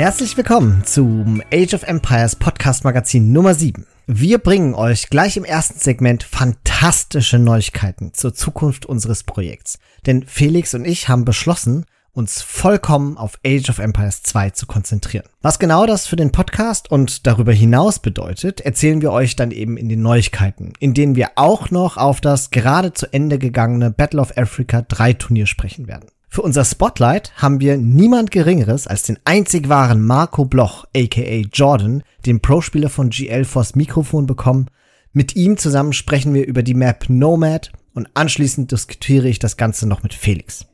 Herzlich willkommen zum Age of Empires Podcast Magazin Nummer 7. Wir bringen euch gleich im ersten Segment fantastische Neuigkeiten zur Zukunft unseres Projekts. Denn Felix und ich haben beschlossen, uns vollkommen auf Age of Empires 2 zu konzentrieren. Was genau das für den Podcast und darüber hinaus bedeutet, erzählen wir euch dann eben in den Neuigkeiten, in denen wir auch noch auf das gerade zu Ende gegangene Battle of Africa 3 Turnier sprechen werden. Für unser Spotlight haben wir niemand Geringeres als den einzig wahren Marco Bloch, aka Jordan, den Pro-Spieler von GL vors Mikrofon bekommen. Mit ihm zusammen sprechen wir über die Map Nomad und anschließend diskutiere ich das Ganze noch mit Felix.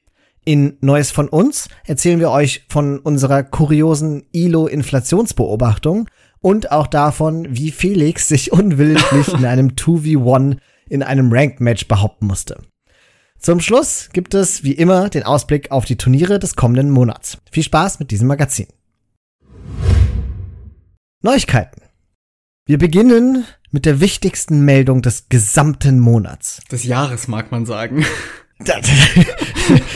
In Neues von uns erzählen wir euch von unserer kuriosen ILO-Inflationsbeobachtung und auch davon, wie Felix sich unwillentlich in einem 2v1 in einem Ranked-Match behaupten musste. Zum Schluss gibt es wie immer den Ausblick auf die Turniere des kommenden Monats. Viel Spaß mit diesem Magazin. Neuigkeiten. Wir beginnen mit der wichtigsten Meldung des gesamten Monats. Des Jahres mag man sagen.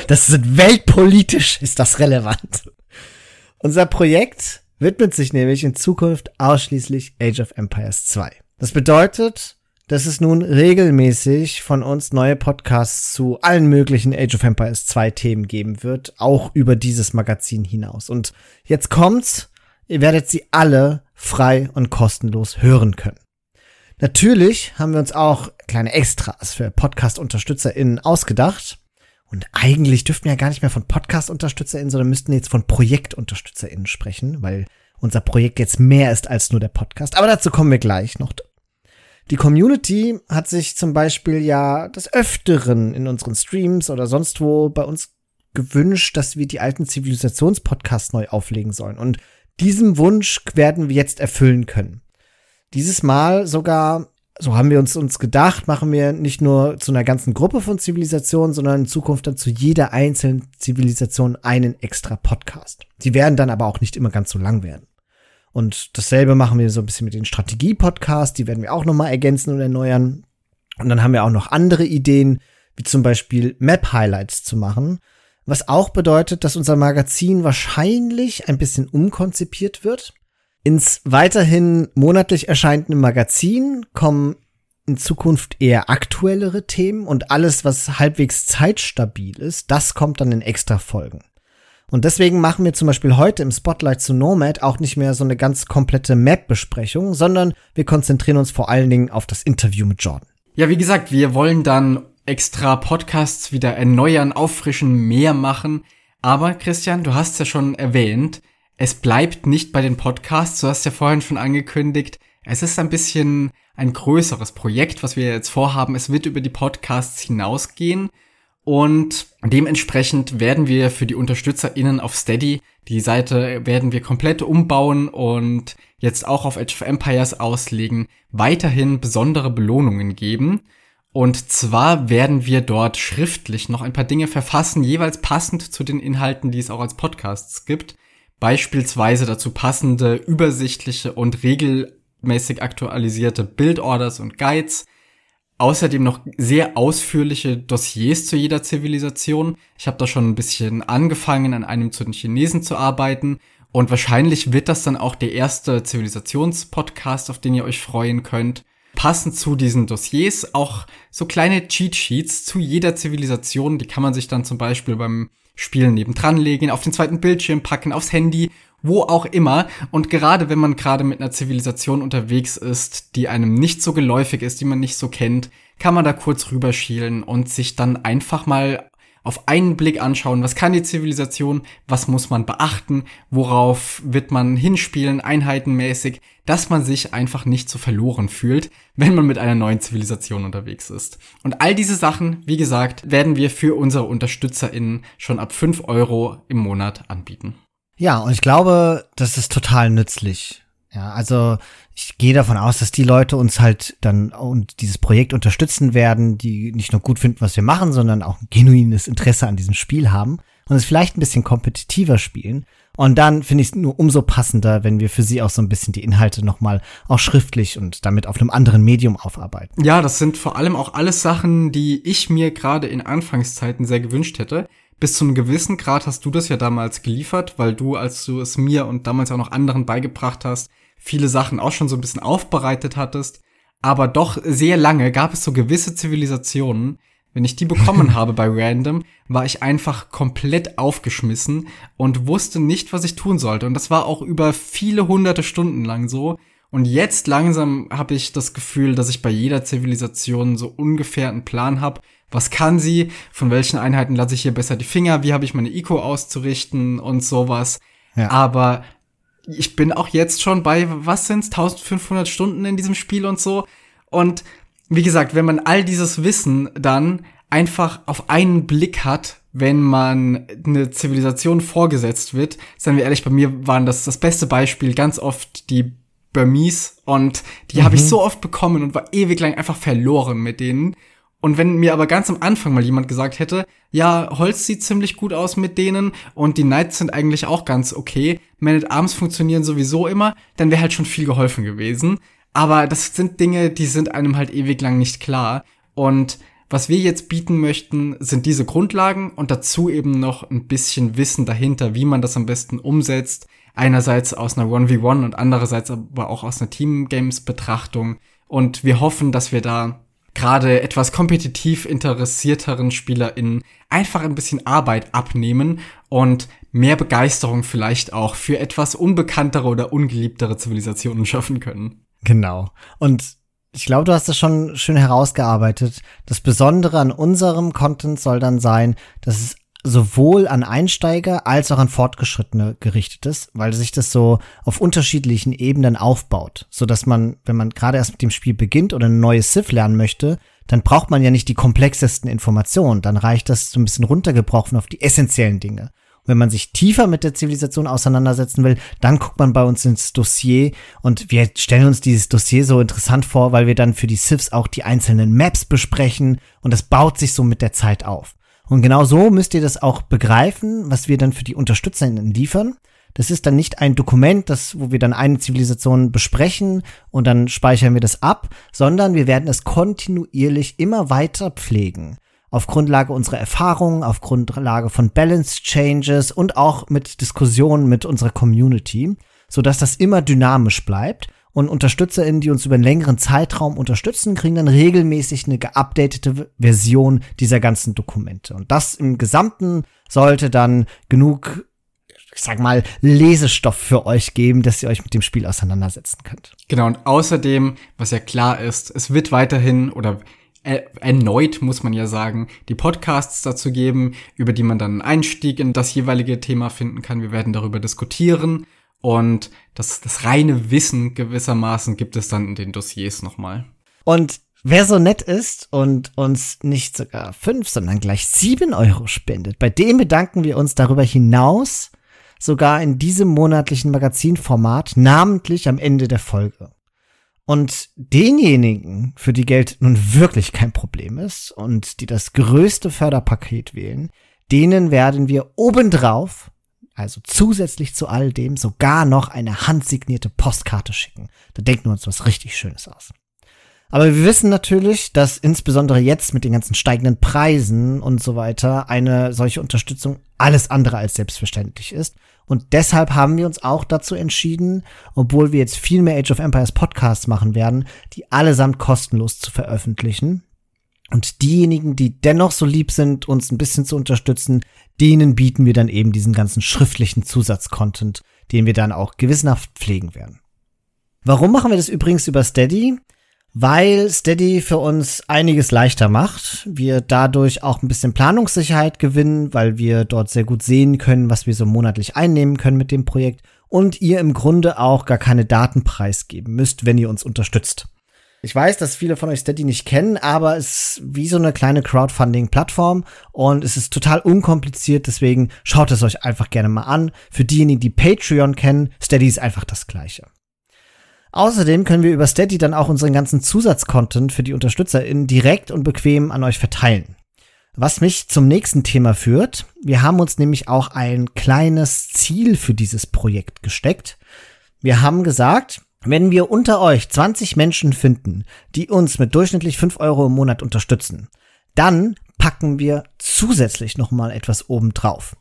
Das ist weltpolitisch ist das relevant. Unser Projekt widmet sich nämlich in Zukunft ausschließlich Age of Empires 2. Das bedeutet, dass es nun regelmäßig von uns neue Podcasts zu allen möglichen Age of Empires 2 Themen geben wird, auch über dieses Magazin hinaus. Und jetzt kommt's, ihr werdet sie alle frei und kostenlos hören können. Natürlich haben wir uns auch kleine Extras für Podcast-UnterstützerInnen ausgedacht. Und eigentlich dürften wir ja gar nicht mehr von Podcast-UnterstützerInnen, sondern müssten jetzt von Projekt-UnterstützerInnen sprechen, weil unser Projekt jetzt mehr ist als nur der Podcast. Aber dazu kommen wir gleich noch. Die Community hat sich zum Beispiel ja des Öfteren in unseren Streams oder sonst wo bei uns gewünscht, dass wir die alten Zivilisationspodcasts neu auflegen sollen. Und diesem Wunsch werden wir jetzt erfüllen können. Dieses Mal sogar, so haben wir uns, uns gedacht, machen wir nicht nur zu einer ganzen Gruppe von Zivilisationen, sondern in Zukunft dann zu jeder einzelnen Zivilisation einen extra Podcast. Die werden dann aber auch nicht immer ganz so lang werden. Und dasselbe machen wir so ein bisschen mit den Strategie-Podcasts, die werden wir auch nochmal ergänzen und erneuern. Und dann haben wir auch noch andere Ideen, wie zum Beispiel Map-Highlights zu machen, was auch bedeutet, dass unser Magazin wahrscheinlich ein bisschen umkonzipiert wird. Ins weiterhin monatlich erscheinende Magazin kommen in Zukunft eher aktuellere Themen und alles, was halbwegs zeitstabil ist, das kommt dann in extra Folgen. Und deswegen machen wir zum Beispiel heute im Spotlight zu Nomad auch nicht mehr so eine ganz komplette Map-Besprechung, sondern wir konzentrieren uns vor allen Dingen auf das Interview mit Jordan. Ja, wie gesagt, wir wollen dann extra Podcasts wieder erneuern, auffrischen, mehr machen. Aber Christian, du hast ja schon erwähnt, es bleibt nicht bei den Podcasts. Du hast ja vorhin schon angekündigt, es ist ein bisschen ein größeres Projekt, was wir jetzt vorhaben. Es wird über die Podcasts hinausgehen. Und dementsprechend werden wir für die UnterstützerInnen auf Steady, die Seite werden wir komplett umbauen und jetzt auch auf Age of Empires auslegen, weiterhin besondere Belohnungen geben. Und zwar werden wir dort schriftlich noch ein paar Dinge verfassen, jeweils passend zu den Inhalten, die es auch als Podcasts gibt. Beispielsweise dazu passende, übersichtliche und regelmäßig aktualisierte Bildorders und Guides, außerdem noch sehr ausführliche Dossiers zu jeder Zivilisation. Ich habe da schon ein bisschen angefangen, an einem zu den Chinesen zu arbeiten. Und wahrscheinlich wird das dann auch der erste Zivilisationspodcast, auf den ihr euch freuen könnt. Passend zu diesen Dossiers auch so kleine Cheat Sheets zu jeder Zivilisation. Die kann man sich dann zum Beispiel beim Spielen nebendran legen, auf den zweiten Bildschirm packen, aufs Handy wo auch immer. Und gerade wenn man gerade mit einer Zivilisation unterwegs ist, die einem nicht so geläufig ist, die man nicht so kennt, kann man da kurz rüberschielen und sich dann einfach mal auf einen Blick anschauen, was kann die Zivilisation, was muss man beachten, worauf wird man hinspielen, einheitenmäßig, dass man sich einfach nicht so verloren fühlt, wenn man mit einer neuen Zivilisation unterwegs ist. Und all diese Sachen, wie gesagt, werden wir für unsere UnterstützerInnen schon ab 5 Euro im Monat anbieten. Ja, und ich glaube, das ist total nützlich. Ja, also ich gehe davon aus, dass die Leute uns halt dann und dieses Projekt unterstützen werden, die nicht nur gut finden, was wir machen, sondern auch ein genuines Interesse an diesem Spiel haben und es vielleicht ein bisschen kompetitiver spielen. Und dann finde ich es nur umso passender, wenn wir für sie auch so ein bisschen die Inhalte nochmal auch schriftlich und damit auf einem anderen Medium aufarbeiten. Ja, das sind vor allem auch alles Sachen, die ich mir gerade in Anfangszeiten sehr gewünscht hätte. Bis zu einem gewissen Grad hast du das ja damals geliefert, weil du, als du es mir und damals auch noch anderen beigebracht hast, viele Sachen auch schon so ein bisschen aufbereitet hattest. Aber doch sehr lange gab es so gewisse Zivilisationen, wenn ich die bekommen habe bei Random, war ich einfach komplett aufgeschmissen und wusste nicht, was ich tun sollte. Und das war auch über viele hunderte Stunden lang so. Und jetzt langsam habe ich das Gefühl, dass ich bei jeder Zivilisation so ungefähr einen Plan habe. Was kann sie? Von welchen Einheiten lasse ich hier besser die Finger? Wie habe ich meine Eco auszurichten und sowas? Ja. Aber ich bin auch jetzt schon bei, was sind's, 1500 Stunden in diesem Spiel und so. Und wie gesagt, wenn man all dieses Wissen dann einfach auf einen Blick hat, wenn man eine Zivilisation vorgesetzt wird, seien wir ehrlich, bei mir waren das das beste Beispiel ganz oft die Burmese und die mhm. habe ich so oft bekommen und war ewig lang einfach verloren mit denen. Und wenn mir aber ganz am Anfang mal jemand gesagt hätte, ja, Holz sieht ziemlich gut aus mit denen und die Knights sind eigentlich auch ganz okay, Man at Arms funktionieren sowieso immer, dann wäre halt schon viel geholfen gewesen. Aber das sind Dinge, die sind einem halt ewig lang nicht klar. Und was wir jetzt bieten möchten, sind diese Grundlagen und dazu eben noch ein bisschen Wissen dahinter, wie man das am besten umsetzt. Einerseits aus einer 1v1 und andererseits aber auch aus einer Team-Games-Betrachtung. Und wir hoffen, dass wir da gerade etwas kompetitiv interessierteren SpielerInnen einfach ein bisschen Arbeit abnehmen und mehr Begeisterung vielleicht auch für etwas unbekanntere oder ungeliebtere Zivilisationen schaffen können. Genau. Und ich glaube, du hast das schon schön herausgearbeitet. Das Besondere an unserem Content soll dann sein, dass es sowohl an Einsteiger als auch an Fortgeschrittene gerichtet ist, weil sich das so auf unterschiedlichen Ebenen aufbaut, so dass man, wenn man gerade erst mit dem Spiel beginnt oder ein neues Civ lernen möchte, dann braucht man ja nicht die komplexesten Informationen, dann reicht das so ein bisschen runtergebrochen auf die essentiellen Dinge. Wenn man sich tiefer mit der Zivilisation auseinandersetzen will, dann guckt man bei uns ins Dossier und wir stellen uns dieses Dossier so interessant vor, weil wir dann für die Civs auch die einzelnen Maps besprechen und das baut sich so mit der Zeit auf. Und genau so müsst ihr das auch begreifen, was wir dann für die UnterstützerInnen liefern. Das ist dann nicht ein Dokument, das, wo wir dann eine Zivilisation besprechen und dann speichern wir das ab, sondern wir werden es kontinuierlich immer weiter pflegen auf Grundlage unserer Erfahrungen, auf Grundlage von Balance Changes und auch mit Diskussionen mit unserer Community, so dass das immer dynamisch bleibt. Und UnterstützerInnen, die uns über einen längeren Zeitraum unterstützen, kriegen dann regelmäßig eine geupdatete Version dieser ganzen Dokumente. Und das im Gesamten sollte dann genug, ich sag mal, Lesestoff für euch geben, dass ihr euch mit dem Spiel auseinandersetzen könnt. Genau, und außerdem, was ja klar ist, es wird weiterhin oder erneut, muss man ja sagen, die Podcasts dazu geben, über die man dann einen Einstieg in das jeweilige Thema finden kann. Wir werden darüber diskutieren und das, das reine Wissen gewissermaßen gibt es dann in den Dossiers nochmal. Und wer so nett ist und uns nicht sogar fünf, sondern gleich sieben Euro spendet, bei dem bedanken wir uns darüber hinaus sogar in diesem monatlichen Magazinformat, namentlich am Ende der Folge. Und denjenigen, für die Geld nun wirklich kein Problem ist und die das größte Förderpaket wählen, denen werden wir obendrauf, also zusätzlich zu all dem, sogar noch eine handsignierte Postkarte schicken. Da denken wir uns was richtig Schönes aus. Aber wir wissen natürlich, dass insbesondere jetzt mit den ganzen steigenden Preisen und so weiter eine solche Unterstützung alles andere als selbstverständlich ist. Und deshalb haben wir uns auch dazu entschieden, obwohl wir jetzt viel mehr Age of Empires Podcasts machen werden, die allesamt kostenlos zu veröffentlichen. Und diejenigen, die dennoch so lieb sind, uns ein bisschen zu unterstützen, denen bieten wir dann eben diesen ganzen schriftlichen Zusatzcontent, den wir dann auch gewissenhaft pflegen werden. Warum machen wir das übrigens über Steady? weil Steady für uns einiges leichter macht. Wir dadurch auch ein bisschen Planungssicherheit gewinnen, weil wir dort sehr gut sehen können, was wir so monatlich einnehmen können mit dem Projekt und ihr im Grunde auch gar keine Daten preisgeben müsst, wenn ihr uns unterstützt. Ich weiß, dass viele von euch Steady nicht kennen, aber es ist wie so eine kleine Crowdfunding-Plattform und es ist total unkompliziert, deswegen schaut es euch einfach gerne mal an. Für diejenigen, die Patreon kennen, Steady ist einfach das gleiche. Außerdem können wir über Steady dann auch unseren ganzen Zusatzcontent für die UnterstützerInnen direkt und bequem an euch verteilen. Was mich zum nächsten Thema führt. Wir haben uns nämlich auch ein kleines Ziel für dieses Projekt gesteckt. Wir haben gesagt, wenn wir unter euch 20 Menschen finden, die uns mit durchschnittlich 5 Euro im Monat unterstützen, dann packen wir zusätzlich nochmal etwas obendrauf.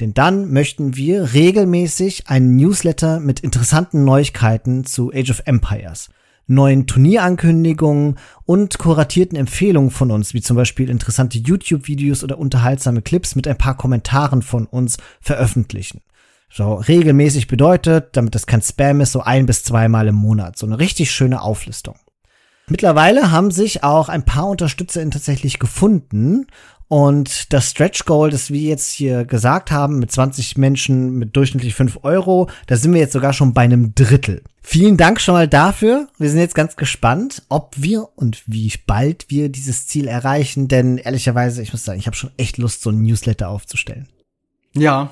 Denn dann möchten wir regelmäßig einen Newsletter mit interessanten Neuigkeiten zu Age of Empires, neuen Turnierankündigungen und kuratierten Empfehlungen von uns, wie zum Beispiel interessante YouTube-Videos oder unterhaltsame Clips mit ein paar Kommentaren von uns veröffentlichen. So regelmäßig bedeutet, damit das kein Spam ist, so ein bis zweimal im Monat. So eine richtig schöne Auflistung. Mittlerweile haben sich auch ein paar UnterstützerInnen tatsächlich gefunden und das Stretch Goal, das wir jetzt hier gesagt haben, mit 20 Menschen mit durchschnittlich 5 Euro, da sind wir jetzt sogar schon bei einem Drittel. Vielen Dank schon mal dafür. Wir sind jetzt ganz gespannt, ob wir und wie bald wir dieses Ziel erreichen, denn ehrlicherweise, ich muss sagen, ich habe schon echt Lust, so ein Newsletter aufzustellen. Ja,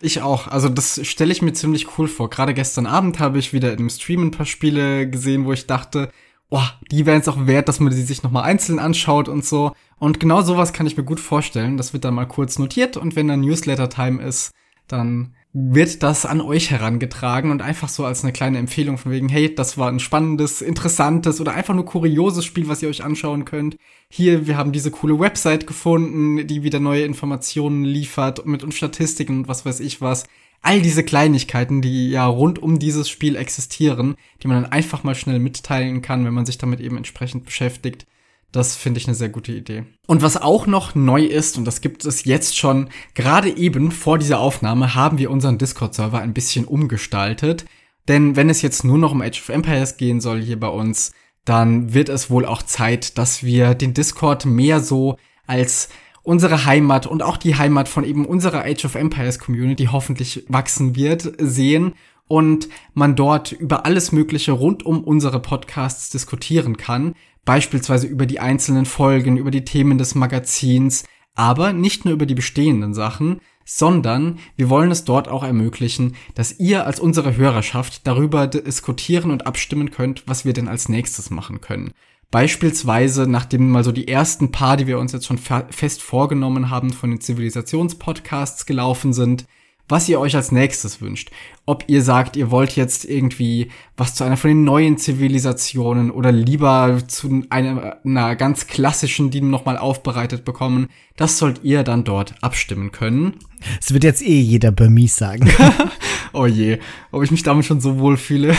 ich auch. Also das stelle ich mir ziemlich cool vor. Gerade gestern Abend habe ich wieder im Stream ein paar Spiele gesehen, wo ich dachte, oh, die wären es auch wert, dass man sie sich nochmal einzeln anschaut und so. Und genau sowas kann ich mir gut vorstellen. Das wird dann mal kurz notiert und wenn dann Newsletter-Time ist, dann wird das an euch herangetragen und einfach so als eine kleine Empfehlung von wegen, hey, das war ein spannendes, interessantes oder einfach nur kurioses Spiel, was ihr euch anschauen könnt. Hier, wir haben diese coole Website gefunden, die wieder neue Informationen liefert mit uns Statistiken und was weiß ich was all diese Kleinigkeiten, die ja rund um dieses Spiel existieren, die man dann einfach mal schnell mitteilen kann, wenn man sich damit eben entsprechend beschäftigt. Das finde ich eine sehr gute Idee. Und was auch noch neu ist, und das gibt es jetzt schon, gerade eben vor dieser Aufnahme haben wir unseren Discord-Server ein bisschen umgestaltet. Denn wenn es jetzt nur noch um Age of Empires gehen soll hier bei uns, dann wird es wohl auch Zeit, dass wir den Discord mehr so als unsere Heimat und auch die Heimat von eben unserer Age of Empires Community hoffentlich wachsen wird, sehen und man dort über alles Mögliche rund um unsere Podcasts diskutieren kann, beispielsweise über die einzelnen Folgen, über die Themen des Magazins, aber nicht nur über die bestehenden Sachen, sondern wir wollen es dort auch ermöglichen, dass ihr als unsere Hörerschaft darüber diskutieren und abstimmen könnt, was wir denn als nächstes machen können. Beispielsweise, nachdem mal so die ersten paar, die wir uns jetzt schon fest vorgenommen haben, von den Zivilisationspodcasts gelaufen sind, was ihr euch als nächstes wünscht. Ob ihr sagt, ihr wollt jetzt irgendwie was zu einer von den neuen Zivilisationen oder lieber zu einer, einer ganz klassischen, die nochmal aufbereitet bekommen, das sollt ihr dann dort abstimmen können. Es wird jetzt eh jeder Burmese sagen. oh je, ob ich mich damit schon so wohl fühle.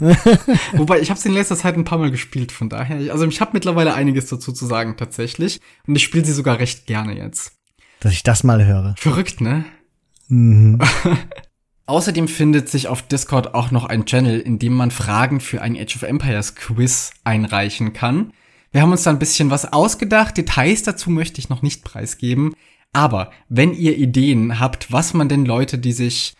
Wobei, ich habe es in letzter Zeit ein paar Mal gespielt, von daher. Also ich habe mittlerweile einiges dazu zu sagen tatsächlich. Und ich spiele sie sogar recht gerne jetzt. Dass ich das mal höre. Verrückt, ne? Mhm. Außerdem findet sich auf Discord auch noch ein Channel, in dem man Fragen für ein Age of Empires Quiz einreichen kann. Wir haben uns da ein bisschen was ausgedacht. Details dazu möchte ich noch nicht preisgeben. Aber wenn ihr Ideen habt, was man denn Leute, die sich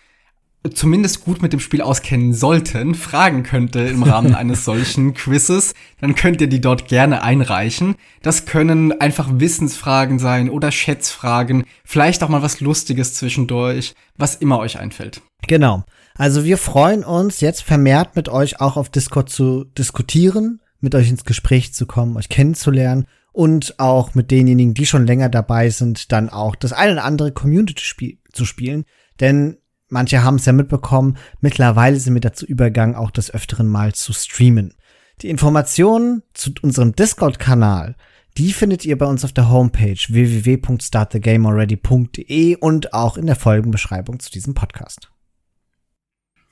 zumindest gut mit dem Spiel auskennen sollten, fragen könnte im Rahmen eines solchen Quizzes, dann könnt ihr die dort gerne einreichen. Das können einfach Wissensfragen sein oder Schätzfragen, vielleicht auch mal was Lustiges zwischendurch, was immer euch einfällt. Genau. Also wir freuen uns jetzt vermehrt mit euch auch auf Discord zu diskutieren, mit euch ins Gespräch zu kommen, euch kennenzulernen und auch mit denjenigen, die schon länger dabei sind, dann auch das eine oder andere Community-Spiel zu spielen. Denn manche haben es ja mitbekommen, mittlerweile sind wir dazu übergegangen, auch das öfteren Mal zu streamen. Die Informationen zu unserem Discord-Kanal, die findet ihr bei uns auf der Homepage www.startthegamealready.de und auch in der Folgenbeschreibung zu diesem Podcast.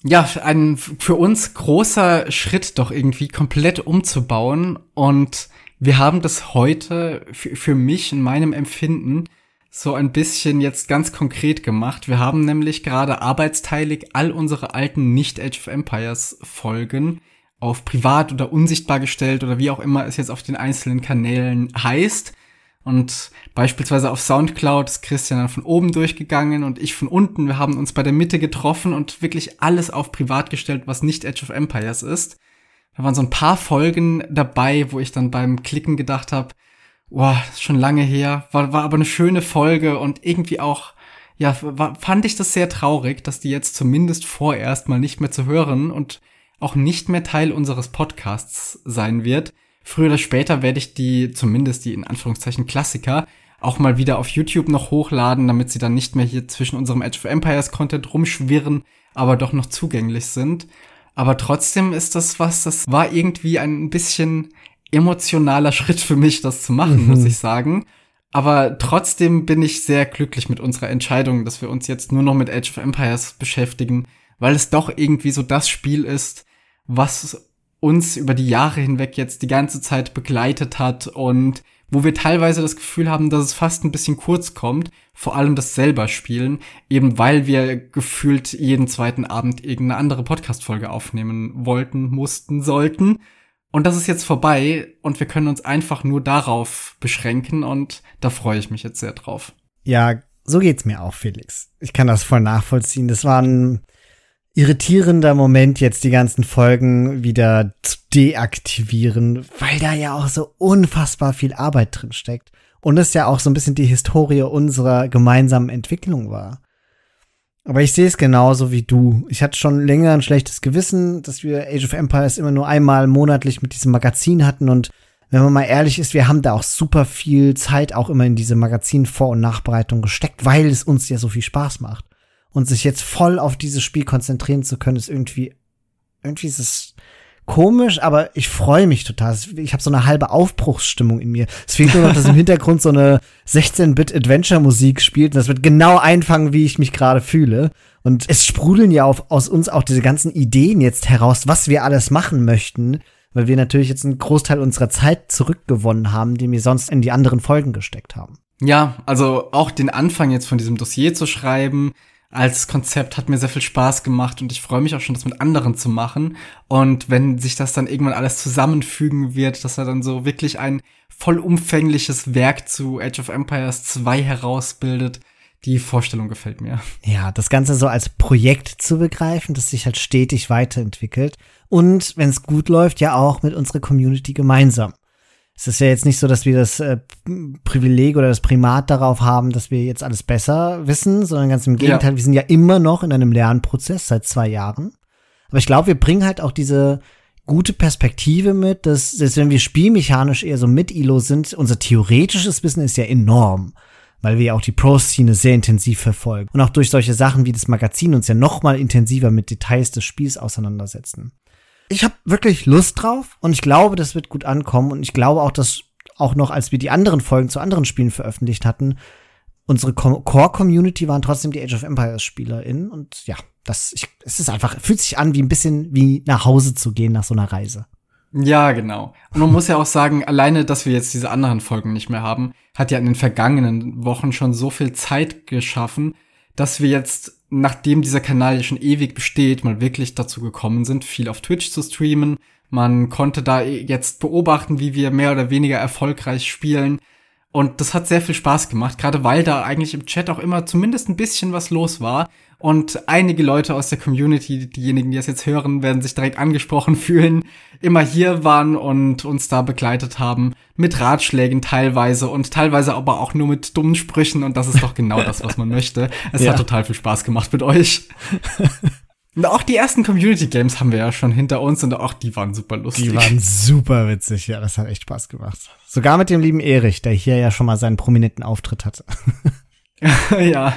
Ja, ein für uns großer Schritt doch irgendwie komplett umzubauen und wir haben das heute für, für mich in meinem Empfinden so ein bisschen jetzt ganz konkret gemacht. Wir haben nämlich gerade arbeitsteilig all unsere alten Nicht-Age of Empires Folgen auf privat oder unsichtbar gestellt oder wie auch immer es jetzt auf den einzelnen Kanälen heißt. Und beispielsweise auf Soundcloud ist Christian dann von oben durchgegangen und ich von unten. Wir haben uns bei der Mitte getroffen und wirklich alles auf privat gestellt, was nicht Edge of Empires ist. Da waren so ein paar Folgen dabei, wo ich dann beim Klicken gedacht habe, boah, ist schon lange her, war, war aber eine schöne Folge und irgendwie auch, ja, war, fand ich das sehr traurig, dass die jetzt zumindest vorerst mal nicht mehr zu hören und auch nicht mehr Teil unseres Podcasts sein wird. Früher oder später werde ich die, zumindest die in Anführungszeichen Klassiker, auch mal wieder auf YouTube noch hochladen, damit sie dann nicht mehr hier zwischen unserem Edge of Empires Content rumschwirren, aber doch noch zugänglich sind. Aber trotzdem ist das was, das war irgendwie ein bisschen emotionaler Schritt für mich, das zu machen, mhm. muss ich sagen. Aber trotzdem bin ich sehr glücklich mit unserer Entscheidung, dass wir uns jetzt nur noch mit Age of Empires beschäftigen, weil es doch irgendwie so das Spiel ist, was uns über die Jahre hinweg jetzt die ganze Zeit begleitet hat und wo wir teilweise das Gefühl haben, dass es fast ein bisschen kurz kommt, vor allem das selber spielen, eben weil wir gefühlt jeden zweiten Abend irgendeine andere Podcast-Folge aufnehmen wollten, mussten, sollten. Und das ist jetzt vorbei und wir können uns einfach nur darauf beschränken und da freue ich mich jetzt sehr drauf. Ja, so geht's mir auch, Felix. Ich kann das voll nachvollziehen. Das war ein irritierender Moment, jetzt die ganzen Folgen wieder zu deaktivieren, weil da ja auch so unfassbar viel Arbeit drin steckt. Und es ja auch so ein bisschen die Historie unserer gemeinsamen Entwicklung war. Aber ich sehe es genauso wie du. Ich hatte schon länger ein schlechtes Gewissen, dass wir Age of Empires immer nur einmal monatlich mit diesem Magazin hatten. Und wenn man mal ehrlich ist, wir haben da auch super viel Zeit auch immer in diese Magazin-Vor- und Nachbereitung gesteckt, weil es uns ja so viel Spaß macht. Und sich jetzt voll auf dieses Spiel konzentrieren zu können, ist irgendwie, irgendwie ist es komisch, aber ich freue mich total. Ich habe so eine halbe Aufbruchsstimmung in mir. Es fehlt nur noch, dass im Hintergrund so eine 16-Bit-Adventure-Musik spielt. Und das wird genau einfangen, wie ich mich gerade fühle. Und es sprudeln ja auf, aus uns auch diese ganzen Ideen jetzt heraus, was wir alles machen möchten, weil wir natürlich jetzt einen Großteil unserer Zeit zurückgewonnen haben, die wir sonst in die anderen Folgen gesteckt haben. Ja, also auch den Anfang jetzt von diesem Dossier zu schreiben, als Konzept hat mir sehr viel Spaß gemacht und ich freue mich auch schon, das mit anderen zu machen. Und wenn sich das dann irgendwann alles zusammenfügen wird, dass er dann so wirklich ein vollumfängliches Werk zu Age of Empires 2 herausbildet, die Vorstellung gefällt mir. Ja, das Ganze so als Projekt zu begreifen, das sich halt stetig weiterentwickelt. Und wenn es gut läuft, ja auch mit unserer Community gemeinsam es ist ja jetzt nicht so, dass wir das äh, Privileg oder das Primat darauf haben, dass wir jetzt alles besser wissen, sondern ganz im Gegenteil, ja. wir sind ja immer noch in einem Lernprozess seit zwei Jahren. Aber ich glaube, wir bringen halt auch diese gute Perspektive mit, dass, dass wenn wir spielmechanisch eher so mit ILO sind, unser theoretisches Wissen ist ja enorm weil wir ja auch die Pro-Szene sehr intensiv verfolgen und auch durch solche Sachen wie das Magazin uns ja noch mal intensiver mit Details des Spiels auseinandersetzen ich habe wirklich Lust drauf und ich glaube, das wird gut ankommen und ich glaube auch, dass auch noch, als wir die anderen Folgen zu anderen Spielen veröffentlicht hatten, unsere Core-Community waren trotzdem die Age of Empires SpielerInnen und ja, das, ich, es ist einfach, fühlt sich an wie ein bisschen wie nach Hause zu gehen nach so einer Reise. Ja, genau. Und man muss ja auch sagen, alleine, dass wir jetzt diese anderen Folgen nicht mehr haben, hat ja in den vergangenen Wochen schon so viel Zeit geschaffen, dass wir jetzt nachdem dieser Kanal ja schon ewig besteht, mal wirklich dazu gekommen sind, viel auf Twitch zu streamen. Man konnte da jetzt beobachten, wie wir mehr oder weniger erfolgreich spielen. Und das hat sehr viel Spaß gemacht, gerade weil da eigentlich im Chat auch immer zumindest ein bisschen was los war. Und einige Leute aus der Community, diejenigen, die das jetzt hören, werden sich direkt angesprochen fühlen, immer hier waren und uns da begleitet haben. Mit Ratschlägen teilweise und teilweise aber auch nur mit dummen Sprüchen. Und das ist doch genau das, was man möchte. Es ja. hat total viel Spaß gemacht mit euch. Und auch die ersten Community Games haben wir ja schon hinter uns und auch die waren super lustig. Die waren super witzig, ja, das hat echt Spaß gemacht. Sogar mit dem lieben Erich, der hier ja schon mal seinen prominenten Auftritt hatte. ja.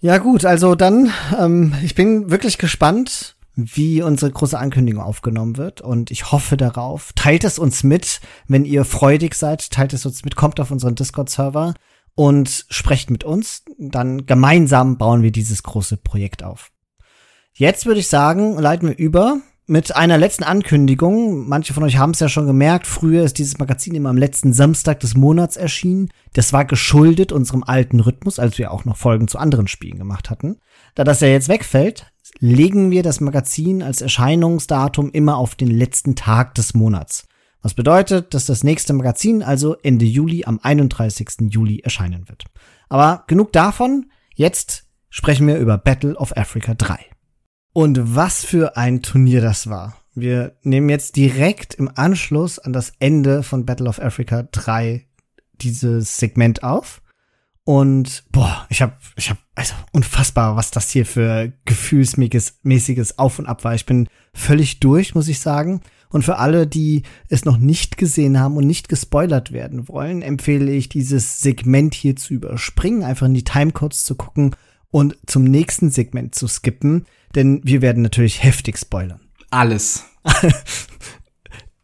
Ja gut, also dann, ähm, ich bin wirklich gespannt, wie unsere große Ankündigung aufgenommen wird und ich hoffe darauf. Teilt es uns mit, wenn ihr freudig seid, teilt es uns mit, kommt auf unseren Discord-Server und sprecht mit uns. Dann gemeinsam bauen wir dieses große Projekt auf. Jetzt würde ich sagen, leiten wir über mit einer letzten Ankündigung. Manche von euch haben es ja schon gemerkt. Früher ist dieses Magazin immer am letzten Samstag des Monats erschienen. Das war geschuldet unserem alten Rhythmus, als wir auch noch Folgen zu anderen Spielen gemacht hatten. Da das ja jetzt wegfällt, legen wir das Magazin als Erscheinungsdatum immer auf den letzten Tag des Monats. Was bedeutet, dass das nächste Magazin also Ende Juli am 31. Juli erscheinen wird. Aber genug davon. Jetzt sprechen wir über Battle of Africa 3. Und was für ein Turnier das war. Wir nehmen jetzt direkt im Anschluss an das Ende von Battle of Africa 3 dieses Segment auf. Und boah, ich hab, ich hab, also unfassbar, was das hier für gefühlsmäßiges Auf und Ab war. Ich bin völlig durch, muss ich sagen. Und für alle, die es noch nicht gesehen haben und nicht gespoilert werden wollen, empfehle ich dieses Segment hier zu überspringen, einfach in die Timecodes zu gucken und zum nächsten Segment zu skippen, denn wir werden natürlich heftig spoilern. Alles.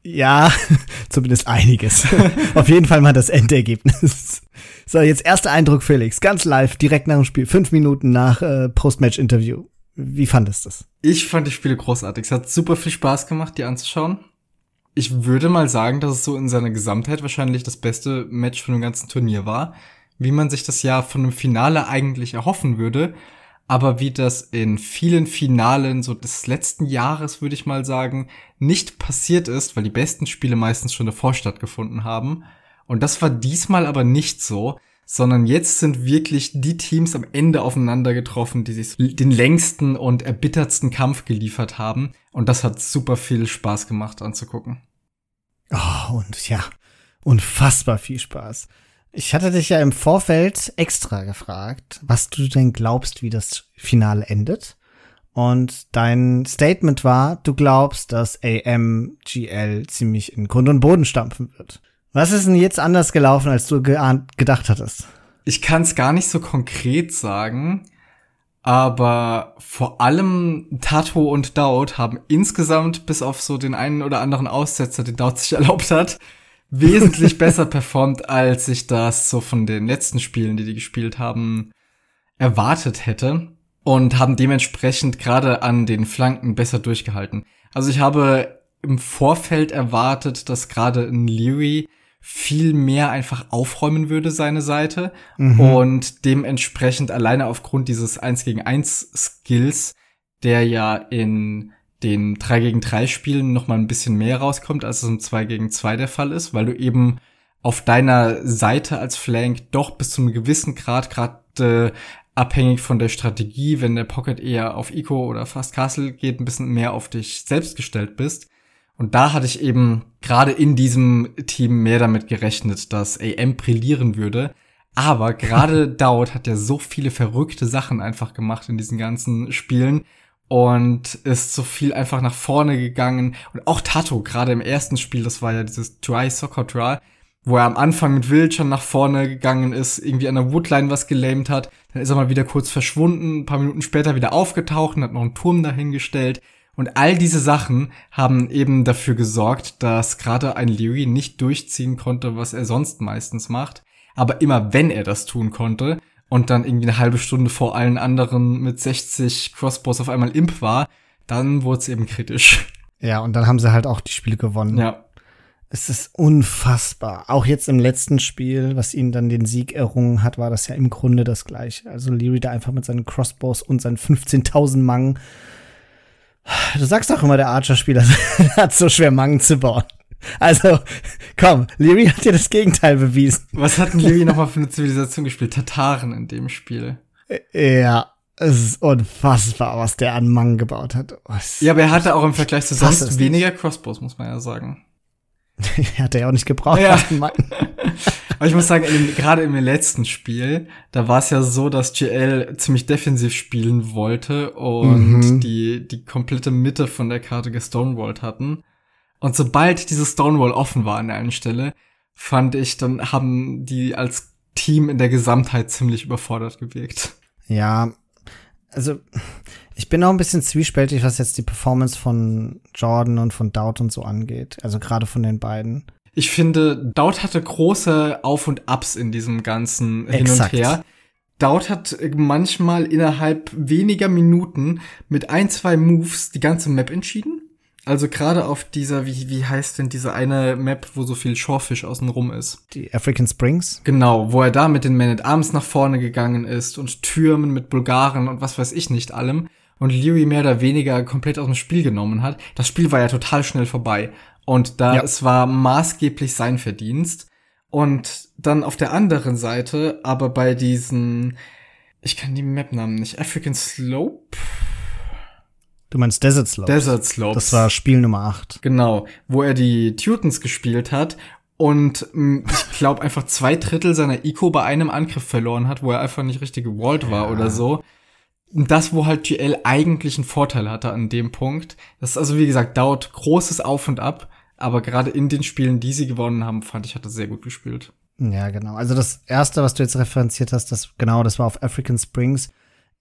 ja, zumindest einiges. Auf jeden Fall mal das Endergebnis. So, jetzt erster Eindruck, Felix. Ganz live, direkt nach dem Spiel. Fünf Minuten nach äh, Postmatch-Interview. Wie fandest du das? Ich fand die Spiele großartig. Es hat super viel Spaß gemacht, die anzuschauen. Ich würde mal sagen, dass es so in seiner Gesamtheit wahrscheinlich das beste Match von dem ganzen Turnier war. Wie man sich das ja von einem Finale eigentlich erhoffen würde. Aber wie das in vielen Finalen so des letzten Jahres, würde ich mal sagen, nicht passiert ist, weil die besten Spiele meistens schon davor stattgefunden haben. Und das war diesmal aber nicht so, sondern jetzt sind wirklich die Teams am Ende aufeinander getroffen, die sich den längsten und erbittertsten Kampf geliefert haben. Und das hat super viel Spaß gemacht anzugucken. Oh, und ja, unfassbar viel Spaß. Ich hatte dich ja im Vorfeld extra gefragt, was du denn glaubst, wie das Finale endet. Und dein Statement war, du glaubst, dass AMGL ziemlich in Grund und Boden stampfen wird. Was ist denn jetzt anders gelaufen, als du gedacht hattest? Ich kann es gar nicht so konkret sagen, aber vor allem Tato und Daud haben insgesamt bis auf so den einen oder anderen Aussetzer, den Daud sich erlaubt hat, wesentlich besser performt, als ich das so von den letzten Spielen, die die gespielt haben, erwartet hätte. Und haben dementsprechend gerade an den Flanken besser durchgehalten. Also ich habe im Vorfeld erwartet, dass gerade ein Leary viel mehr einfach aufräumen würde, seine Seite. Mhm. Und dementsprechend alleine aufgrund dieses 1 gegen 1 Skills, der ja in den 3 gegen 3 Spielen noch mal ein bisschen mehr rauskommt, als es im 2 gegen 2 der Fall ist, weil du eben auf deiner Seite als Flank doch bis zu einem gewissen Grad gerade äh, abhängig von der Strategie, wenn der Pocket eher auf Eco oder Fast Castle geht, ein bisschen mehr auf dich selbst gestellt bist. Und da hatte ich eben gerade in diesem Team mehr damit gerechnet, dass AM brillieren würde. Aber gerade Daud hat ja so viele verrückte Sachen einfach gemacht in diesen ganzen Spielen und ist so viel einfach nach vorne gegangen. Und auch Tato, gerade im ersten Spiel, das war ja dieses Dry Soccer Draw, wo er am Anfang mit Wild schon nach vorne gegangen ist, irgendwie an der Woodline was gelähmt hat. Dann ist er mal wieder kurz verschwunden, ein paar Minuten später wieder aufgetaucht und hat noch einen Turm dahingestellt. Und all diese Sachen haben eben dafür gesorgt, dass gerade ein Leary nicht durchziehen konnte, was er sonst meistens macht. Aber immer wenn er das tun konnte, und dann irgendwie eine halbe Stunde vor allen anderen mit 60 Crossbows auf einmal Imp war, dann wurde es eben kritisch. Ja, und dann haben sie halt auch die Spiele gewonnen. Ja. Es ist unfassbar. Auch jetzt im letzten Spiel, was ihnen dann den Sieg errungen hat, war das ja im Grunde das gleiche. Also Leary da einfach mit seinen Crossbows und seinen 15.000 Mangen. Du sagst doch immer, der Archer-Spieler hat so schwer Mangen zu bauen. Also, komm, Leary hat dir das Gegenteil bewiesen. Was hat denn Leary nochmal für eine Zivilisation gespielt? Tataren in dem Spiel. Ja, es ist unfassbar, was der an Mang gebaut hat. Was ja, aber er hatte auch im Vergleich zu sonst weniger Crossbows, muss man ja sagen. hat er ja auch nicht gebraucht. Ja. aber ich muss sagen, gerade im letzten Spiel, da war es ja so, dass GL ziemlich defensiv spielen wollte und mhm. die, die komplette Mitte von der Karte gestonewalled hatten. Und sobald diese Stonewall offen war an der einen Stelle, fand ich, dann haben die als Team in der Gesamtheit ziemlich überfordert gewirkt. Ja, also ich bin auch ein bisschen zwiespältig, was jetzt die Performance von Jordan und von Dowd und so angeht. Also gerade von den beiden. Ich finde, Dowd hatte große Auf und Ups in diesem ganzen Exakt. Hin und Her. Dowd hat manchmal innerhalb weniger Minuten mit ein, zwei Moves die ganze Map entschieden. Also gerade auf dieser, wie, wie heißt denn diese eine Map, wo so viel Shorefish außenrum ist? Die African Springs? Genau, wo er da mit den Man at Arms nach vorne gegangen ist und Türmen mit Bulgaren und was weiß ich nicht allem und Leary mehr oder weniger komplett aus dem Spiel genommen hat. Das Spiel war ja total schnell vorbei und da ja. es war maßgeblich sein Verdienst. Und dann auf der anderen Seite, aber bei diesen, ich kann die Map-Namen nicht, African Slope? Du meinst Desert Slopes? Desert Slopes. Das war Spiel Nummer 8. Genau, wo er die Tutons gespielt hat und mh, ich glaube einfach zwei Drittel seiner Eco bei einem Angriff verloren hat, wo er einfach nicht richtig gewallt war ja. oder so. Das, wo halt GL eigentlich einen Vorteil hatte an dem Punkt. Das ist also, wie gesagt, dauert großes Auf und Ab, aber gerade in den Spielen, die sie gewonnen haben, fand ich, hat er sehr gut gespielt. Ja, genau. Also das erste, was du jetzt referenziert hast, das genau, das war auf African Springs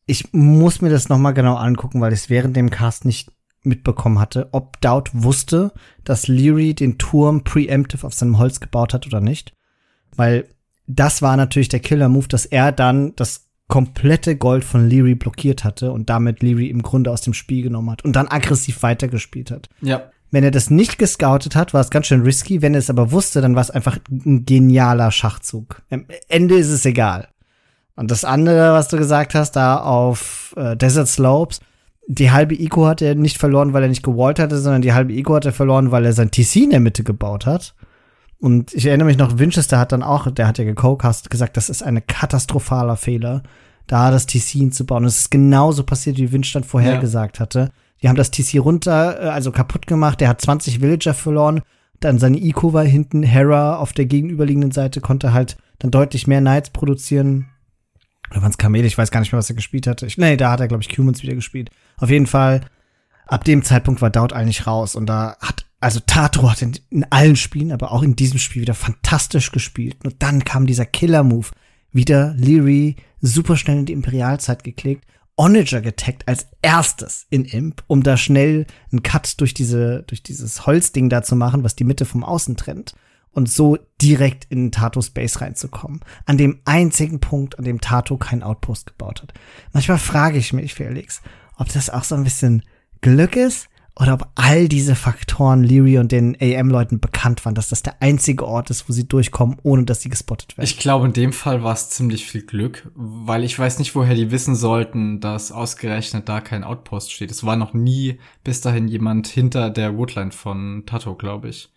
ich muss mir das noch mal genau angucken, weil ich es während dem Cast nicht mitbekommen hatte, ob Dowd wusste, dass Leary den Turm preemptive auf seinem Holz gebaut hat oder nicht. Weil das war natürlich der Killer-Move, dass er dann das komplette Gold von Leary blockiert hatte und damit Leary im Grunde aus dem Spiel genommen hat und dann aggressiv weitergespielt hat. Ja. Wenn er das nicht gescoutet hat, war es ganz schön risky. Wenn er es aber wusste, dann war es einfach ein genialer Schachzug. Am Ende ist es egal. Und das andere, was du gesagt hast, da auf äh, Desert Slopes, die halbe Eco hat er nicht verloren, weil er nicht gewallt hatte, sondern die halbe Eco hat er verloren, weil er sein TC in der Mitte gebaut hat. Und ich erinnere mich noch, Winchester hat dann auch, der hat ja gecocast, gesagt, das ist ein katastrophaler Fehler, da das TC hinzubauen. Es ist genauso passiert, wie Winch dann vorhergesagt ja. hatte. Die haben das TC runter, äh, also kaputt gemacht. Der hat 20 Villager verloren. Dann seine Eco war hinten. Hera auf der gegenüberliegenden Seite konnte halt dann deutlich mehr Knights produzieren. Oder waren es Kamele? Ich weiß gar nicht mehr, was er gespielt hatte. Ich, nee, da hat er, glaube ich, Humans wieder gespielt. Auf jeden Fall, ab dem Zeitpunkt war Dowd eigentlich raus. Und da hat, also Tato hat in, in allen Spielen, aber auch in diesem Spiel wieder fantastisch gespielt. Und dann kam dieser Killer-Move. Wieder Leary super schnell in die Imperialzeit geklickt. Onager getaggt als erstes in Imp, um da schnell einen Cut durch diese, durch dieses Holzding da zu machen, was die Mitte vom Außen trennt. Und so direkt in Tato Space reinzukommen. An dem einzigen Punkt, an dem Tato kein Outpost gebaut hat. Manchmal frage ich mich, Felix, ob das auch so ein bisschen Glück ist oder ob all diese Faktoren Leary und den AM-Leuten bekannt waren, dass das der einzige Ort ist, wo sie durchkommen, ohne dass sie gespottet werden. Ich glaube, in dem Fall war es ziemlich viel Glück, weil ich weiß nicht, woher die wissen sollten, dass ausgerechnet da kein Outpost steht. Es war noch nie bis dahin jemand hinter der Woodline von Tato, glaube ich.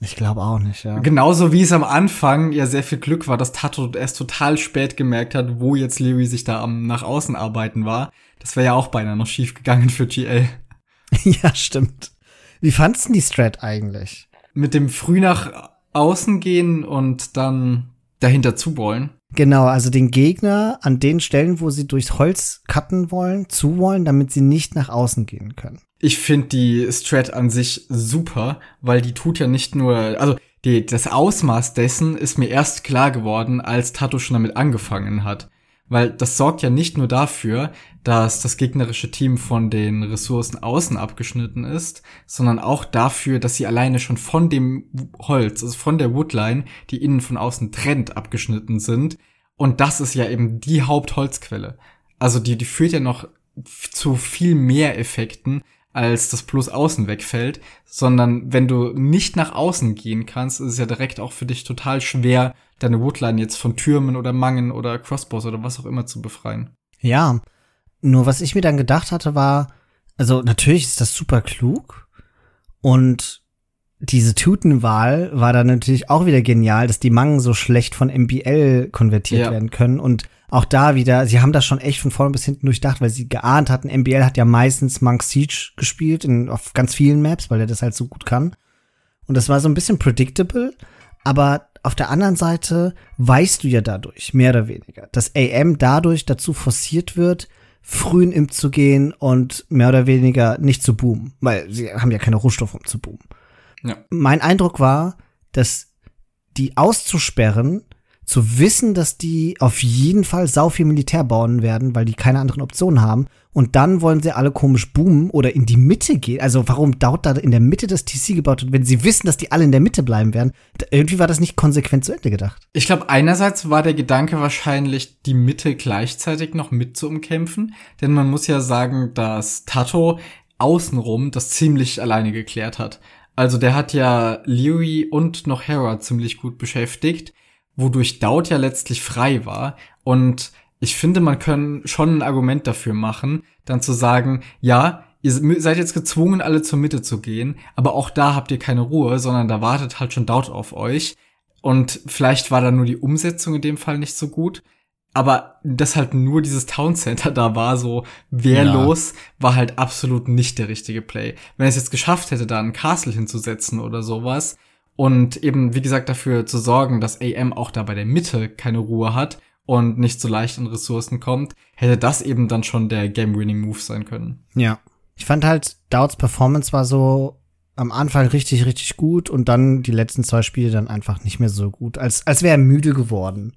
Ich glaube auch nicht, ja. Genauso wie es am Anfang ja sehr viel Glück war, dass Tato erst total spät gemerkt hat, wo jetzt Leary sich da am nach außen arbeiten war. Das wäre ja auch beinahe noch schief gegangen für GL. ja, stimmt. Wie fandst du die Strat eigentlich? Mit dem früh nach außen gehen und dann dahinter zubollen. Genau, also den Gegner an den Stellen, wo sie durchs Holz cutten wollen, zuwollen, damit sie nicht nach außen gehen können. Ich finde die Strat an sich super, weil die tut ja nicht nur, also die, das Ausmaß dessen ist mir erst klar geworden, als Tato schon damit angefangen hat. Weil das sorgt ja nicht nur dafür, dass das gegnerische Team von den Ressourcen außen abgeschnitten ist, sondern auch dafür, dass sie alleine schon von dem Holz, also von der Woodline, die innen von außen trennt, abgeschnitten sind. Und das ist ja eben die Hauptholzquelle. Also die, die führt ja noch zu viel mehr Effekten, als das Plus außen wegfällt, sondern wenn du nicht nach außen gehen kannst, ist es ja direkt auch für dich total schwer, deine Woodline jetzt von Türmen oder Mangen oder Crossbows oder was auch immer zu befreien. Ja, nur was ich mir dann gedacht hatte war, also natürlich ist das super klug und diese Tutenwahl war dann natürlich auch wieder genial, dass die Mangen so schlecht von MBL konvertiert ja. werden können und auch da wieder, sie haben das schon echt von vorne bis hinten durchdacht, weil sie geahnt hatten, MBL hat ja meistens Monk Siege gespielt in, auf ganz vielen Maps, weil er das halt so gut kann. Und das war so ein bisschen predictable, aber auf der anderen Seite weißt du ja dadurch, mehr oder weniger, dass AM dadurch dazu forciert wird, früh in Imp zu gehen und mehr oder weniger nicht zu boomen, weil sie haben ja keine Rohstoffe, um zu boomen. Ja. Mein Eindruck war, dass die auszusperren zu wissen, dass die auf jeden Fall sau viel Militär bauen werden, weil die keine anderen Optionen haben. Und dann wollen sie alle komisch boomen oder in die Mitte gehen. Also warum dauert da in der Mitte das TC gebaut wird, wenn sie wissen, dass die alle in der Mitte bleiben werden? Irgendwie war das nicht konsequent zu Ende gedacht. Ich glaube, einerseits war der Gedanke wahrscheinlich, die Mitte gleichzeitig noch mit zu umkämpfen. Denn man muss ja sagen, dass Tato außenrum das ziemlich alleine geklärt hat. Also der hat ja Leary und noch Hera ziemlich gut beschäftigt wodurch Daut ja letztlich frei war. Und ich finde, man kann schon ein Argument dafür machen, dann zu sagen, ja, ihr seid jetzt gezwungen, alle zur Mitte zu gehen, aber auch da habt ihr keine Ruhe, sondern da wartet halt schon Daut auf euch. Und vielleicht war da nur die Umsetzung in dem Fall nicht so gut. Aber dass halt nur dieses Town Center da war, so wehrlos, ja. war halt absolut nicht der richtige Play. Wenn es jetzt geschafft hätte, da einen Castle hinzusetzen oder sowas, und eben, wie gesagt, dafür zu sorgen, dass AM auch da bei der Mitte keine Ruhe hat und nicht so leicht an Ressourcen kommt, hätte das eben dann schon der Game-Winning-Move sein können. Ja. Ich fand halt, Douds Performance war so am Anfang richtig, richtig gut und dann die letzten zwei Spiele dann einfach nicht mehr so gut, als, als wäre er müde geworden.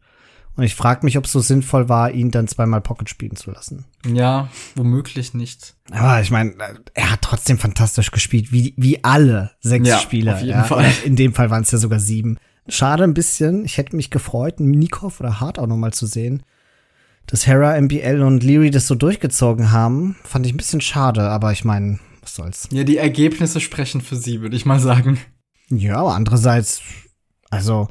Und ich frage mich, ob es so sinnvoll war, ihn dann zweimal Pocket spielen zu lassen. Ja, womöglich nicht. Aber ich meine, er hat trotzdem fantastisch gespielt, wie, wie alle sechs ja, Spieler. Auf jeden ja. Fall. In dem Fall waren es ja sogar sieben. Schade ein bisschen. Ich hätte mich gefreut, Nikov oder Hart auch noch mal zu sehen. Dass Hera, MBL und Leary das so durchgezogen haben, fand ich ein bisschen schade. Aber ich meine, was soll's. Ja, die Ergebnisse sprechen für sie, würde ich mal sagen. Ja, aber andererseits, also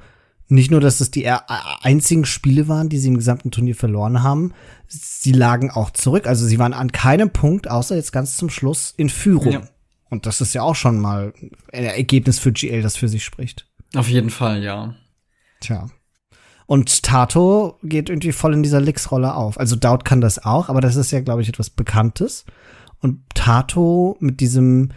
nicht nur, dass es die einzigen Spiele waren, die sie im gesamten Turnier verloren haben, sie lagen auch zurück. Also sie waren an keinem Punkt, außer jetzt ganz zum Schluss, in Führung. Ja. Und das ist ja auch schon mal ein Ergebnis für GL, das für sich spricht. Auf jeden Fall, ja. Tja. Und Tato geht irgendwie voll in dieser Lix-Rolle auf. Also Daut kann das auch, aber das ist ja, glaube ich, etwas Bekanntes. Und Tato mit diesem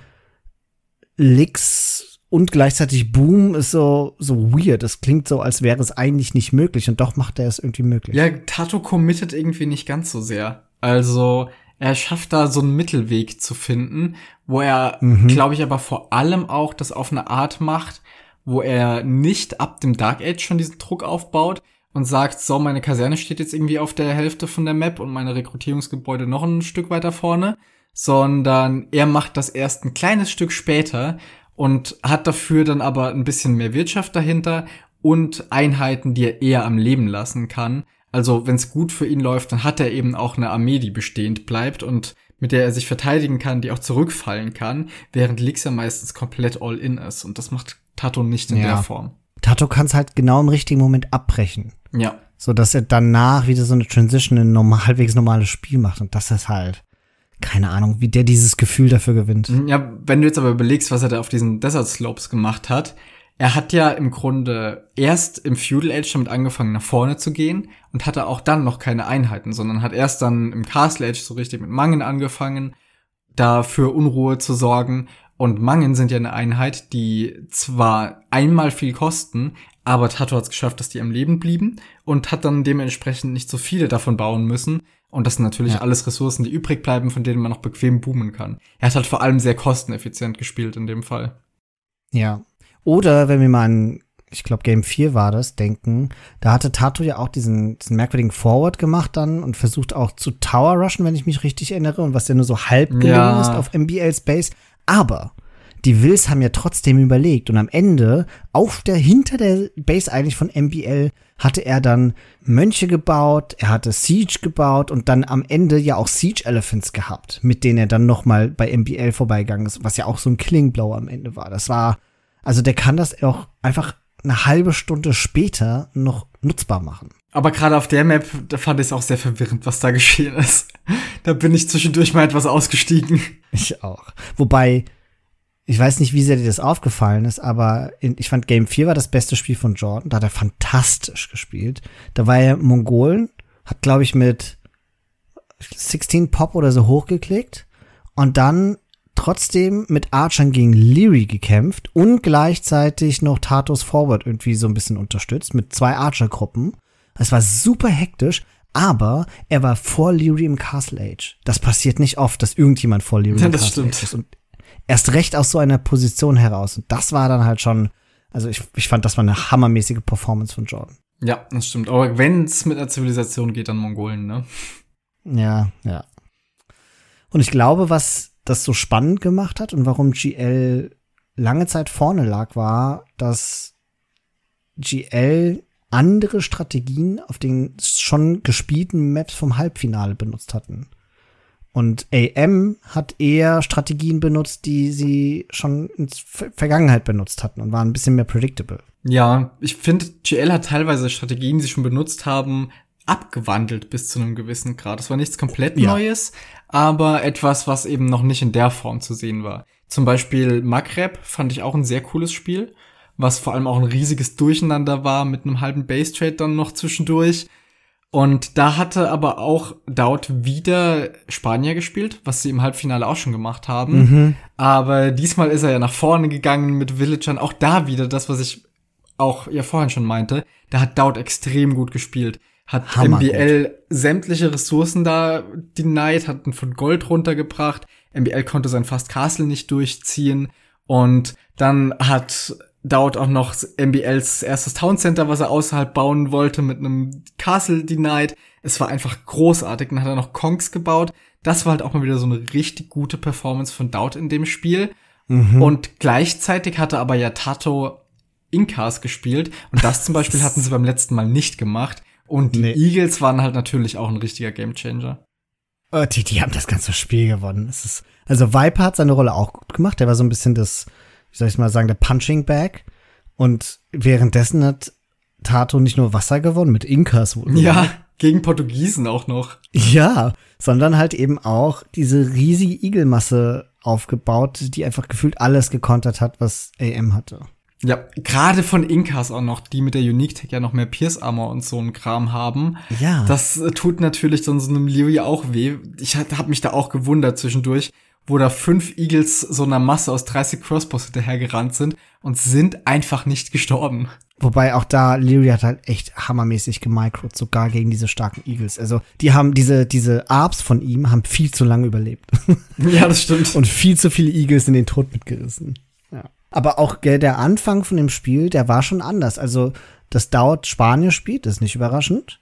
Lix und gleichzeitig Boom ist so, so weird. Es klingt so, als wäre es eigentlich nicht möglich und doch macht er es irgendwie möglich. Ja, Tato committet irgendwie nicht ganz so sehr. Also, er schafft da so einen Mittelweg zu finden, wo er, mhm. glaube ich, aber vor allem auch das auf eine Art macht, wo er nicht ab dem Dark Age schon diesen Druck aufbaut und sagt, so, meine Kaserne steht jetzt irgendwie auf der Hälfte von der Map und meine Rekrutierungsgebäude noch ein Stück weiter vorne, sondern er macht das erst ein kleines Stück später und hat dafür dann aber ein bisschen mehr Wirtschaft dahinter und Einheiten, die er eher am Leben lassen kann. Also wenn es gut für ihn läuft, dann hat er eben auch eine Armee, die bestehend bleibt und mit der er sich verteidigen kann, die auch zurückfallen kann, während Lix ja meistens komplett all in ist. Und das macht Tato nicht in ja. der Form. Tato kann es halt genau im richtigen Moment abbrechen. Ja. So dass er danach wieder so eine Transition in ein normal, halbwegs normales Spiel macht. Und das ist halt keine Ahnung, wie der dieses Gefühl dafür gewinnt. Mhm, ja, wenn du jetzt aber überlegst, was er da auf diesen Desert Slopes gemacht hat, er hat ja im Grunde erst im Feudal Age damit angefangen, nach vorne zu gehen und hatte auch dann noch keine Einheiten, sondern hat erst dann im Castle Age so richtig mit Mangen angefangen, da für Unruhe zu sorgen. Und Mangen sind ja eine Einheit, die zwar einmal viel kosten, aber Tato hat es geschafft, dass die am Leben blieben und hat dann dementsprechend nicht so viele davon bauen müssen, und das sind natürlich ja. alles Ressourcen, die übrig bleiben, von denen man noch bequem boomen kann. Er hat halt vor allem sehr kosteneffizient gespielt in dem Fall. Ja. Oder wenn wir mal an, ich glaube Game 4 war das, denken, da hatte Tato ja auch diesen, diesen merkwürdigen Forward gemacht dann und versucht auch zu Tower rushen, wenn ich mich richtig erinnere, und was ja nur so halb gelungen ja. ist auf MBL Space. Aber die Wills haben ja trotzdem überlegt und am Ende auf der hinter der Base eigentlich von MBL hatte er dann Mönche gebaut, er hatte Siege gebaut und dann am Ende ja auch Siege Elephants gehabt, mit denen er dann noch mal bei MBL vorbeigegangen ist, was ja auch so ein Killing am Ende war. Das war also der kann das auch einfach eine halbe Stunde später noch nutzbar machen. Aber gerade auf der Map, da fand ich es auch sehr verwirrend, was da geschehen ist. Da bin ich zwischendurch mal etwas ausgestiegen. Ich auch. Wobei ich weiß nicht, wie sehr dir das aufgefallen ist, aber in, ich fand Game 4 war das beste Spiel von Jordan. Da hat er fantastisch gespielt. Da war er Mongolen, hat, glaube ich, mit 16 Pop oder so hochgeklickt und dann trotzdem mit Archern gegen Leary gekämpft und gleichzeitig noch Tatos Forward irgendwie so ein bisschen unterstützt mit zwei Archer-Gruppen. Es war super hektisch, aber er war vor Leary im Castle Age. Das passiert nicht oft, dass irgendjemand vor Leary ja, im Castle stimmt. Age ist. Und erst recht aus so einer Position heraus. Und das war dann halt schon, also ich, ich fand, das war eine hammermäßige Performance von Jordan. Ja, das stimmt. Aber wenn es mit einer Zivilisation geht, dann Mongolen, ne? Ja, ja. Und ich glaube, was das so spannend gemacht hat und warum GL lange Zeit vorne lag, war, dass GL andere Strategien auf den schon gespielten Maps vom Halbfinale benutzt hatten. Und AM hat eher Strategien benutzt, die sie schon in der Vergangenheit benutzt hatten und waren ein bisschen mehr predictable. Ja, ich finde, GL hat teilweise Strategien, die sie schon benutzt haben, abgewandelt bis zu einem gewissen Grad. Das war nichts komplett ja. Neues, aber etwas, was eben noch nicht in der Form zu sehen war. Zum Beispiel Maghreb fand ich auch ein sehr cooles Spiel, was vor allem auch ein riesiges Durcheinander war mit einem halben Base Trade dann noch zwischendurch. Und da hatte aber auch Daut wieder Spanier gespielt, was sie im Halbfinale auch schon gemacht haben. Mhm. Aber diesmal ist er ja nach vorne gegangen mit Villagern. Auch da wieder das, was ich auch ja vorhin schon meinte. Da hat Daut extrem gut gespielt. Hat Hammer MBL gut. sämtliche Ressourcen da denied, hat ihn von Gold runtergebracht. MBL konnte sein Fast Castle nicht durchziehen. Und dann hat Dowd auch noch MBLs erstes Town Center, was er außerhalb bauen wollte, mit einem Castle Denied. Es war einfach großartig. Dann hat er noch Kongs gebaut. Das war halt auch mal wieder so eine richtig gute Performance von Dowd in dem Spiel. Mhm. Und gleichzeitig hatte aber ja Tato Incas gespielt. Und das zum Beispiel hatten sie beim letzten Mal nicht gemacht. Und die nee. Eagles waren halt natürlich auch ein richtiger Gamechanger. Oh, die, die haben das ganze Spiel gewonnen. Es ist, also Viper hat seine Rolle auch gut gemacht. Der war so ein bisschen das, wie soll ich mal sagen, der Punching Bag. Und währenddessen hat Tato nicht nur Wasser gewonnen mit Incas. Ja, gegen Portugiesen auch noch. Ja, sondern halt eben auch diese riesige Igelmasse aufgebaut, die einfach gefühlt alles gekontert hat, was AM hatte. Ja, gerade von Inkas auch noch, die mit der Unique Tech ja noch mehr Pierce Armor und so ein Kram haben. Ja. Das tut natürlich dann so einem Lewy auch weh. Ich habe mich da auch gewundert zwischendurch, wo da fünf Eagles so einer Masse aus 30 Crossbows hinterhergerannt sind und sind einfach nicht gestorben. Wobei auch da Leary hat halt echt hammermäßig gemicrot, sogar gegen diese starken Eagles. Also die haben diese, diese Arbs von ihm haben viel zu lange überlebt. Ja, das stimmt. und viel zu viele Eagles in den Tod mitgerissen. Aber auch der Anfang von dem Spiel, der war schon anders. Also, das dauert Spanier spielt, das ist nicht überraschend.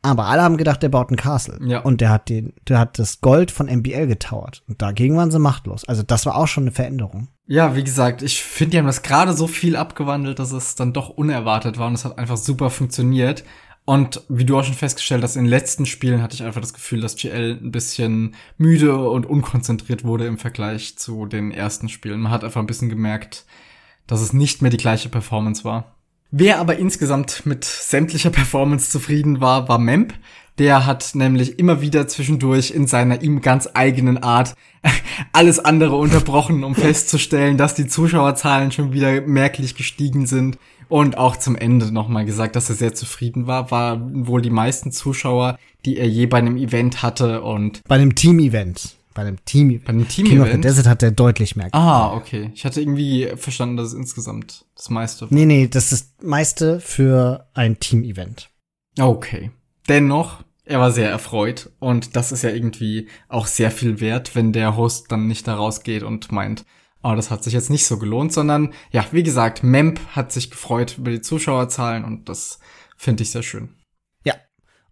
Aber alle haben gedacht, der baut ein Castle. Ja. Und der hat den, der hat das Gold von MBL getauert. Und dagegen waren sie machtlos. Also das war auch schon eine Veränderung. Ja, wie gesagt, ich finde, die haben das gerade so viel abgewandelt, dass es dann doch unerwartet war und es hat einfach super funktioniert. Und wie du auch schon festgestellt hast, in den letzten Spielen hatte ich einfach das Gefühl, dass GL ein bisschen müde und unkonzentriert wurde im Vergleich zu den ersten Spielen. Man hat einfach ein bisschen gemerkt, dass es nicht mehr die gleiche Performance war. Wer aber insgesamt mit sämtlicher Performance zufrieden war, war Memp. Der hat nämlich immer wieder zwischendurch in seiner ihm ganz eigenen Art alles andere unterbrochen, um festzustellen, dass die Zuschauerzahlen schon wieder merklich gestiegen sind und auch zum Ende nochmal gesagt, dass er sehr zufrieden war, war wohl die meisten Zuschauer, die er je bei einem Event hatte und. Bei einem Team-Event. Bei einem Team-Event. Bei einem Team-Event. King of the Desert hat er deutlich mehr. Ah, okay. Ich hatte irgendwie verstanden, dass es insgesamt das meiste war. Nee, nee, das ist das meiste für ein Team-Event. Okay. Dennoch, er war sehr erfreut und das ist ja irgendwie auch sehr viel wert, wenn der Host dann nicht da rausgeht und meint, aber das hat sich jetzt nicht so gelohnt, sondern ja, wie gesagt, Memp hat sich gefreut über die Zuschauerzahlen und das finde ich sehr schön. Ja.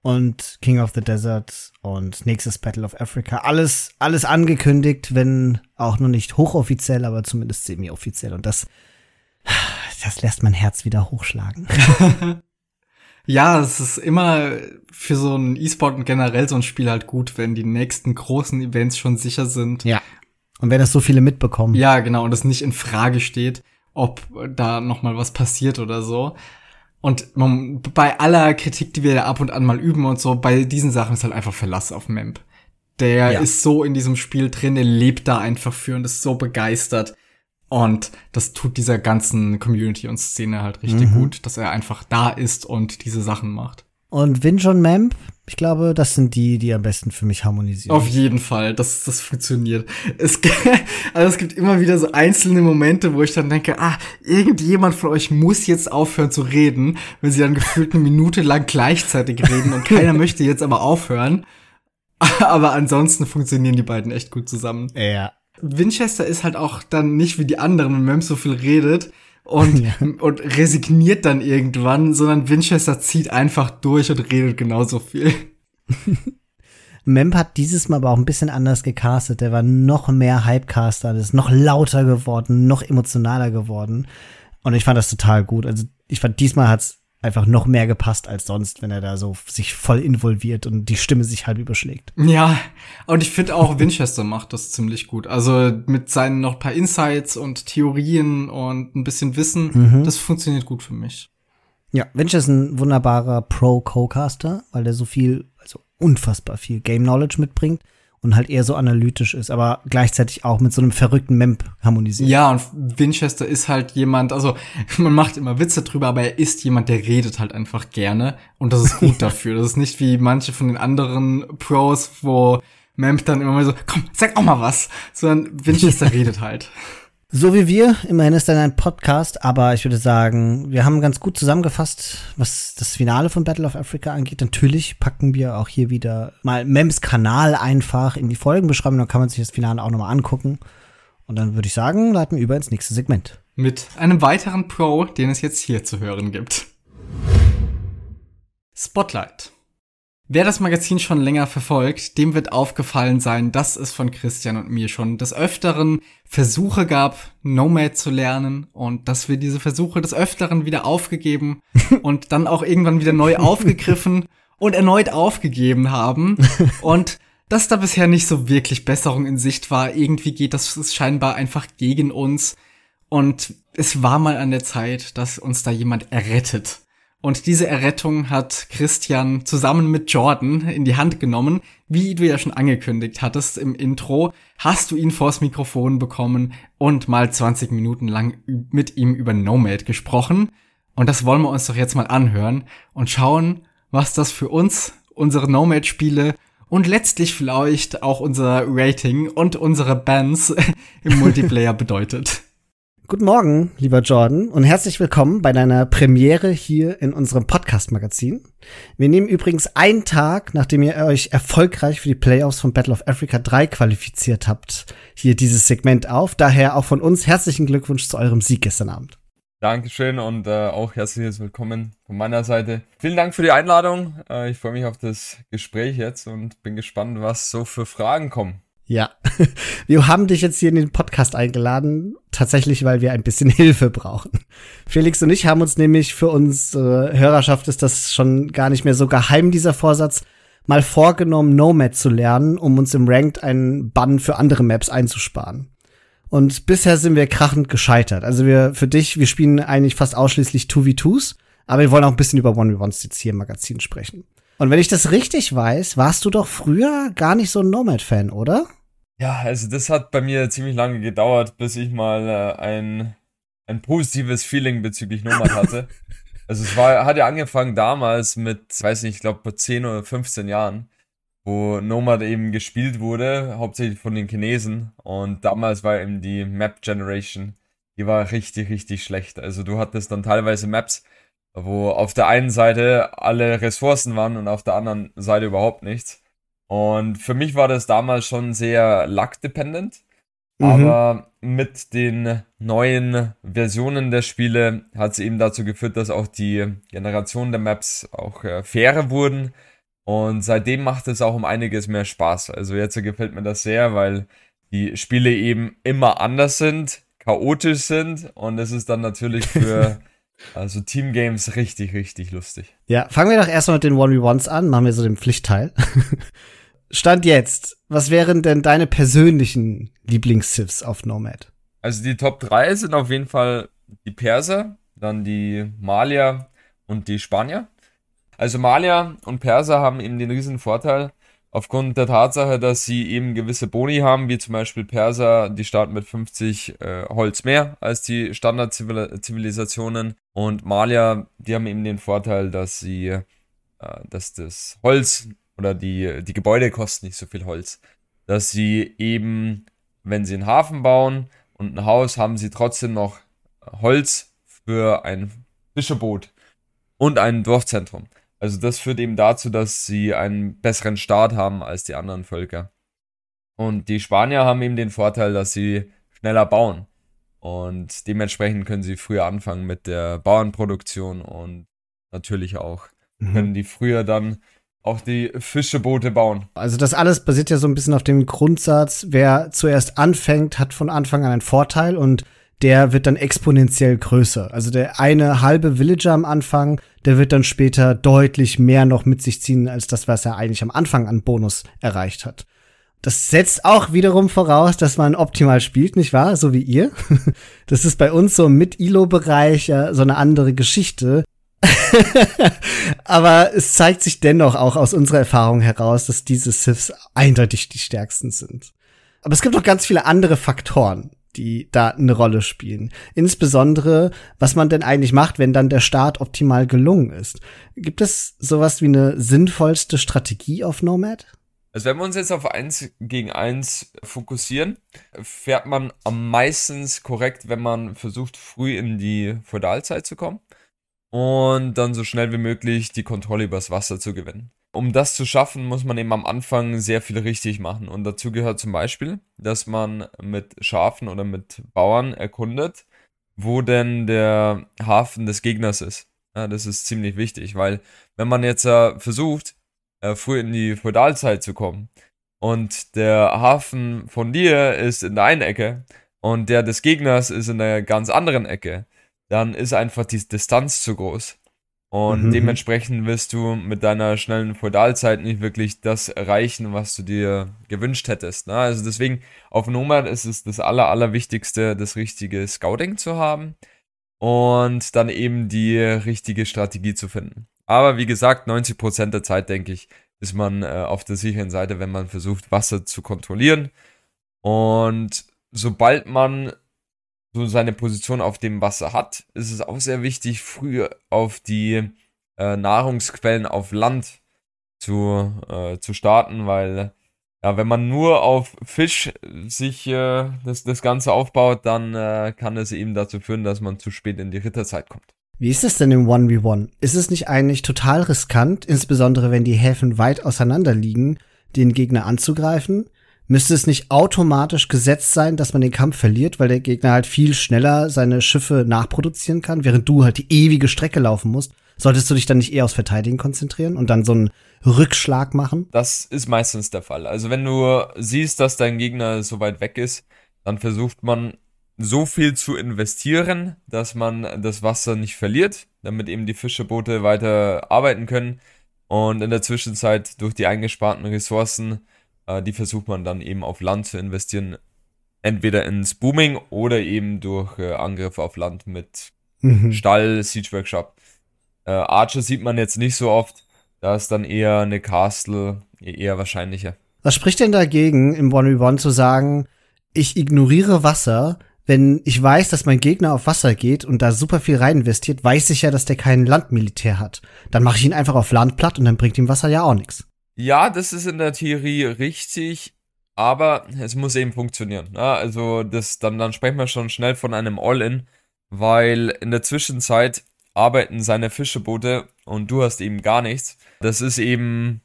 Und King of the Desert und nächstes Battle of Africa, alles, alles angekündigt, wenn auch nur nicht hochoffiziell, aber zumindest semi-offiziell. Und das, das lässt mein Herz wieder hochschlagen. ja, es ist immer für so ein E-Sport und generell so ein Spiel halt gut, wenn die nächsten großen Events schon sicher sind. Ja. Und wenn das so viele mitbekommen. Ja, genau, und es nicht in Frage steht, ob da noch mal was passiert oder so. Und man, bei aller Kritik, die wir ja ab und an mal üben und so, bei diesen Sachen ist halt einfach Verlass auf Memp. Der ja. ist so in diesem Spiel drin, der lebt da einfach für und ist so begeistert. Und das tut dieser ganzen Community und Szene halt richtig mhm. gut, dass er einfach da ist und diese Sachen macht. Und Winch und Memp, ich glaube, das sind die, die am besten für mich harmonisieren. Auf jeden Fall, das, das funktioniert. Es, also es gibt immer wieder so einzelne Momente, wo ich dann denke, ah, irgendjemand von euch muss jetzt aufhören zu reden, wenn sie dann gefühlt eine Minute lang gleichzeitig reden und keiner möchte jetzt aber aufhören. Aber ansonsten funktionieren die beiden echt gut zusammen. Ja. Winchester ist halt auch dann nicht wie die anderen, wenn Mem so viel redet und, ja. und resigniert dann irgendwann, sondern Winchester zieht einfach durch und redet genauso viel. Memp hat dieses Mal aber auch ein bisschen anders gecastet. Der war noch mehr Hypecaster, ist noch lauter geworden, noch emotionaler geworden. Und ich fand das total gut. Also ich fand, diesmal hat's einfach noch mehr gepasst als sonst, wenn er da so sich voll involviert und die Stimme sich halb überschlägt. Ja, und ich finde auch Winchester macht das ziemlich gut. Also mit seinen noch paar Insights und Theorien und ein bisschen Wissen, mhm. das funktioniert gut für mich. Ja, Winchester ist ein wunderbarer Pro-Co-Caster, weil der so viel, also unfassbar viel Game Knowledge mitbringt und halt eher so analytisch ist, aber gleichzeitig auch mit so einem verrückten Memp harmonisiert. Ja, und Winchester ist halt jemand, also man macht immer Witze drüber, aber er ist jemand, der redet halt einfach gerne und das ist gut dafür. Das ist nicht wie manche von den anderen Pros, wo Memp dann immer mal so, komm, sag auch mal was, sondern Winchester redet halt. So wie wir, immerhin ist dann ein Podcast, aber ich würde sagen, wir haben ganz gut zusammengefasst, was das Finale von Battle of Africa angeht. Natürlich packen wir auch hier wieder mal Mems Kanal einfach in die Folgenbeschreibung, dann kann man sich das Finale auch nochmal angucken. Und dann würde ich sagen, leiten wir über ins nächste Segment. mit einem weiteren Pro, den es jetzt hier zu hören gibt. Spotlight. Wer das Magazin schon länger verfolgt, dem wird aufgefallen sein, dass es von Christian und mir schon des Öfteren Versuche gab, Nomad zu lernen und dass wir diese Versuche des Öfteren wieder aufgegeben und dann auch irgendwann wieder neu aufgegriffen und erneut aufgegeben haben und dass da bisher nicht so wirklich Besserung in Sicht war. Irgendwie geht das scheinbar einfach gegen uns und es war mal an der Zeit, dass uns da jemand errettet. Und diese Errettung hat Christian zusammen mit Jordan in die Hand genommen. Wie du ja schon angekündigt hattest im Intro, hast du ihn vors Mikrofon bekommen und mal 20 Minuten lang mit ihm über Nomad gesprochen. Und das wollen wir uns doch jetzt mal anhören und schauen, was das für uns, unsere Nomad-Spiele und letztlich vielleicht auch unser Rating und unsere Bands im Multiplayer bedeutet. Guten Morgen, lieber Jordan, und herzlich willkommen bei deiner Premiere hier in unserem Podcast-Magazin. Wir nehmen übrigens einen Tag, nachdem ihr euch erfolgreich für die Playoffs von Battle of Africa 3 qualifiziert habt, hier dieses Segment auf. Daher auch von uns herzlichen Glückwunsch zu eurem Sieg gestern Abend. Dankeschön und äh, auch herzliches Willkommen von meiner Seite. Vielen Dank für die Einladung. Äh, ich freue mich auf das Gespräch jetzt und bin gespannt, was so für Fragen kommen. Ja, wir haben dich jetzt hier in den Podcast eingeladen, tatsächlich, weil wir ein bisschen Hilfe brauchen. Felix und ich haben uns nämlich für unsere Hörerschaft ist das schon gar nicht mehr so geheim, dieser Vorsatz, mal vorgenommen, Nomad zu lernen, um uns im Ranked einen Bann für andere Maps einzusparen. Und bisher sind wir krachend gescheitert. Also wir, für dich, wir spielen eigentlich fast ausschließlich 2v2s, aber wir wollen auch ein bisschen über 1v1s jetzt hier im Magazin sprechen. Und wenn ich das richtig weiß, warst du doch früher gar nicht so ein Nomad-Fan, oder? Ja, also das hat bei mir ziemlich lange gedauert, bis ich mal äh, ein, ein positives Feeling bezüglich Nomad hatte. also es war, hat ja angefangen damals mit, weiß nicht, ich glaube 10 oder 15 Jahren, wo Nomad eben gespielt wurde, hauptsächlich von den Chinesen. Und damals war eben die Map Generation, die war richtig, richtig schlecht. Also du hattest dann teilweise Maps, wo auf der einen Seite alle Ressourcen waren und auf der anderen Seite überhaupt nichts. Und für mich war das damals schon sehr luck-dependent. Mhm. Aber mit den neuen Versionen der Spiele hat es eben dazu geführt, dass auch die Generation der Maps auch äh, fairer wurden. Und seitdem macht es auch um einiges mehr Spaß. Also jetzt gefällt mir das sehr, weil die Spiele eben immer anders sind, chaotisch sind und es ist dann natürlich für Also Teamgames richtig, richtig lustig. Ja, fangen wir doch erstmal mit den 1v1s an, machen wir so den Pflichtteil. Stand jetzt, was wären denn deine persönlichen Lieblings-Sifs auf Nomad? Also die Top 3 sind auf jeden Fall die Perser, dann die Malier und die Spanier. Also Malier und Perser haben eben den riesen Vorteil, aufgrund der Tatsache, dass sie eben gewisse Boni haben, wie zum Beispiel Perser, die starten mit 50 äh, Holz mehr als die Standardzivilisationen und Malier, die haben eben den Vorteil, dass sie, äh, dass das Holz oder die, die Gebäude kosten nicht so viel Holz, dass sie eben, wenn sie einen Hafen bauen und ein Haus, haben sie trotzdem noch Holz für ein Fischerboot und ein Dorfzentrum. Also das führt eben dazu, dass sie einen besseren Start haben als die anderen Völker. Und die Spanier haben eben den Vorteil, dass sie schneller bauen. Und dementsprechend können sie früher anfangen mit der Bauernproduktion und natürlich auch mhm. können die früher dann auch die Fischeboote bauen. Also das alles basiert ja so ein bisschen auf dem Grundsatz, wer zuerst anfängt, hat von Anfang an einen Vorteil und der wird dann exponentiell größer. Also der eine halbe Villager am Anfang, der wird dann später deutlich mehr noch mit sich ziehen, als das, was er eigentlich am Anfang an Bonus erreicht hat. Das setzt auch wiederum voraus, dass man optimal spielt, nicht wahr? So wie ihr. Das ist bei uns so mit ILO-Bereich ja so eine andere Geschichte. Aber es zeigt sich dennoch auch aus unserer Erfahrung heraus, dass diese Siths eindeutig die stärksten sind. Aber es gibt noch ganz viele andere Faktoren, die da eine Rolle spielen. Insbesondere, was man denn eigentlich macht, wenn dann der Start optimal gelungen ist. Gibt es sowas wie eine sinnvollste Strategie auf Nomad? Also wenn wir uns jetzt auf eins gegen eins fokussieren, fährt man am meisten korrekt, wenn man versucht, früh in die Feudalzeit zu kommen und dann so schnell wie möglich die Kontrolle übers Wasser zu gewinnen um das zu schaffen, muss man eben am Anfang sehr viel richtig machen. Und dazu gehört zum Beispiel, dass man mit Schafen oder mit Bauern erkundet, wo denn der Hafen des Gegners ist. Ja, das ist ziemlich wichtig, weil wenn man jetzt äh, versucht, äh, früh in die Feudalzeit zu kommen und der Hafen von dir ist in der einen Ecke und der des Gegners ist in der ganz anderen Ecke, dann ist einfach die Distanz zu groß. Und mhm. dementsprechend wirst du mit deiner schnellen Feudalzeit nicht wirklich das erreichen, was du dir gewünscht hättest. Ne? Also deswegen auf Nomad ist es das aller, allerwichtigste, das richtige Scouting zu haben und dann eben die richtige Strategie zu finden. Aber wie gesagt, 90% der Zeit, denke ich, ist man äh, auf der sicheren Seite, wenn man versucht, Wasser zu kontrollieren. Und sobald man so seine Position auf dem Wasser hat, ist es auch sehr wichtig, früh auf die äh, Nahrungsquellen auf Land zu, äh, zu starten, weil ja, wenn man nur auf Fisch sich äh, das, das Ganze aufbaut, dann äh, kann es eben dazu führen, dass man zu spät in die Ritterzeit kommt. Wie ist es denn im 1v1? Ist es nicht eigentlich total riskant, insbesondere wenn die Häfen weit auseinander liegen, den Gegner anzugreifen? Müsste es nicht automatisch gesetzt sein, dass man den Kampf verliert, weil der Gegner halt viel schneller seine Schiffe nachproduzieren kann, während du halt die ewige Strecke laufen musst? Solltest du dich dann nicht eher aufs Verteidigen konzentrieren und dann so einen Rückschlag machen? Das ist meistens der Fall. Also wenn du siehst, dass dein Gegner so weit weg ist, dann versucht man so viel zu investieren, dass man das Wasser nicht verliert, damit eben die Fischerboote weiter arbeiten können. Und in der Zwischenzeit durch die eingesparten Ressourcen äh, die versucht man dann eben auf Land zu investieren. Entweder ins Booming oder eben durch äh, Angriffe auf Land mit mhm. Stall, Siege Workshop. Äh, Archer sieht man jetzt nicht so oft. Da ist dann eher eine Castle eher wahrscheinlicher. Was spricht denn dagegen, im 1v1 zu sagen, ich ignoriere Wasser, wenn ich weiß, dass mein Gegner auf Wasser geht und da super viel rein investiert, weiß ich ja, dass der kein Landmilitär hat. Dann mache ich ihn einfach auf Land platt und dann bringt ihm Wasser ja auch nichts. Ja, das ist in der Theorie richtig, aber es muss eben funktionieren. Ja, ne? also das, dann, dann sprechen wir schon schnell von einem All-In, weil in der Zwischenzeit arbeiten seine Fischeboote und du hast eben gar nichts. Das ist eben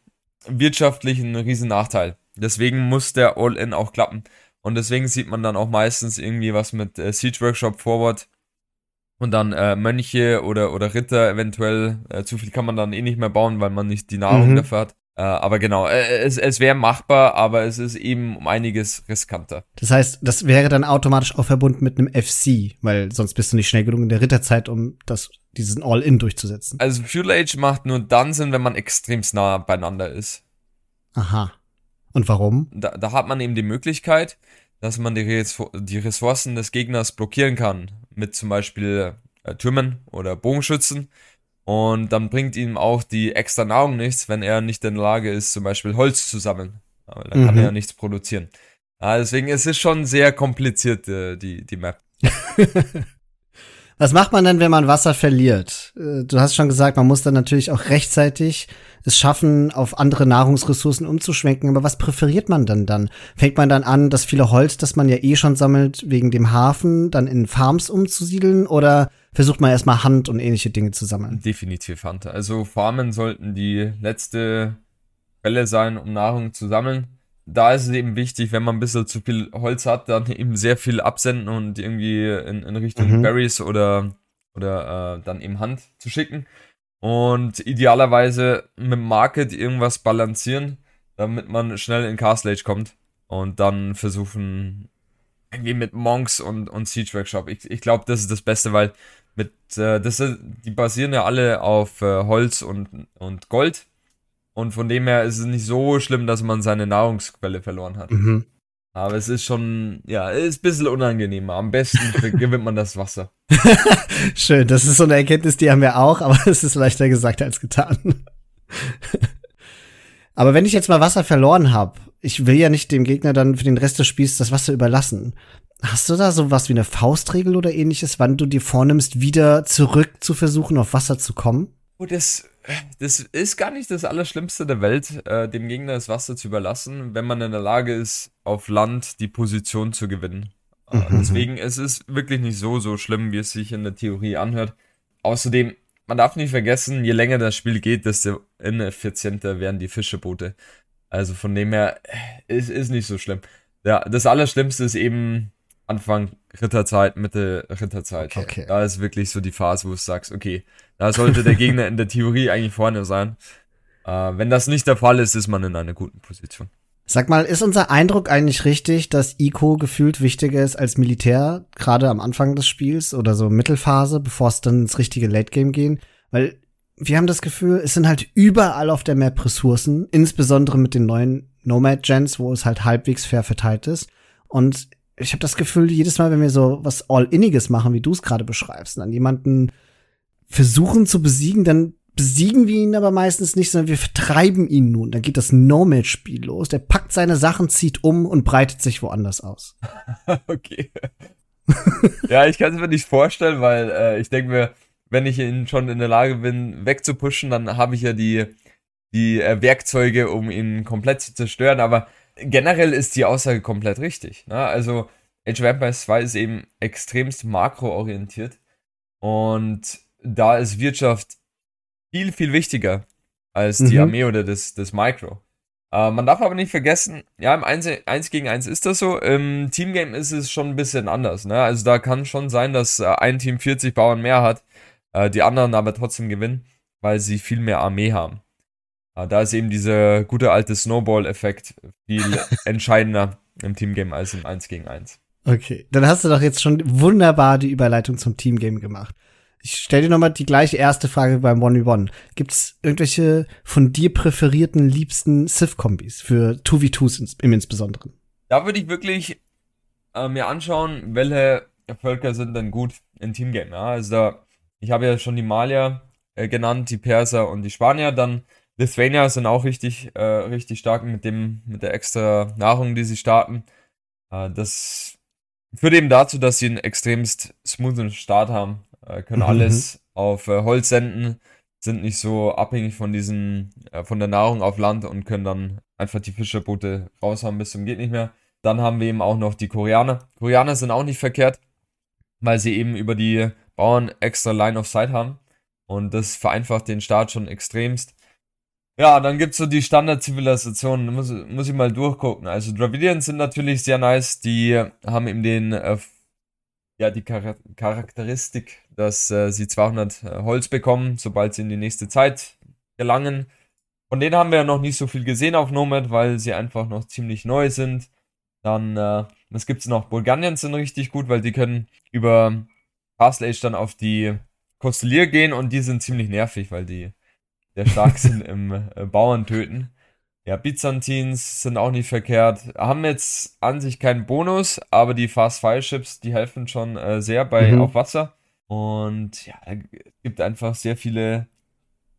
wirtschaftlich ein riesen Nachteil. Deswegen muss der All-In auch klappen. Und deswegen sieht man dann auch meistens irgendwie was mit äh, Siege Workshop Forward und dann äh, Mönche oder, oder Ritter eventuell. Äh, zu viel kann man dann eh nicht mehr bauen, weil man nicht die Nahrung mhm. dafür hat. Äh, aber genau, äh, es, es wäre machbar, aber es ist eben um einiges riskanter. Das heißt, das wäre dann automatisch auch verbunden mit einem FC, weil sonst bist du nicht schnell genug in der Ritterzeit, um das, diesen All-In durchzusetzen. Also Fuel Age macht nur dann Sinn, wenn man extremst nah beieinander ist. Aha. Und warum? Da, da hat man eben die Möglichkeit, dass man die, die Ressourcen des Gegners blockieren kann. Mit zum Beispiel äh, Türmen oder Bogenschützen und dann bringt ihm auch die extra Nahrung nichts, wenn er nicht in der Lage ist, zum Beispiel Holz zu sammeln. Aber dann mhm. kann er ja nichts produzieren. Ja, deswegen ist es schon sehr kompliziert, äh, die, die Map. Was macht man denn, wenn man Wasser verliert? Äh, du hast schon gesagt, man muss dann natürlich auch rechtzeitig es schaffen, auf andere Nahrungsressourcen umzuschwenken. Aber was präferiert man denn dann? Fängt man dann an, das viele Holz, das man ja eh schon sammelt, wegen dem Hafen, dann in Farms umzusiedeln? Oder versucht man erstmal Hand und ähnliche Dinge zu sammeln. Definitiv Hand. Also Farmen sollten die letzte Quelle sein, um Nahrung zu sammeln. Da ist es eben wichtig, wenn man ein bisschen zu viel Holz hat, dann eben sehr viel absenden und irgendwie in, in Richtung mhm. Berries oder, oder äh, dann eben Hand zu schicken. Und idealerweise mit dem Market irgendwas balancieren, damit man schnell in Castle Age kommt. Und dann versuchen, irgendwie mit Monks und, und Siege Workshop. Ich, ich glaube, das ist das Beste, weil mit, äh, das, die basieren ja alle auf äh, Holz und, und Gold. Und von dem her ist es nicht so schlimm, dass man seine Nahrungsquelle verloren hat. Mhm. Aber es ist schon, ja, ist ein bisschen unangenehmer. Am besten gewinnt man das Wasser. Schön, das ist so eine Erkenntnis, die haben wir auch, aber es ist leichter gesagt als getan. aber wenn ich jetzt mal Wasser verloren habe, ich will ja nicht dem Gegner dann für den Rest des Spiels das Wasser überlassen. Hast du da so was wie eine Faustregel oder ähnliches, wann du dir vornimmst, wieder zurück zu versuchen, auf Wasser zu kommen? Oh, das, das ist gar nicht das Allerschlimmste der Welt, äh, dem Gegner das Wasser zu überlassen, wenn man in der Lage ist, auf Land die Position zu gewinnen. Äh, mhm. Deswegen es ist es wirklich nicht so, so schlimm, wie es sich in der Theorie anhört. Außerdem, man darf nicht vergessen, je länger das Spiel geht, desto ineffizienter werden die Fischeboote. Also von dem her, es ist nicht so schlimm. Ja, das Allerschlimmste ist eben Anfang Ritterzeit, Mitte Ritterzeit. Okay. Da ist wirklich so die Phase, wo du sagst, okay, da sollte der Gegner in der Theorie eigentlich vorne sein. Äh, wenn das nicht der Fall ist, ist man in einer guten Position. Sag mal, ist unser Eindruck eigentlich richtig, dass Ico gefühlt wichtiger ist als Militär, gerade am Anfang des Spiels oder so Mittelphase, bevor es dann ins richtige Late Game gehen? Weil wir haben das Gefühl, es sind halt überall auf der Map Ressourcen, insbesondere mit den neuen Nomad-Gens, wo es halt halbwegs fair verteilt ist. Und ich habe das Gefühl, jedes Mal, wenn wir so was All-Inniges machen, wie du es gerade beschreibst, dann jemanden versuchen zu besiegen, dann besiegen wir ihn aber meistens nicht, sondern wir vertreiben ihn nun. Dann geht das Nomad-Spiel los. Der packt seine Sachen, zieht um und breitet sich woanders aus. okay. ja, ich kann es mir nicht vorstellen, weil äh, ich denke mir, wenn ich ihn schon in der Lage bin, wegzupushen, dann habe ich ja die, die äh, Werkzeuge, um ihn komplett zu zerstören. Aber generell ist die Aussage komplett richtig. Ne? Also Age of Empires 2 ist eben extremst makroorientiert und da ist Wirtschaft viel, viel wichtiger als die Mhm. Armee oder das, das Micro. Äh, man darf aber nicht vergessen, ja, im 1, 1 gegen 1 ist das so. Im Teamgame ist es schon ein bisschen anders. Ne? Also da kann schon sein, dass äh, ein Team 40 Bauern mehr hat, äh, die anderen aber trotzdem gewinnen, weil sie viel mehr Armee haben. Äh, da ist eben dieser gute alte Snowball-Effekt viel entscheidender im Teamgame als im 1 gegen 1. Okay, dann hast du doch jetzt schon wunderbar die Überleitung zum Teamgame gemacht. Ich stell dir noch mal die gleiche erste Frage beim 1v1. Gibt es irgendwelche von dir präferierten, liebsten Civ-Kombis für 2v2s ins, im Insbesonderen? Da würde ich wirklich äh, mir anschauen, welche Völker sind denn gut im Teamgame. Ja? Also da, ich habe ja schon die Malier äh, genannt, die Perser und die Spanier. Dann Lithuania sind auch richtig, äh, richtig stark mit dem, mit der extra Nahrung, die sie starten. Äh, das führt eben dazu, dass sie einen extremst smoothen Start haben. Äh, können Mhm. alles auf äh, Holz senden, sind nicht so abhängig von diesen, äh, von der Nahrung auf Land und können dann einfach die Fischerboote raushauen bis zum geht nicht mehr. Dann haben wir eben auch noch die Koreaner. Koreaner sind auch nicht verkehrt, weil sie eben über die Bauern extra Line of Sight haben. Und das vereinfacht den Start schon extremst. Ja, dann gibt's so die Standard-Zivilisationen, muss, muss ich mal durchgucken. Also Dravidians sind natürlich sehr nice, die haben eben den, äh, ja, die Chara Charakteristik, dass äh, sie 200 äh, Holz bekommen, sobald sie in die nächste Zeit gelangen. Von denen haben wir ja noch nicht so viel gesehen auf Nomad, weil sie einfach noch ziemlich neu sind. Dann, äh, was gibt's noch? Bulgarians sind richtig gut, weil die können über Castle Age dann auf die Kostelier gehen und die sind ziemlich nervig, weil die sehr stark sind im äh, Bauern töten. Ja, Byzantins sind auch nicht verkehrt. Haben jetzt an sich keinen Bonus, aber die Fast Fire Ships, die helfen schon äh, sehr bei Mhm. auf Wasser. Und ja, es gibt einfach sehr viele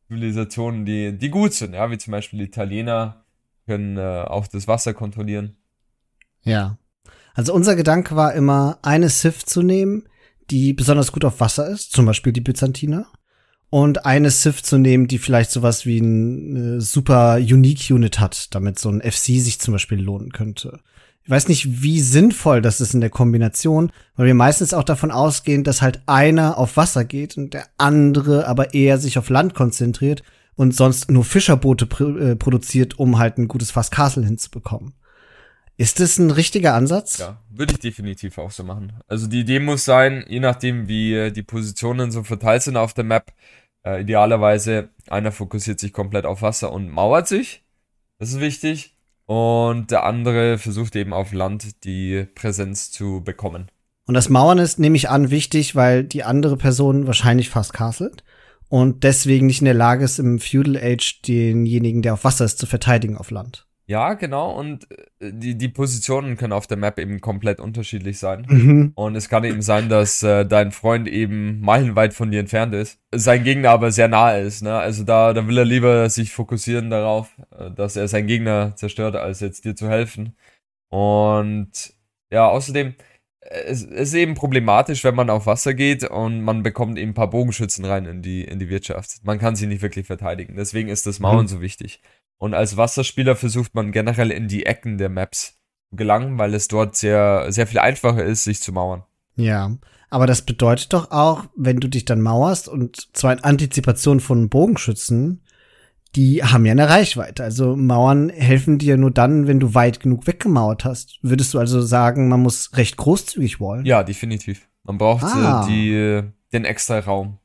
Zivilisationen, die, die gut sind, ja, wie zum Beispiel die Italiener können äh, auch das Wasser kontrollieren. Ja. Also unser Gedanke war immer, eine Civ zu nehmen, die besonders gut auf Wasser ist, zum Beispiel die Byzantiner. Und eine Civ zu nehmen, die vielleicht sowas wie ein äh, super Unique Unit hat, damit so ein FC sich zum Beispiel lohnen könnte. Ich weiß nicht, wie sinnvoll das ist in der Kombination, weil wir meistens auch davon ausgehen, dass halt einer auf Wasser geht und der andere aber eher sich auf Land konzentriert und sonst nur Fischerboote pr äh, produziert, um halt ein gutes Fast Castle hinzubekommen. Ist das ein richtiger Ansatz? Ja, würde ich definitiv auch so machen. Also die Idee muss sein, je nachdem wie äh, die Positionen so verteilt sind auf der Map, äh, idealerweise einer fokussiert sich komplett auf Wasser und mauert sich. Das ist wichtig. Und der andere versucht eben auf Land die Präsenz zu bekommen. Und das Mauern ist, nehme ich an, wichtig, weil die andere Person wahrscheinlich fast castelt und deswegen nicht in der Lage ist, im Feudal Age denjenigen, der auf Wasser ist, zu verteidigen auf Land. Ja, genau. Und äh, die, die Positionen können auf der Map eben komplett unterschiedlich sein. Mhm. Und es kann eben sein, dass äh, dein Freund eben meilenweit von dir entfernt ist, sein Gegner aber sehr nahe ist. Ne? Also da, da will er lieber sich fokussieren darauf, äh, dass er seinen Gegner zerstört, als jetzt dir zu helfen. Und ja, außerdem, äh, es, es ist eben problematisch, wenn man auf Wasser geht und man bekommt eben ein paar Bogenschützen rein in die, in die Wirtschaft. Man kann sie nicht wirklich verteidigen. Deswegen ist das Mauern Mhm. so wichtig. Und als Wasserspieler versucht man generell in die Ecken der Maps zu gelangen, weil es dort sehr, sehr viel einfacher ist, sich zu mauern. Ja, aber das bedeutet doch auch, wenn du dich dann mauerst und zwar in Antizipation von Bogenschützen, die haben ja eine Reichweite. Also Mauern helfen dir nur dann, wenn du weit genug weggemauert hast. Würdest du also sagen, man muss recht großzügig wallen? Ja, definitiv. Man braucht ah. die, den extra Raum,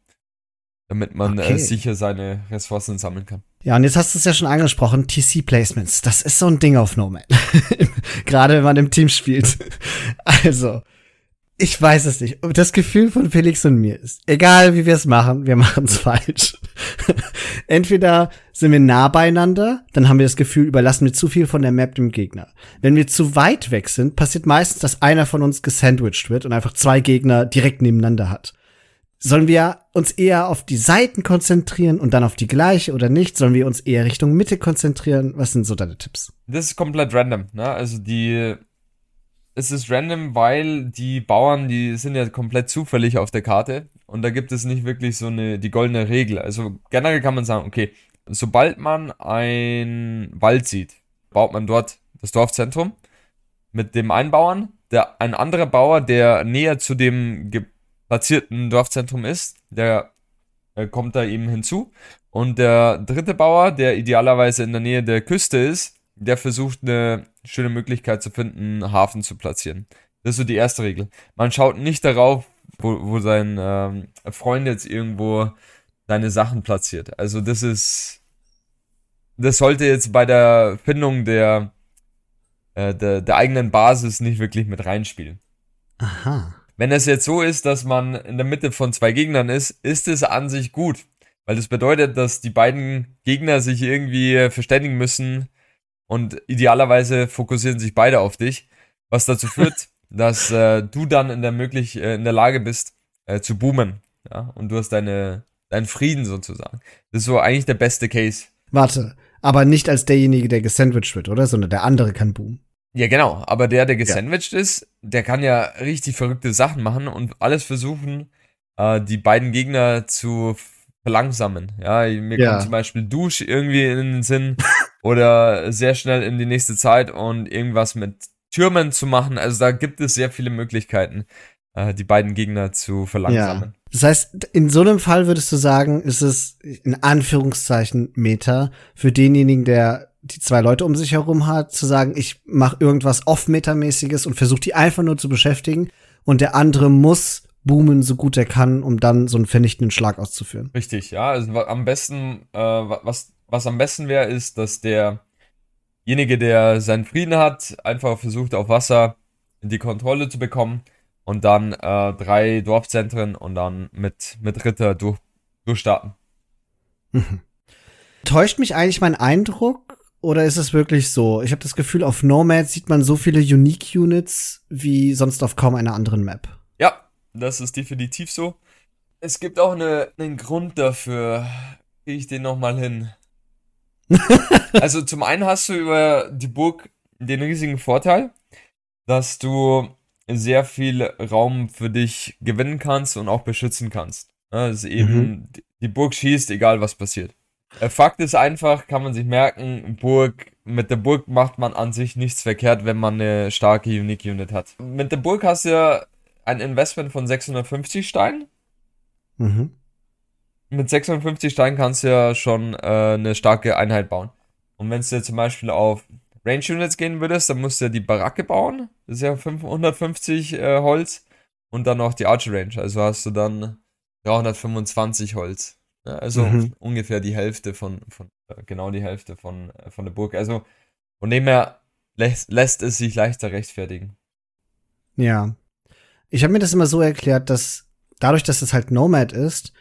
damit man okay. äh, sicher seine Ressourcen sammeln kann. Ja, und jetzt hast du es ja schon angesprochen, TC-Placements. Das ist so ein Ding auf Nomad. Gerade wenn man im Team spielt. also, ich weiß es nicht. Das Gefühl von Felix und mir ist, egal wie wir es machen, wir machen es falsch. Entweder sind wir nah beieinander, dann haben wir das Gefühl, überlassen wir zu viel von der Map dem Gegner. Wenn wir zu weit weg sind, passiert meistens, dass einer von uns gesandwiched wird und einfach zwei Gegner direkt nebeneinander hat. Sollen wir uns eher auf die Seiten konzentrieren und dann auf die gleiche oder nicht? Sollen wir uns eher Richtung Mitte konzentrieren? Was sind so deine Tipps? Das ist komplett random, ne? Also die es ist random, weil die Bauern, die sind ja komplett zufällig auf der Karte und da gibt es nicht wirklich so eine die goldene Regel. Also generell kann man sagen, okay, sobald man ein Wald sieht, baut man dort das Dorfzentrum mit dem einen Bauern, der ein anderer Bauer, der näher zu dem platzierten Dorfzentrum ist, der äh, kommt da eben hinzu und der dritte Bauer, der idealerweise in der Nähe der Küste ist, der versucht eine schöne Möglichkeit zu finden, einen Hafen zu platzieren. Das ist so die erste Regel. Man schaut nicht darauf, wo, wo sein ähm, Freund jetzt irgendwo seine Sachen platziert. Also das ist, das sollte jetzt bei der Findung der, äh, der, der eigenen Basis nicht wirklich mit reinspielen. Aha. Wenn es jetzt so ist, dass man in der Mitte von zwei Gegnern ist, ist es an sich gut. Weil das bedeutet, dass die beiden Gegner sich irgendwie verständigen müssen, und idealerweise fokussieren sich beide auf dich, was dazu führt, dass äh, du dann in der möglich äh, in der Lage bist äh, zu boomen, ja, und du hast deine deinen Frieden sozusagen. Das ist so eigentlich der beste Case. Warte, aber nicht als derjenige, der gesandwiched wird, oder? Sondern der andere kann boomen. Ja, genau. Aber der, der gesandwiched ja. ist, der kann ja richtig verrückte Sachen machen und alles versuchen, äh, die beiden Gegner zu verlangsamen. Ja, mir ja. kommt zum Beispiel Dusch irgendwie in den Sinn oder sehr schnell in die nächste Zeit und irgendwas mit Türmen zu machen. Also da gibt es sehr viele Möglichkeiten, äh, die beiden Gegner zu verlangsamen. Ja. Das heißt, in so einem Fall würdest du sagen, ist es in Anführungszeichen Meta für denjenigen, der die zwei Leute um sich herum hat, zu sagen, ich mache irgendwas off-metamäßiges und versuche die einfach nur zu beschäftigen und der andere muss boomen, so gut er kann, um dann so einen vernichtenden Schlag auszuführen. Richtig, ja. Also am besten, äh, was was am besten wäre, ist, dass derjenige, der seinen Frieden hat, einfach versucht, auf Wasser die Kontrolle zu bekommen und dann äh, drei Dorfzentren und dann mit, mit Ritter durch, durchstarten. Mhm. Täuscht mich eigentlich mein Eindruck oder ist es wirklich so? Ich habe das Gefühl, auf Nomad sieht man so viele Unique Units wie sonst auf kaum einer anderen Map. Ja, das ist definitiv so. Es gibt auch eine, einen Grund dafür. Kriege ich den noch mal hin? also zum einen hast du über die Burg den riesigen Vorteil, dass du sehr viel Raum für dich gewinnen kannst und auch beschützen kannst. Also eben mhm. die Burg schießt, egal was passiert. Fakt ist einfach, kann man sich merken, Burg, mit der Burg macht man an sich nichts verkehrt, wenn man eine starke Unique Unit hat. Mit der Burg hast du ja ein Investment von 650 Steinen. Mhm mit 650 Steinen kannst du ja schon äh, eine starke Einheit bauen. Und wenn du zum Beispiel auf Range Units gehen würdest, dann musst du ja die Baracke bauen. Das ist ja 550 äh, Holz. Und dann noch die Archer Range. Also hast du dann 325 Holz. Ja, also mhm. ungefähr die Hälfte von, von äh, genau die Hälfte von, äh, von der Burg. Also von dem her lässt, lässt es sich leichter rechtfertigen. Ja. Ich habe mir das immer so erklärt, dass dadurch, dass es halt Nomad ist,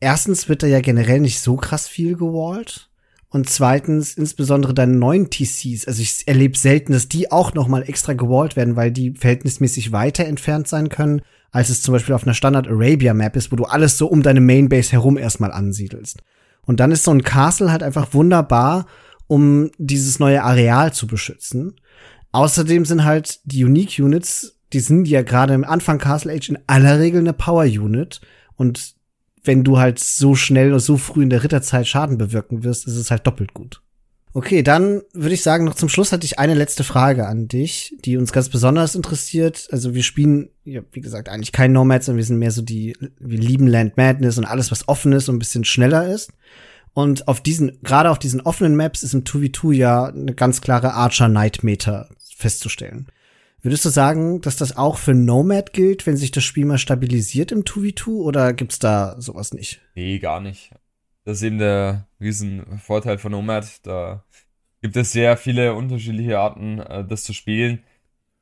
erstens wird da ja generell nicht so krass viel gewallt. Und zweitens, insbesondere deine neuen TCs, also ich erlebe selten, dass die auch noch mal extra gewallt werden, weil die verhältnismäßig weiter entfernt sein können, als es zum Beispiel auf einer Standard Arabia Map ist, wo du alles so um deine Mainbase herum erstmal ansiedelst. Und dann ist so ein Castle halt einfach wunderbar, um dieses neue Areal zu beschützen. Außerdem sind halt die Unique Units, die sind ja gerade im Anfang Castle Age in aller Regel eine Power Unit und wenn du halt so schnell und so früh in der Ritterzeit Schaden bewirken wirst, ist es halt doppelt gut. Okay, dann würde ich sagen, noch zum Schluss hatte ich eine letzte Frage an dich, die uns ganz besonders interessiert. Also wir spielen, ja, wie gesagt, eigentlich kein Nomads, sondern wir sind mehr so die, wir lieben Land Madness und alles, was offen ist und ein bisschen schneller ist. Und auf diesen, gerade auf diesen offenen Maps ist im 2v2 ja eine ganz klare Archer-Knight-Meter festzustellen. Würdest du sagen, dass das auch für Nomad gilt, wenn sich das Spiel mal stabilisiert im 2v2 oder gibt's da sowas nicht? Nee, gar nicht. Das ist eben der Riesenvorteil von Nomad. Da gibt es sehr viele unterschiedliche Arten, äh, das zu spielen.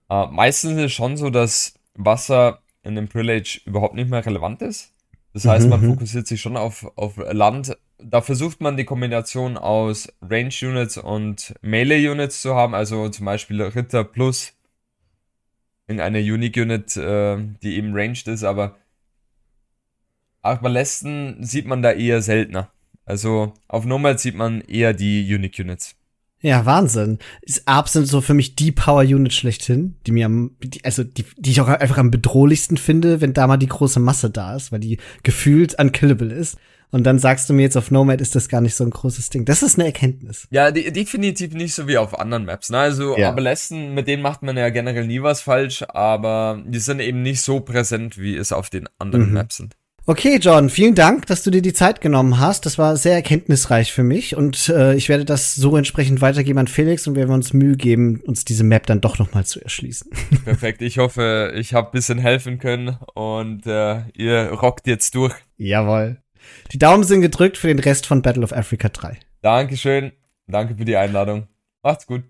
Äh, meistens ist es schon so, dass Wasser in dem Prillage überhaupt nicht mehr relevant ist. Das heißt, man mhm. fokussiert sich schon auf, auf Land. Da versucht man die Kombination aus Range Units und Melee Units zu haben, also zum Beispiel Ritter plus in eine Unique Unit, äh, die eben ranged ist, aber Arbalisten sieht man da eher seltener. Also auf Nomad sieht man eher die Unique Units. Ja, Wahnsinn. Arp sind so für mich die Power Unit schlechthin, die mir am, die, also die, die ich auch einfach am bedrohlichsten finde, wenn da mal die große Masse da ist, weil die gefühlt unkillable ist. Und dann sagst du mir jetzt auf Nomad ist das gar nicht so ein großes Ding. Das ist eine Erkenntnis. Ja, die, definitiv nicht so wie auf anderen Maps. Ne? Also ja. Abelästen, mit denen macht man ja generell nie was falsch, aber die sind eben nicht so präsent, wie es auf den anderen mhm. Maps sind. Okay, John, vielen Dank, dass du dir die Zeit genommen hast. Das war sehr erkenntnisreich für mich und äh, ich werde das so entsprechend weitergeben an Felix und werden uns Mühe geben, uns diese Map dann doch noch mal zu erschließen. Perfekt. Ich hoffe, ich habe bisschen helfen können und äh, ihr rockt jetzt durch. Jawohl. Die Daumen sind gedrückt für den Rest von Battle of Africa 3. Dankeschön. Danke für die Einladung. Macht's gut.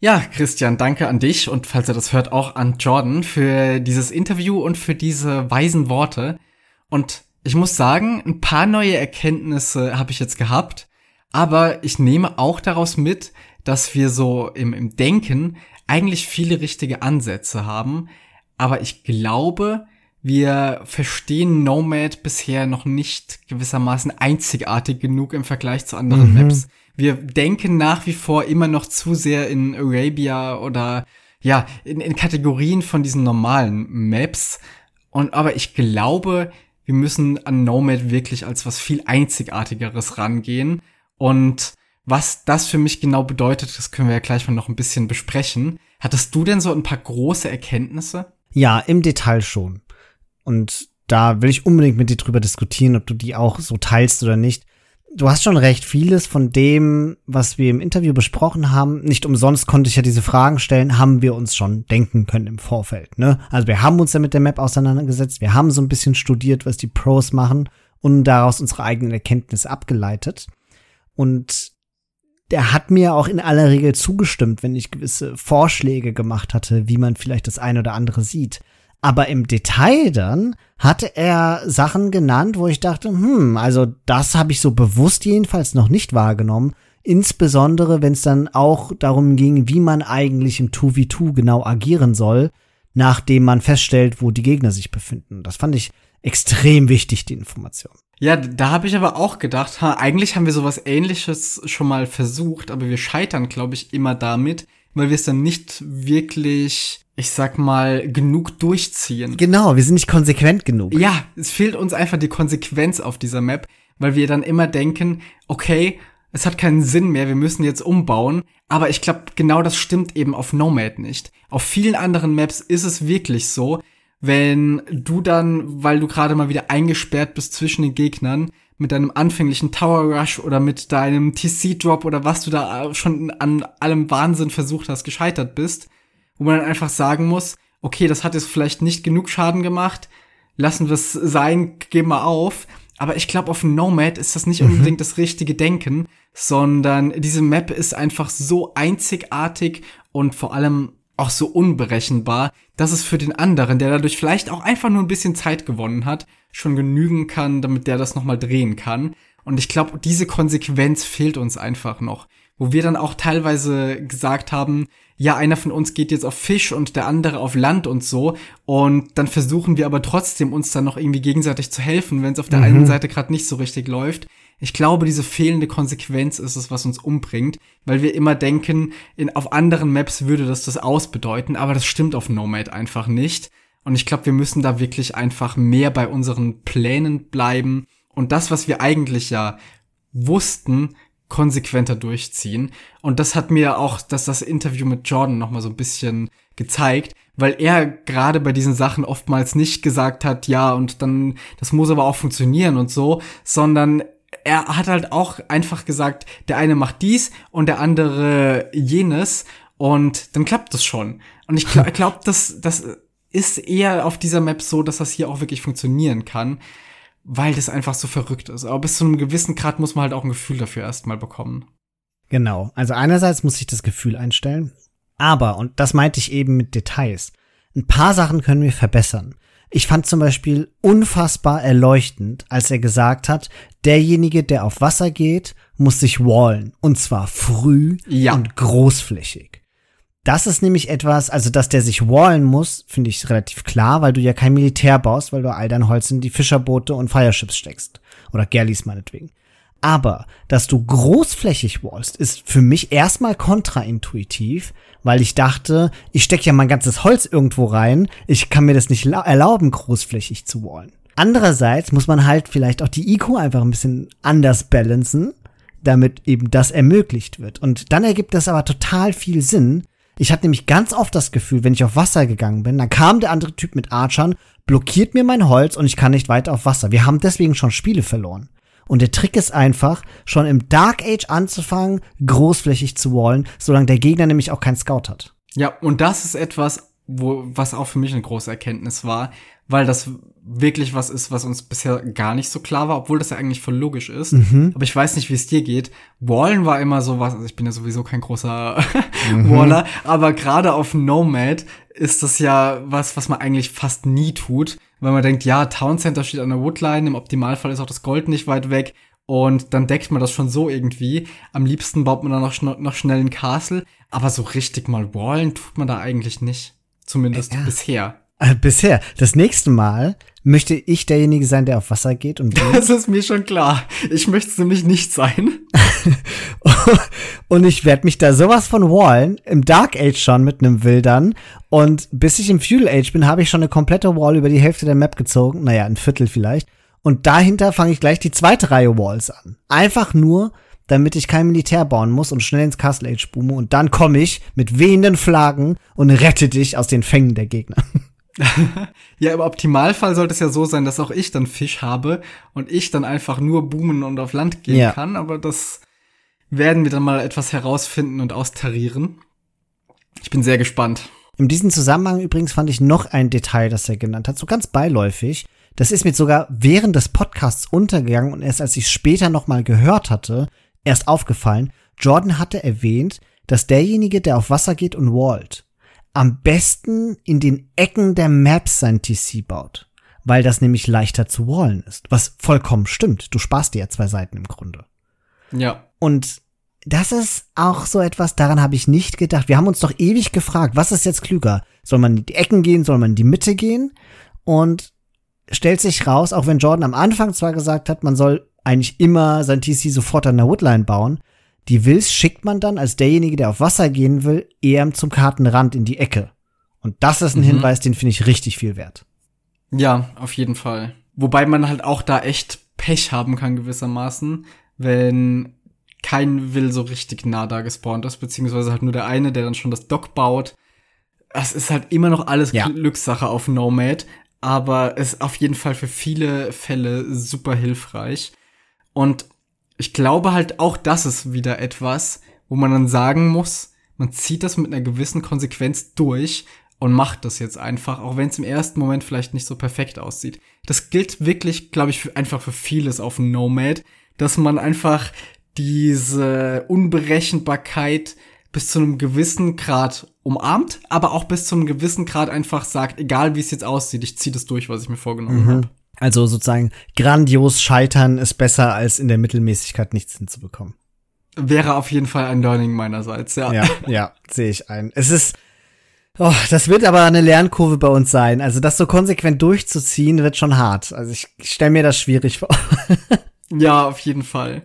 Ja, Christian, danke an dich und falls er das hört, auch an Jordan für dieses Interview und für diese weisen Worte. Und ich muss sagen, ein paar neue Erkenntnisse habe ich jetzt gehabt, aber ich nehme auch daraus mit, dass wir so im, im Denken eigentlich viele richtige Ansätze haben, aber ich glaube, wir verstehen Nomad bisher noch nicht gewissermaßen einzigartig genug im Vergleich zu anderen mhm. Maps. Wir denken nach wie vor immer noch zu sehr in Arabia oder ja, in, in Kategorien von diesen normalen Maps. Und aber ich glaube, wir müssen an Nomad wirklich als was viel einzigartigeres rangehen. Und was das für mich genau bedeutet, das können wir ja gleich mal noch ein bisschen besprechen. Hattest du denn so ein paar große Erkenntnisse? Ja, im Detail schon. Und da will ich unbedingt mit dir drüber diskutieren, ob du die auch so teilst oder nicht du hast schon recht, vieles von dem, was wir im Interview besprochen haben, nicht umsonst konnte ich ja diese Fragen stellen, haben wir uns schon denken können im Vorfeld. Ne? Also wir haben uns ja mit der Map auseinandergesetzt, wir haben so ein bisschen studiert, was die Pros machen und daraus unsere eigenen Erkenntnisse abgeleitet. Und der hat mir auch in aller Regel zugestimmt, wenn ich gewisse Vorschläge gemacht hatte, wie man vielleicht das eine oder andere sieht. Aber im Detail dann hatte er Sachen genannt, wo ich dachte, hm, also das habe ich so bewusst jedenfalls noch nicht wahrgenommen. Insbesondere, wenn es dann auch darum ging, wie man eigentlich im 2v2 genau agieren soll, nachdem man feststellt, wo die Gegner sich befinden. Das fand ich extrem wichtig, die Information. Ja, da habe ich aber auch gedacht, ha, eigentlich haben wir sowas ähnliches schon mal versucht, aber wir scheitern, glaube ich, immer damit, weil wir es dann nicht wirklich ich sag mal, genug durchziehen. Genau, wir sind nicht konsequent genug. Ja, es fehlt uns einfach die Konsequenz auf dieser Map, weil wir dann immer denken, okay, es hat keinen Sinn mehr, wir müssen jetzt umbauen. Aber ich glaube, genau das stimmt eben auf Nomad nicht. Auf vielen anderen Maps ist es wirklich so, wenn du dann, weil du gerade mal wieder eingesperrt bist zwischen den Gegnern, mit deinem anfänglichen Tower Rush oder mit deinem TC Drop oder was du da schon an allem Wahnsinn versucht hast, gescheitert bist, wo man dann einfach sagen muss, okay, das hat jetzt vielleicht nicht genug Schaden gemacht, lassen wir es sein, geben wir auf. Aber ich glaube, auf Nomad ist das nicht mhm. unbedingt das richtige Denken, sondern diese Map ist einfach so einzigartig und vor allem auch so unberechenbar, dass es für den anderen, der dadurch vielleicht auch einfach nur ein bisschen Zeit gewonnen hat, schon genügen kann, damit der das nochmal drehen kann. Und ich glaube, diese Konsequenz fehlt uns einfach noch. Wo wir dann auch teilweise gesagt haben, ja, einer von uns geht jetzt auf Fisch und der andere auf Land und so. Und dann versuchen wir aber trotzdem uns dann noch irgendwie gegenseitig zu helfen, wenn es auf der mhm. einen Seite gerade nicht so richtig läuft. Ich glaube, diese fehlende Konsequenz ist es, was uns umbringt, weil wir immer denken, in, auf anderen Maps würde das das ausbedeuten, aber das stimmt auf Nomad einfach nicht. Und ich glaube, wir müssen da wirklich einfach mehr bei unseren Plänen bleiben und das, was wir eigentlich ja wussten, konsequenter durchziehen. Und das hat mir auch, dass das Interview mit Jordan noch mal so ein bisschen gezeigt, weil er gerade bei diesen Sachen oftmals nicht gesagt hat, ja, und dann, das muss aber auch funktionieren und so, sondern er hat halt auch einfach gesagt, der eine macht dies und der andere jenes und dann klappt das schon. Und ich glaube, glaub, das, das ist eher auf dieser Map so, dass das hier auch wirklich funktionieren kann, weil das einfach so verrückt ist. Aber bis zu einem gewissen Grad muss man halt auch ein Gefühl dafür erstmal bekommen. Genau. Also einerseits muss ich das Gefühl einstellen, aber, und das meinte ich eben mit Details, ein paar Sachen können wir verbessern. Ich fand zum Beispiel unfassbar erleuchtend, als er gesagt hat, derjenige, der auf Wasser geht, muss sich wallen. Und zwar früh Ja. und großflächig. Das ist nämlich etwas, also dass der sich wallen muss, finde ich relativ klar, weil du ja kein Militär baust, weil du all dein Holz in die Fischerboote und Fireships steckst. Oder Galleys meinetwegen. Aber, dass du großflächig wallst, ist für mich erstmal kontraintuitiv, weil ich dachte, ich stecke ja mein ganzes Holz irgendwo rein, ich kann mir das nicht lau- erlauben, großflächig zu wallen. Andererseits muss man halt vielleicht auch die IQ einfach ein bisschen anders balancen, damit eben das ermöglicht wird. Und dann ergibt das aber total viel Sinn. Ich hatte nämlich ganz oft das Gefühl, wenn ich auf Wasser gegangen bin, dann kam der andere Typ mit Archern, blockiert mir mein Holz und ich kann nicht weiter auf Wasser. Wir haben deswegen schon Spiele verloren. Und der Trick ist einfach, schon im Dark Age anzufangen, großflächig zu wallen, solange der Gegner nämlich auch keinen Scout hat. Ja, und das ist etwas, wo, was auch für mich eine große Erkenntnis war, weil das wirklich was ist, was uns bisher gar nicht so klar war, obwohl das ja eigentlich voll logisch ist. Aber ich weiß nicht, wie es dir geht. Wallen war immer so was, also ich bin ja sowieso kein großer Waller, aber gerade auf Nomad ist das ja was, was man eigentlich fast nie tut, weil man denkt, ja, Town Center steht an der Woodline, im Optimalfall ist auch das Gold nicht weit weg und dann deckt man das schon so irgendwie. Am liebsten baut man dann noch, schn noch schnell ein Castle, aber so richtig mal wallen tut man da eigentlich nicht. Zumindest Ja. bisher. Äh, bisher. Das nächste Mal möchte ich derjenige sein, der auf Wasser geht und will. Das ist mir schon klar. Ich möchte es nämlich nicht sein. und ich werde mich da sowas von wallen, im Dark Age schon mit einem Wildern. Und bis ich im Feudal Age bin, habe ich schon eine komplette Wall über die Hälfte der Map gezogen. Naja, ein Viertel vielleicht. Und dahinter fange ich gleich die zweite Reihe Walls an. Einfach nur, damit ich kein Militär bauen muss und schnell ins Castle Age boome. Und dann komme ich mit wehenden Flaggen und rette dich aus den Fängen der Gegner. Ja, im Optimalfall sollte es ja so sein, dass auch ich dann Fisch habe und ich dann einfach nur boomen und auf Land gehen Ja. kann. Aber das werden wir dann mal etwas herausfinden und austarieren. Ich bin sehr gespannt. In diesem Zusammenhang übrigens fand ich noch ein Detail, das er genannt hat, so ganz beiläufig. Das ist mir sogar während des Podcasts untergegangen und erst als ich es später nochmal gehört hatte, erst aufgefallen. Jordan hatte erwähnt, dass derjenige, der auf Wasser geht und wallt, am besten in den Ecken der Maps sein TC baut. Weil das nämlich leichter zu wallen ist. Was vollkommen stimmt. Du sparst dir ja zwei Seiten im Grunde. Ja. Und das ist auch so etwas, daran habe ich nicht gedacht. Wir haben uns doch ewig gefragt, was ist jetzt klüger? Soll man in die Ecken gehen, soll man in die Mitte gehen? Und stellt sich raus, auch wenn Jordan am Anfang zwar gesagt hat, man soll eigentlich immer sein TC sofort an der Woodline bauen, die Wills schickt man dann als derjenige, der auf Wasser gehen will, eher zum Kartenrand in die Ecke. Und das ist ein Mhm. Hinweis, den finde ich richtig viel wert. Ja, auf jeden Fall. Wobei man halt auch da echt Pech haben kann gewissermaßen, wenn kein Will so richtig nah da gespawnt ist, beziehungsweise halt nur der eine, der dann schon das Dock baut. Es ist halt immer noch alles Ja. Glückssache auf Nomad, aber ist auf jeden Fall für viele Fälle super hilfreich. Und ich glaube halt auch, das ist wieder etwas, wo man dann sagen muss, man zieht das mit einer gewissen Konsequenz durch und macht das jetzt einfach, auch wenn es im ersten Moment vielleicht nicht so perfekt aussieht. Das gilt wirklich, glaube ich, für, einfach für vieles auf Nomad, dass man einfach diese Unberechenbarkeit bis zu einem gewissen Grad umarmt, aber auch bis zu einem gewissen Grad einfach sagt, egal wie es jetzt aussieht, ich ziehe das durch, was ich mir vorgenommen habe. Also sozusagen grandios scheitern ist besser, als in der Mittelmäßigkeit nichts hinzubekommen. Wäre auf jeden Fall ein Learning meinerseits, ja. Ja, ja, sehe ich ein. Es ist, oh, das wird aber eine Lernkurve bei uns sein. Also das so konsequent durchzuziehen, wird schon hart. Also ich, ich stelle mir das schwierig vor. Ja, auf jeden Fall.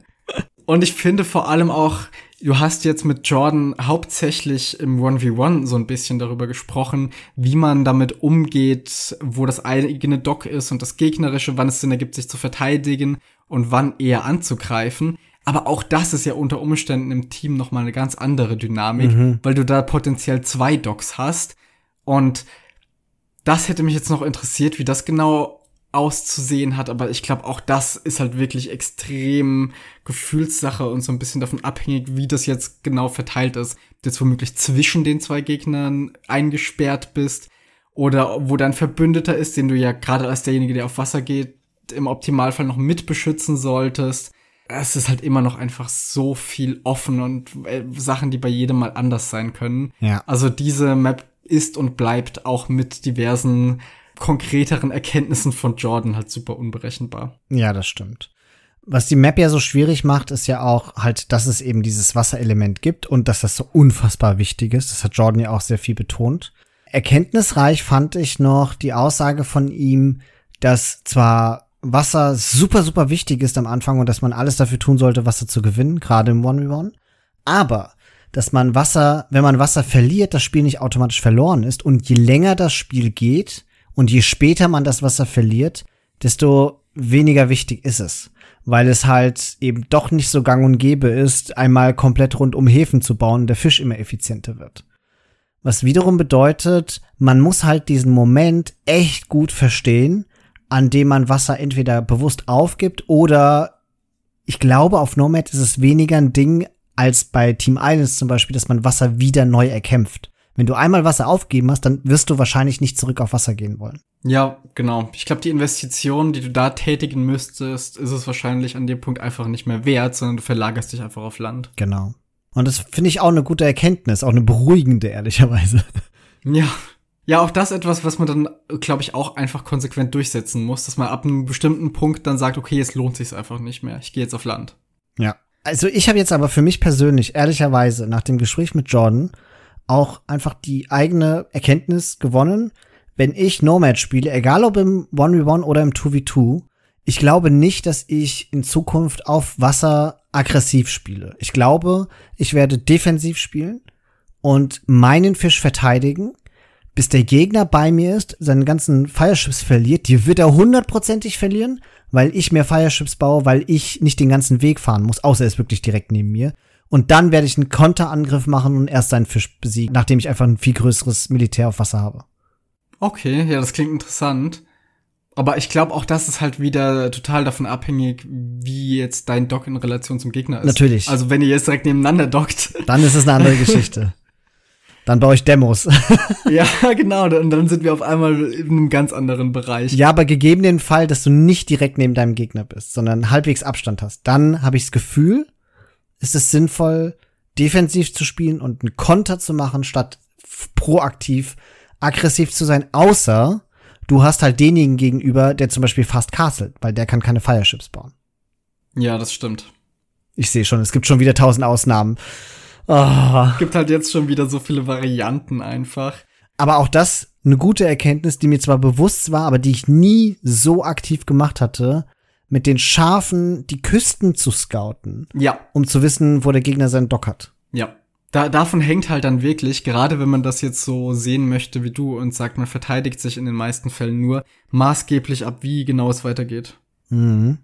Und ich finde vor allem auch, du hast jetzt mit Jordan hauptsächlich im 1v1 so ein bisschen darüber gesprochen, wie man damit umgeht, wo das eigene Dock ist und das gegnerische, wann es Sinn ergibt, sich zu verteidigen und wann eher anzugreifen. Aber auch das ist ja unter Umständen im Team nochmal eine ganz andere Dynamik, weil du da potenziell zwei Docks hast. Und das hätte mich jetzt noch interessiert, wie das genau auszusehen hat, aber ich glaube, auch das ist halt wirklich extrem Gefühlssache und so ein bisschen davon abhängig, wie das jetzt genau verteilt ist. Du jetzt womöglich zwischen den zwei Gegnern eingesperrt bist oder wo dein Verbündeter ist, den du ja gerade als derjenige, der auf Wasser geht, im Optimalfall noch mit beschützen solltest. Es ist halt immer noch einfach so viel offen und äh, Sachen, die bei jedem mal anders sein können. Ja. Also diese Map ist und bleibt auch mit diversen konkreteren Erkenntnissen von Jordan halt super unberechenbar. Ja, das stimmt. Was die Map ja so schwierig macht, ist ja auch halt, dass es eben dieses Wasserelement gibt und dass das so unfassbar wichtig ist. Das hat Jordan ja auch sehr viel betont. Erkenntnisreich fand ich noch die Aussage von ihm, dass zwar Wasser super, super wichtig ist am Anfang und dass man alles dafür tun sollte, Wasser zu gewinnen, gerade im One-v-One. Aber, dass man Wasser, wenn man Wasser verliert, das Spiel nicht automatisch verloren ist und je länger das Spiel geht, und je später man das Wasser verliert, desto weniger wichtig ist es. Weil es halt eben doch nicht so gang und gäbe ist, einmal komplett rund um Häfen zu bauen der Fisch immer effizienter wird. Was wiederum bedeutet, man muss halt diesen Moment echt gut verstehen, an dem man Wasser entweder bewusst aufgibt oder ich glaube, auf Nomad ist es weniger ein Ding als bei Team Islands zum Beispiel, dass man Wasser wieder neu erkämpft. Wenn du einmal Wasser aufgeben hast, dann wirst du wahrscheinlich nicht zurück auf Wasser gehen wollen. Ja, genau. Ich glaube, die Investition, die du da tätigen müsstest, ist es wahrscheinlich an dem Punkt einfach nicht mehr wert, sondern du verlagerst dich einfach auf Land. Genau. Und das finde ich auch eine gute Erkenntnis, auch eine beruhigende, ehrlicherweise. Ja. Ja, auch das etwas, was man dann, glaube ich, auch einfach konsequent durchsetzen muss, dass man ab einem bestimmten Punkt dann sagt, okay, jetzt lohnt sich einfach nicht mehr. Ich gehe jetzt auf Land. Ja. Also ich habe jetzt aber für mich persönlich, ehrlicherweise, nach dem Gespräch mit Jordan, auch einfach die eigene Erkenntnis gewonnen, wenn ich Nomad spiele, egal ob im 1v1 oder im 2v2, ich glaube nicht, dass ich in Zukunft auf Wasser aggressiv spiele. Ich glaube, ich werde defensiv spielen und meinen Fisch verteidigen, bis der Gegner bei mir ist, seinen ganzen Fireships verliert. Die wird er hundertprozentig verlieren, weil ich mehr Fireships baue, weil ich nicht den ganzen Weg fahren muss, außer er ist wirklich direkt neben mir. Und dann werde ich einen Konterangriff machen und erst seinen Fisch besiegen, nachdem ich einfach ein viel größeres Militär auf Wasser habe. Okay, ja, das klingt interessant. Aber ich glaube, auch das ist halt wieder total davon abhängig, wie jetzt dein Dock in Relation zum Gegner ist. Natürlich. Also wenn ihr jetzt direkt nebeneinander dockt. Dann ist es eine andere Geschichte. Dann baue ich Demos. ja, genau. Und dann sind wir auf einmal in einem ganz anderen Bereich. Ja, aber gegeben den Fall, dass du nicht direkt neben deinem Gegner bist, sondern halbwegs Abstand hast, dann habe ich das Gefühl, ist es sinnvoll, defensiv zu spielen und einen Konter zu machen, statt proaktiv aggressiv zu sein, außer du hast halt denjenigen gegenüber, der zum Beispiel fast castelt, weil der kann keine Fireships bauen. Ja, das stimmt. Ich sehe schon, es gibt schon wieder tausend Ausnahmen. Oh. Gibt halt jetzt schon wieder so viele Varianten einfach. Aber auch das eine gute Erkenntnis, die mir zwar bewusst war, aber die ich nie so aktiv gemacht hatte, mit den Schafen die Küsten zu scouten. Ja. Um zu wissen, wo der Gegner seinen Dock hat. Ja. Da, davon hängt halt dann wirklich, gerade wenn man das jetzt so sehen möchte wie du und sagt, man verteidigt sich in den meisten Fällen nur, maßgeblich ab, wie genau es weitergeht. Mhm.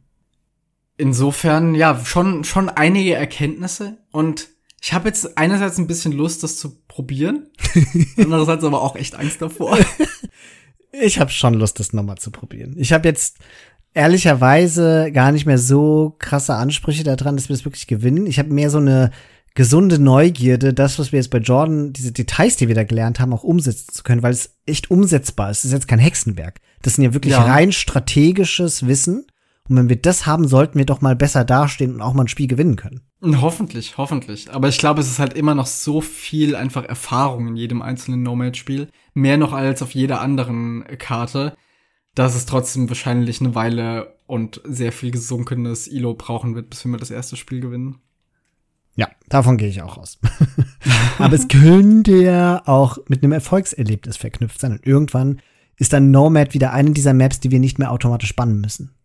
Insofern, ja, schon, schon einige Erkenntnisse und ich habe jetzt einerseits ein bisschen Lust, das zu probieren, andererseits aber auch echt Angst davor. ich habe schon Lust, das nochmal zu probieren. Ich habe jetzt ehrlicherweise gar nicht mehr so krasse Ansprüche daran, dass wir das wirklich gewinnen. Ich habe mehr so eine gesunde Neugierde, das, was wir jetzt bei Jordan, diese Details, die wir da gelernt haben, auch umsetzen zu können, weil es echt umsetzbar ist. Es ist jetzt kein Hexenwerk. Das sind ja wirklich ja. rein strategisches Wissen. Und wenn wir das haben, sollten wir doch mal besser dastehen und auch mal ein Spiel gewinnen können. Hoffentlich, hoffentlich. Aber ich glaube, es ist halt immer noch so viel einfach Erfahrung in jedem einzelnen Nomad-Spiel. Mehr noch als auf jeder anderen Karte dass es trotzdem wahrscheinlich eine Weile und sehr viel gesunkenes ILO brauchen wird, bis wir mal das erste Spiel gewinnen. Ja, davon gehe ich auch aus. Aber es könnte ja auch mit einem Erfolgserlebnis verknüpft sein. Und irgendwann ist dann Nomad wieder eine dieser Maps, die wir nicht mehr automatisch bannen müssen.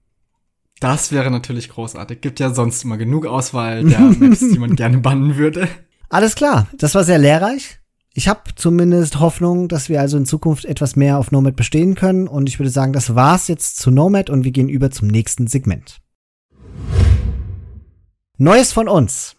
Das wäre natürlich großartig. Gibt ja sonst immer genug Auswahl der Maps, die man gerne bannen würde. Alles klar, das war sehr lehrreich ich habe zumindest Hoffnung, dass wir also in Zukunft etwas mehr auf Nomad bestehen können. Und ich würde sagen, das war's jetzt zu Nomad und wir gehen über zum nächsten Segment. Neues von uns.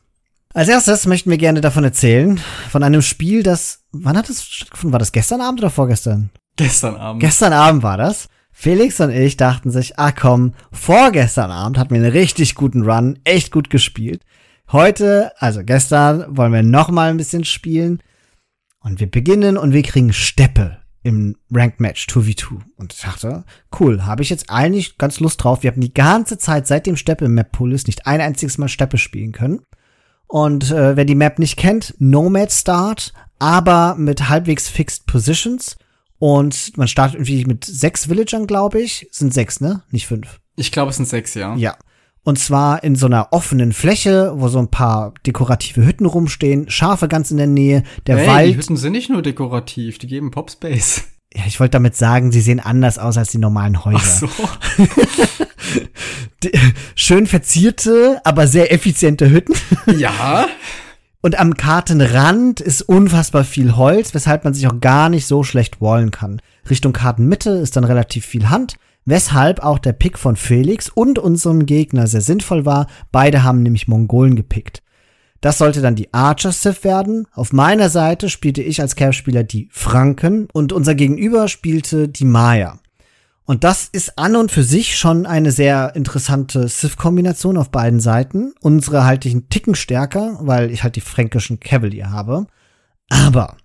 Als erstes möchten wir gerne davon erzählen, von einem Spiel, das, wann hat es stattgefunden? War das gestern Abend oder vorgestern? Gestern Abend. Gestern Abend war das. Felix und ich dachten sich, ah komm, vorgestern Abend hatten wir einen richtig guten Run, echt gut gespielt. Heute, also gestern, wollen wir noch mal ein bisschen spielen. Und wir beginnen und wir kriegen Steppe im Ranked Match 2v2. Und ich dachte, cool, habe ich jetzt eigentlich ganz Lust drauf. Wir haben die ganze Zeit seit dem Steppe im Map Pool ist nicht ein einziges Mal Steppe spielen können. Und äh, wer die Map nicht kennt, Nomad Start, aber mit halbwegs Fixed Positions. Und man startet irgendwie mit sechs Villagern, glaube ich. Sind sechs, ne? Nicht fünf. Ich glaube, es sind sechs, ja. Ja. Und zwar in so einer offenen Fläche, wo so ein paar dekorative Hütten rumstehen, Schafe ganz in der Nähe, der hey, Wald. Die Hütten sind nicht nur dekorativ, die geben Popspace. Ja, ich wollte damit sagen, sie sehen anders aus als die normalen Häuser. Ach so. Die- Schön verzierte, aber sehr effiziente Hütten. ja. Und am Kartenrand ist unfassbar viel Holz, weshalb man sich auch gar nicht so schlecht wallen kann. Richtung Kartenmitte ist dann relativ viel Hand, weshalb auch der Pick von Felix und unserem Gegner sehr sinnvoll war. Beide haben nämlich Mongolen gepickt. Das sollte dann die Archer Civ werden. Auf meiner Seite spielte ich als Cap-Spieler die Franken und unser Gegenüber spielte die Maya. Und das ist an und für sich schon eine sehr interessante Civ-Kombination auf beiden Seiten. Unsere halte ich einen Ticken stärker, weil ich halt die fränkischen Cavalier habe. Aber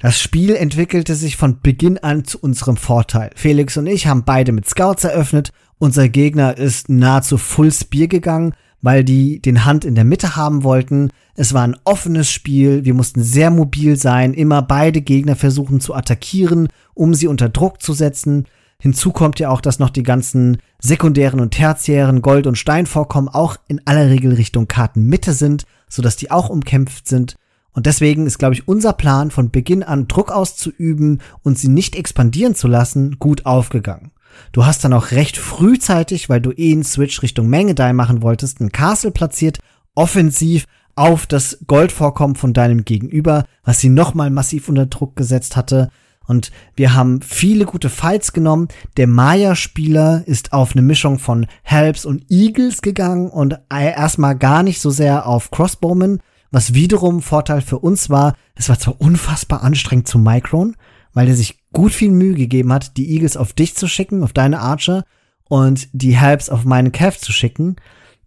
das Spiel entwickelte sich von Beginn an zu unserem Vorteil. Felix und ich haben beide mit Scouts eröffnet. Unser Gegner ist nahezu Full Spear gegangen, weil die den Hand in der Mitte haben wollten. Es war ein offenes Spiel. Wir mussten sehr mobil sein, immer beide Gegner versuchen zu attackieren, um sie unter Druck zu setzen. Hinzu kommt ja auch, dass noch die ganzen sekundären und tertiären Gold- und Steinvorkommen auch in aller Regel Richtung Kartenmitte sind, sodass die auch umkämpft sind. Und deswegen ist, glaube ich, unser Plan von Beginn an Druck auszuüben und sie nicht expandieren zu lassen, gut aufgegangen. Du hast dann auch recht frühzeitig, weil du eh einen Switch Richtung Mengedai machen wolltest, ein Castle platziert, offensiv auf das Goldvorkommen von deinem Gegenüber, was sie nochmal massiv unter Druck gesetzt hatte. Und wir haben viele gute Fights genommen. Der Maya-Spieler ist auf eine Mischung von Helps und Eagles gegangen und erstmal gar nicht so sehr auf Crossbowmen, was wiederum Vorteil für uns war. Es war zwar unfassbar anstrengend zu Micron, weil er sich gut viel Mühe gegeben hat, die Eagles auf dich zu schicken, auf deine Archer und die Helps auf meinen Cav zu schicken.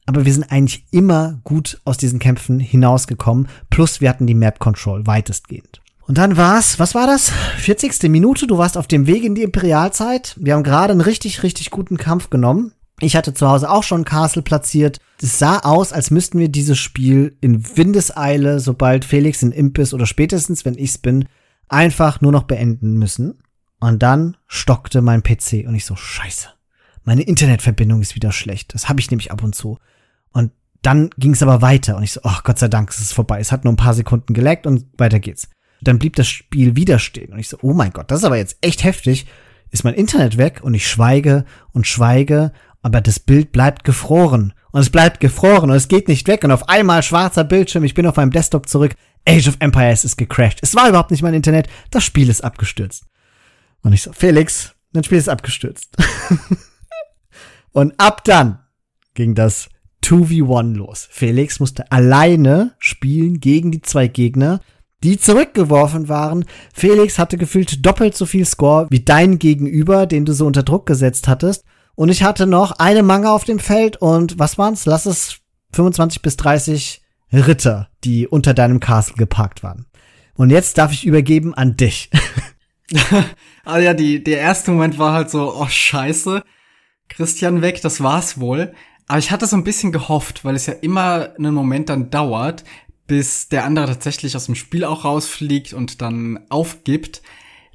Aber wir sind eigentlich immer gut aus diesen Kämpfen hinausgekommen. Plus wir hatten die Map Control weitestgehend. Und dann war's, was war das? 40. Minute, du warst auf dem Weg in die Imperialzeit. Wir haben gerade einen richtig, richtig guten Kampf genommen. Ich hatte zu Hause auch schon Castle platziert. Es sah aus, als müssten wir dieses Spiel in Windeseile, sobald Felix in Imp ist oder spätestens, wenn ich's bin, einfach nur noch beenden müssen. Und dann stockte mein PC und ich so, scheiße. Meine Internetverbindung ist wieder schlecht. Das habe ich nämlich ab und zu. Und dann ging es aber weiter und ich so, ach Gott sei Dank, es ist vorbei. Es hat nur ein paar Sekunden geleckt und weiter geht's. Dann blieb das Spiel wieder stehen und ich so, oh mein Gott, das ist aber jetzt echt heftig. Ist mein Internet weg und ich schweige und schweige, aber das Bild bleibt gefroren und es bleibt gefroren und es geht nicht weg und auf einmal schwarzer Bildschirm, ich bin auf meinem Desktop zurück. Age of Empires ist gecrashed. Es war überhaupt nicht mein Internet, das Spiel ist abgestürzt. Und ich so, Felix, dein Spiel ist abgestürzt. und ab dann ging das 2v1 los. Felix musste alleine spielen gegen die zwei Gegner, die zurückgeworfen waren. Felix hatte gefühlt doppelt so viel Score wie dein Gegenüber, den du so unter Druck gesetzt hattest. Und ich hatte noch eine Manga auf dem Feld und was waren's? Lass es 25 bis 30 Ritter, die unter deinem Castle geparkt waren. Und jetzt darf ich übergeben an dich. also ja, die, der erste Moment war halt so, oh scheiße, Christian weg, das war's wohl. Aber ich hatte so ein bisschen gehofft, weil es ja immer einen Moment dann dauert, bis der andere tatsächlich aus dem Spiel auch rausfliegt und dann aufgibt,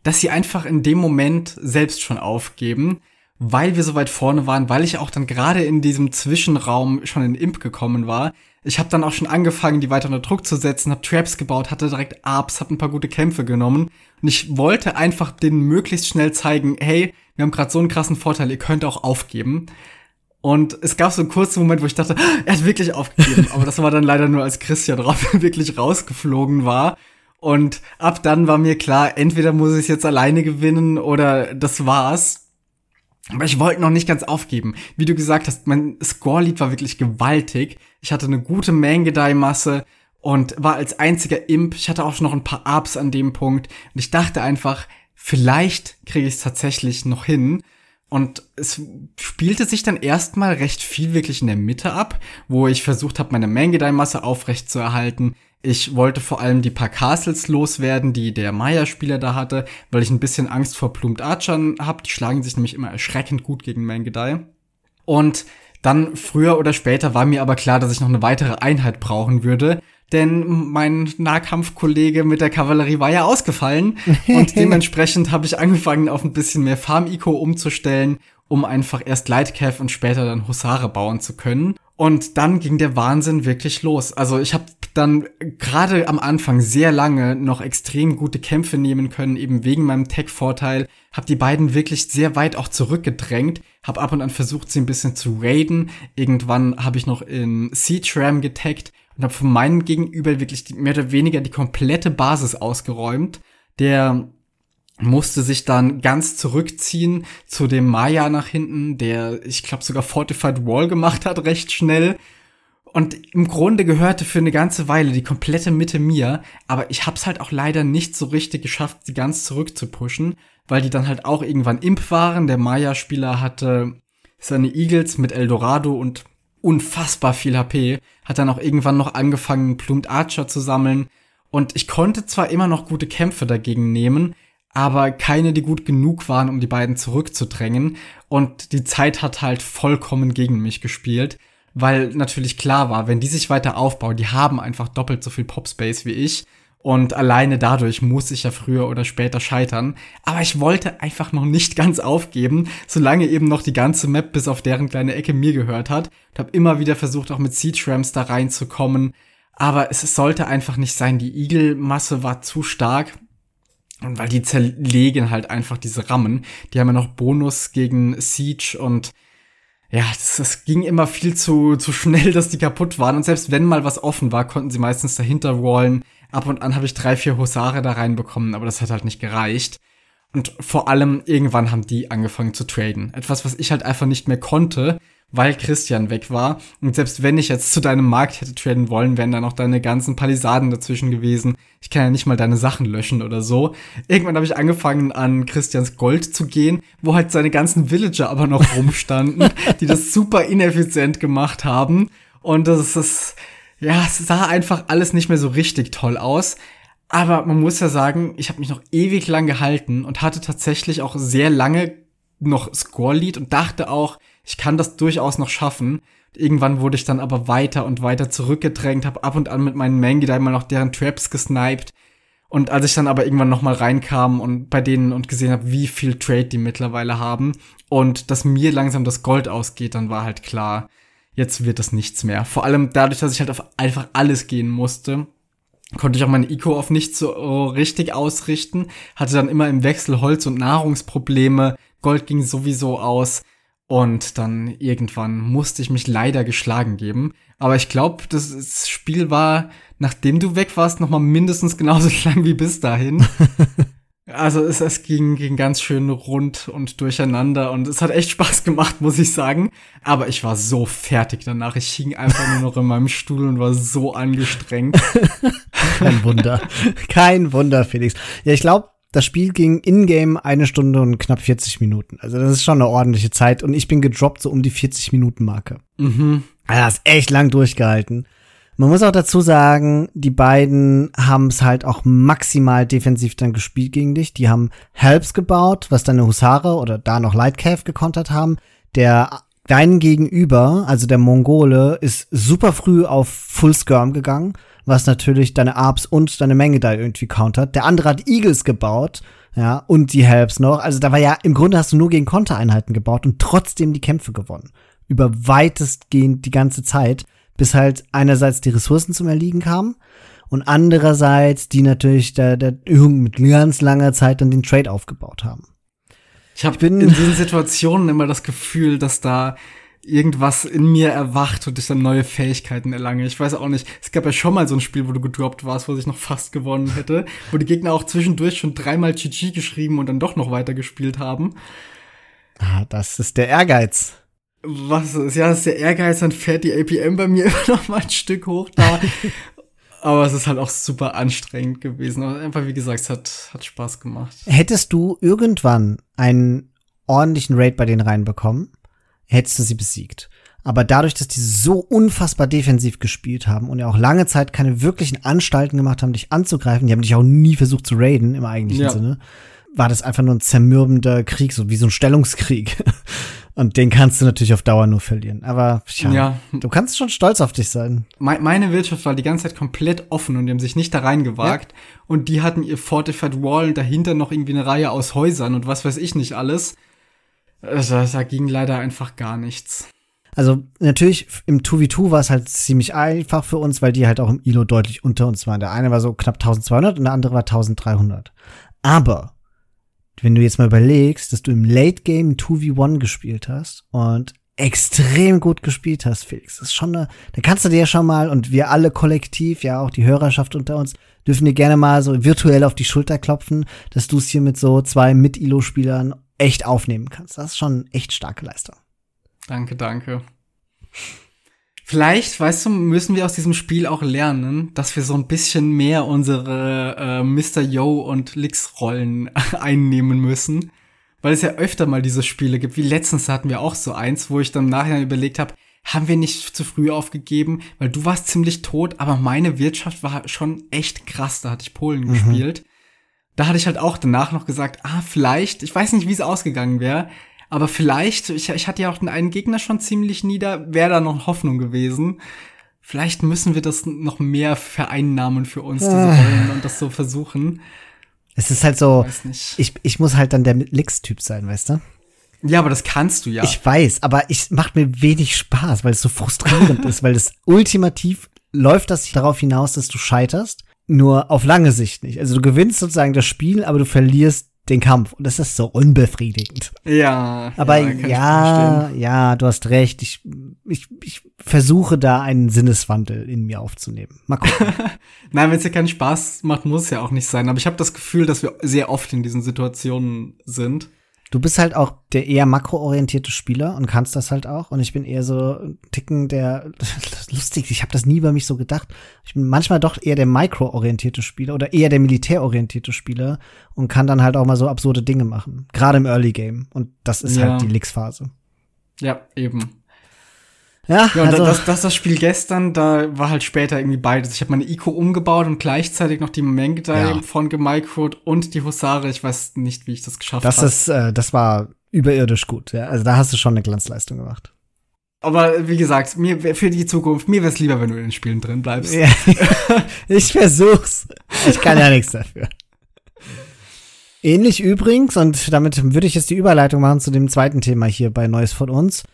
dass sie einfach in dem Moment selbst schon aufgeben, weil wir so weit vorne waren, weil ich auch dann gerade in diesem Zwischenraum schon in Imp gekommen war. Ich habe dann auch schon angefangen, die weiter unter Druck zu setzen, habe Traps gebaut, hatte direkt Arps, habe ein paar gute Kämpfe genommen und ich wollte einfach denen möglichst schnell zeigen, hey, wir haben gerade so einen krassen Vorteil, ihr könnt auch aufgeben. Und es gab so einen kurzen Moment, wo ich dachte, er hat wirklich aufgegeben. Aber das war dann leider nur, als Christian drauf wirklich rausgeflogen war. Und ab dann war mir klar, entweder muss ich es jetzt alleine gewinnen oder das war's. Aber ich wollte noch nicht ganz aufgeben. Wie du gesagt hast, mein Score-Lead war wirklich gewaltig. Ich hatte eine gute Mangedai-Masse und war als einziger Imp. Ich hatte auch schon noch ein paar Ups an dem Punkt. Und ich dachte einfach, vielleicht kriege ich es tatsächlich noch hin. Und es spielte sich dann erstmal recht viel wirklich in der Mitte ab, wo ich versucht habe, meine Mangedai-Masse aufrecht zu erhalten. Ich wollte vor allem die paar Castles loswerden, die der Maya-Spieler da hatte, weil ich ein bisschen Angst vor Plumed Archern habe. Die schlagen sich nämlich immer erschreckend gut gegen Mangedai. Und dann früher oder später war mir aber klar, dass ich noch eine weitere Einheit brauchen würde, denn mein Nahkampfkollege mit der Kavallerie war ja ausgefallen und dementsprechend habe ich angefangen, auf ein bisschen mehr Farm-Eco umzustellen, um einfach erst Lightcav und später dann Husare bauen zu können. Und dann ging der Wahnsinn wirklich los. Also ich habe dann gerade am Anfang sehr lange noch extrem gute Kämpfe nehmen können, eben wegen meinem Tech-Vorteil. Hab die beiden wirklich sehr weit auch zurückgedrängt, hab ab und an versucht, sie ein bisschen zu raiden. Irgendwann habe ich noch in Siege Ram getaggt und habe von meinem Gegenüber wirklich mehr oder weniger die komplette Basis ausgeräumt. Der musste sich dann ganz zurückziehen zu dem Maya nach hinten, der, ich glaube, sogar Fortified Wall gemacht hat, recht schnell. Und im Grunde gehörte für eine ganze Weile die komplette Mitte mir, aber ich hab's halt auch leider nicht so richtig geschafft, sie ganz zurückzupushen, weil die dann halt auch irgendwann Imp waren. Der Maya-Spieler hatte seine Eagles mit Eldorado und unfassbar viel HP, hat dann auch irgendwann noch angefangen, Plumed Archer zu sammeln. Und ich konnte zwar immer noch gute Kämpfe dagegen nehmen, aber keine, die gut genug waren, um die beiden zurückzudrängen. Und die Zeit hat halt vollkommen gegen mich gespielt, weil natürlich klar war, wenn die sich weiter aufbauen, die haben einfach doppelt so viel Popspace wie ich. Und alleine dadurch muss ich ja früher oder später scheitern. Aber ich wollte einfach noch nicht ganz aufgeben, solange eben noch die ganze Map bis auf deren kleine Ecke mir gehört hat. Ich habe immer wieder versucht, auch mit Siege Rams da reinzukommen. Aber es sollte einfach nicht sein. Die Igel-Masse war zu stark. Und weil die zerlegen halt einfach diese Rammen. Die haben ja noch Bonus gegen Siege und ja, das, das ging immer viel zu, zu schnell, dass die kaputt waren. Und selbst wenn mal was offen war, konnten sie meistens dahinter wallen. Ab und an habe ich drei, vier Husare da reinbekommen, aber das hat halt nicht gereicht. Und vor allem irgendwann haben die angefangen zu traden. Etwas, was ich halt einfach nicht mehr konnte, weil Christian weg war. Und selbst wenn ich jetzt zu deinem Markt hätte traden wollen, wären da noch deine ganzen Palisaden dazwischen gewesen. Ich kann ja nicht mal deine Sachen löschen oder so. Irgendwann habe ich angefangen, an Christians Gold zu gehen, wo halt seine ganzen Villager aber noch rumstanden, die das super ineffizient gemacht haben. Und das ist, ja, es sah einfach alles nicht mehr so richtig toll aus. Aber man muss ja sagen, ich habe mich noch ewig lang gehalten und hatte tatsächlich auch sehr lange noch Score-Lead und dachte auch, ich kann das durchaus noch schaffen. Irgendwann wurde ich dann aber weiter und weiter zurückgedrängt, habe ab und an mit meinen Mangi da immer noch deren Traps gesniped. Und als ich dann aber irgendwann noch mal reinkam und bei denen und gesehen habe, wie viel Trade die mittlerweile haben und dass mir langsam das Gold ausgeht, dann war halt klar, jetzt wird das nichts mehr. Vor allem dadurch, dass ich halt auf einfach alles gehen musste, konnte ich auch meine Eco auf nicht so richtig ausrichten, hatte dann immer im Wechsel Holz- und Nahrungsprobleme, Gold ging sowieso aus. Und dann irgendwann musste ich mich leider geschlagen geben. Aber ich glaube, das Spiel war, nachdem du weg warst, noch mal mindestens genauso lang wie bis dahin. Also es, es ging, ging ganz schön rund und durcheinander und es hat echt Spaß gemacht, muss ich sagen. Aber ich war so fertig danach. Ich hing einfach nur noch in meinem Stuhl und war so angestrengt. Kein Wunder. Kein Wunder, Felix. Ja, ich glaube, das Spiel ging in-game eine Stunde und knapp 40 Minuten. Also das ist schon eine ordentliche Zeit und ich bin gedroppt so um die 40 Minuten Marke. Mhm. Also das ist echt lang durchgehalten. Man muss auch dazu sagen, die beiden haben es halt auch maximal defensiv dann gespielt gegen dich. Die haben Helps gebaut, was deine Husare oder da noch Lightcav gekontert haben. Der dein Gegenüber, also der Mongole, ist super früh auf Full Skirm gegangen was natürlich deine Arps und deine Menge da irgendwie countert. Der andere hat Eagles gebaut, ja, und die Helps noch. Also da war ja, im Grunde hast du nur gegen Kontereinheiten gebaut und trotzdem die Kämpfe gewonnen. Über weitestgehend die ganze Zeit, bis halt einerseits die Ressourcen zum Erliegen kamen und andererseits die natürlich der, der mit ganz langer Zeit dann den Trade aufgebaut haben. Ich habe in diesen Situationen immer das Gefühl, dass da irgendwas in mir erwacht und ich dann neue Fähigkeiten erlange. Ich weiß auch nicht. Es gab ja schon mal so ein Spiel, wo du gedroppt warst, wo ich noch fast gewonnen hätte, wo die Gegner auch zwischendurch schon dreimal GG geschrieben und dann doch noch weiter gespielt haben. Ah, das ist der Ehrgeiz. Was ist, ja, das ist der Ehrgeiz, dann fährt die APM bei mir immer noch mal ein Stück hoch da. Aber es ist halt auch super anstrengend gewesen. Aber einfach, wie gesagt, es hat, hat Spaß gemacht. Hättest du irgendwann einen ordentlichen Raid bei denen reinbekommen, hättest du sie besiegt. Aber dadurch, dass die so unfassbar defensiv gespielt haben und ja auch lange Zeit keine wirklichen Anstalten gemacht haben, dich anzugreifen, die haben dich auch nie versucht zu raiden im eigentlichen Ja. Sinne, war das einfach nur ein zermürbender Krieg, so wie so ein Stellungskrieg. Und den kannst du natürlich auf Dauer nur verlieren. Aber tja, Ja. du kannst schon stolz auf dich sein. Me- Meine Wirtschaft war die ganze Zeit komplett offen und die haben sich nicht da reingewagt. Und die hatten ihr Fortified Wall und dahinter noch irgendwie eine Reihe aus Häusern und was weiß ich nicht alles. Also, da ging leider einfach gar nichts. Also natürlich im 2v2 war es halt ziemlich einfach für uns, weil die halt auch im ILO deutlich unter uns waren. Der eine war so knapp 1200 und der andere war 1300. Aber wenn du jetzt mal überlegst, dass du im Late Game 2v1 gespielt hast und extrem gut gespielt hast, Felix, das ist schon eine, da kannst du dir ja schon mal und wir alle kollektiv, ja auch die Hörerschaft unter uns, dürfen dir gerne mal so virtuell auf die Schulter klopfen, dass du es hier mit so zwei Mit-ILO-Spielern echt aufnehmen kannst. Das ist schon echt starke Leistung. Danke, danke. Vielleicht, weißt du, müssen wir aus diesem Spiel auch lernen, dass wir so ein bisschen mehr unsere äh, Mr. Yo und Lix-Rollen einnehmen müssen. Weil es ja öfter mal diese Spiele gibt. Wie letztens hatten wir auch so eins, wo ich dann im Nachhinein überlegt habe, haben wir nicht zu früh aufgegeben, weil du warst ziemlich tot, aber meine Wirtschaft war schon echt krass. Da hatte ich Polen gespielt. Da hatte ich halt auch danach noch gesagt, ah, vielleicht, ich weiß nicht, wie es ausgegangen wäre, aber vielleicht, ich, ich hatte ja auch den einen Gegner schon ziemlich nieder, wäre da noch Hoffnung gewesen. Vielleicht müssen wir das noch mehr vereinnahmen für uns, diese Ah. Rollen, und das so versuchen. Es ist halt so, nicht. ich, ich muss halt dann der Lix-Typ sein, weißt du? Ja, aber das kannst du ja. Ich weiß, aber ich macht mir wenig Spaß, weil es so frustrierend ist, weil es ultimativ läuft das darauf hinaus, dass du scheiterst, nur auf lange Sicht nicht. Also du gewinnst sozusagen das Spiel, aber du verlierst den Kampf und das ist so unbefriedigend. ja. Aber ja, ja, ja, du hast recht. Ich, ich, ich versuche da einen Sinneswandel in mir aufzunehmen. Mal gucken. Nein, wenn es dir keinen Spaß macht, muss es ja auch nicht sein. Aber ich habe das Gefühl, dass wir sehr oft in diesen Situationen sind. Du bist halt auch der eher makroorientierte Spieler und kannst das halt auch. Und ich bin eher so ein Ticken der lustig. Ich habe das nie über mich so gedacht. Ich bin manchmal doch eher der mikroorientierte Spieler oder eher der militärorientierte Spieler und kann dann halt auch mal so absurde Dinge machen. Gerade im Early Game. Und das ist Ja. halt die Lix-Phase. Ja, eben. Ja, Ja, und also, das, das, das Spiel gestern, da war halt später irgendwie beides. Ich habe meine Ico umgebaut und gleichzeitig noch die Mengdai Ja. von gemicrot und die Husare. Ich weiß nicht, wie ich das geschafft das habe. ist, äh, das war überirdisch gut. Ja? Also da hast du schon eine Glanzleistung gemacht. Aber wie gesagt, mir für die Zukunft, mir wäre es lieber, wenn du in den Spielen drin bleibst. Ja, ich versuch's. Ich kann ja nichts dafür. Ähnlich übrigens, und damit würde ich jetzt die Überleitung machen zu dem zweiten Thema hier bei Neues von uns.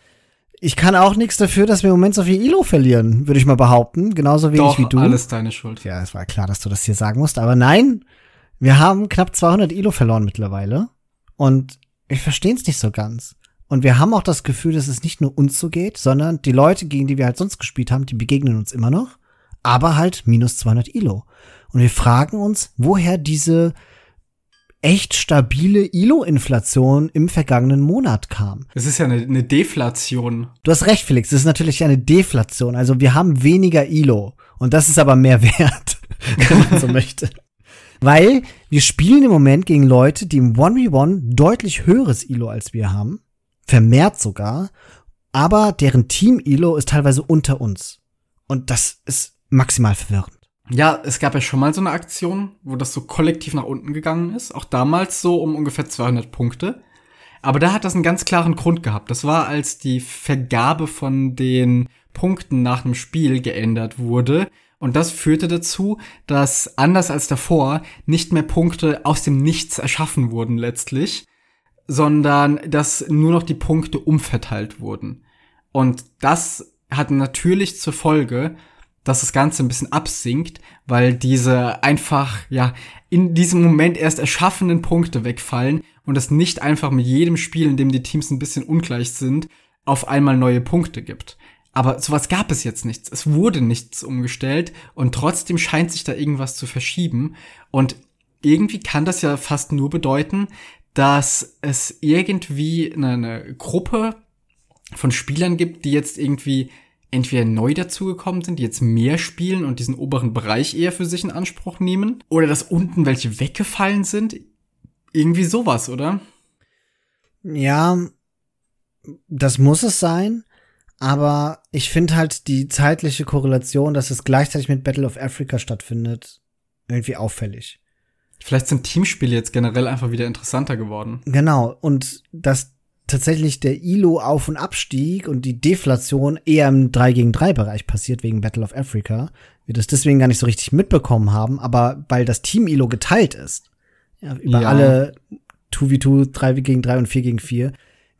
Ich kann auch nichts dafür, dass wir im Moment so viel Ilo verlieren, würde ich mal behaupten. Genauso wenig Doch, wie du. alles deine Schuld. Ja, es war klar, dass du das hier sagen musst. Aber nein, wir haben knapp 200 Ilo verloren mittlerweile. Und ich verstehe es nicht so ganz. Und wir haben auch das Gefühl, dass es nicht nur uns so geht, sondern die Leute, gegen die wir halt sonst gespielt haben, die begegnen uns immer noch. Aber halt minus 200 Ilo. Und wir fragen uns, woher diese echt stabile Ilo-Inflation im vergangenen Monat kam. Es ist ja eine, eine Deflation. Du hast recht, Felix. Das ist natürlich eine Deflation. Also wir haben weniger ILO. Und das ist aber mehr wert, wenn man so möchte. Weil wir spielen im Moment gegen Leute, die im 1v1 deutlich höheres ILO als wir haben. Vermehrt sogar. Aber deren Team-ILO ist teilweise unter uns. Und das ist maximal verwirrend. Ja, es gab ja schon mal so eine Aktion, wo das so kollektiv nach unten gegangen ist. Auch damals so um ungefähr 200 Punkte. Aber da hat das einen ganz klaren Grund gehabt. Das war, als die Vergabe von den Punkten nach dem Spiel geändert wurde. Und das führte dazu, dass anders als davor nicht mehr Punkte aus dem Nichts erschaffen wurden letztlich, sondern dass nur noch die Punkte umverteilt wurden. Und das hat natürlich zur Folge, dass das Ganze ein bisschen absinkt, weil diese einfach, ja, in diesem Moment erst erschaffenen Punkte wegfallen und es nicht einfach mit jedem Spiel, in dem die Teams ein bisschen ungleich sind, auf einmal neue Punkte gibt. Aber sowas gab es jetzt nichts. Es wurde nichts umgestellt und trotzdem scheint sich da irgendwas zu verschieben. Und irgendwie kann das ja fast nur bedeuten, dass es irgendwie eine, eine Gruppe von Spielern gibt, die jetzt irgendwie entweder neu dazugekommen sind, die jetzt mehr spielen und diesen oberen Bereich eher für sich in Anspruch nehmen, oder dass unten welche weggefallen sind. Irgendwie sowas, oder? Ja, das muss es sein. Aber ich finde halt die zeitliche Korrelation, dass es gleichzeitig mit Battle of Africa stattfindet, irgendwie auffällig. Vielleicht sind Teamspiele jetzt generell einfach wieder interessanter geworden. Genau. Und dass tatsächlich der ILO-Auf- und Abstieg und die Deflation eher im 3 gegen 3 Bereich passiert wegen Battle of Africa. Wir das deswegen gar nicht so richtig mitbekommen haben, aber weil das Team ILO geteilt ist. Ja, über Ja. alle 2v2, 3 gegen 3 und 4 gegen 4.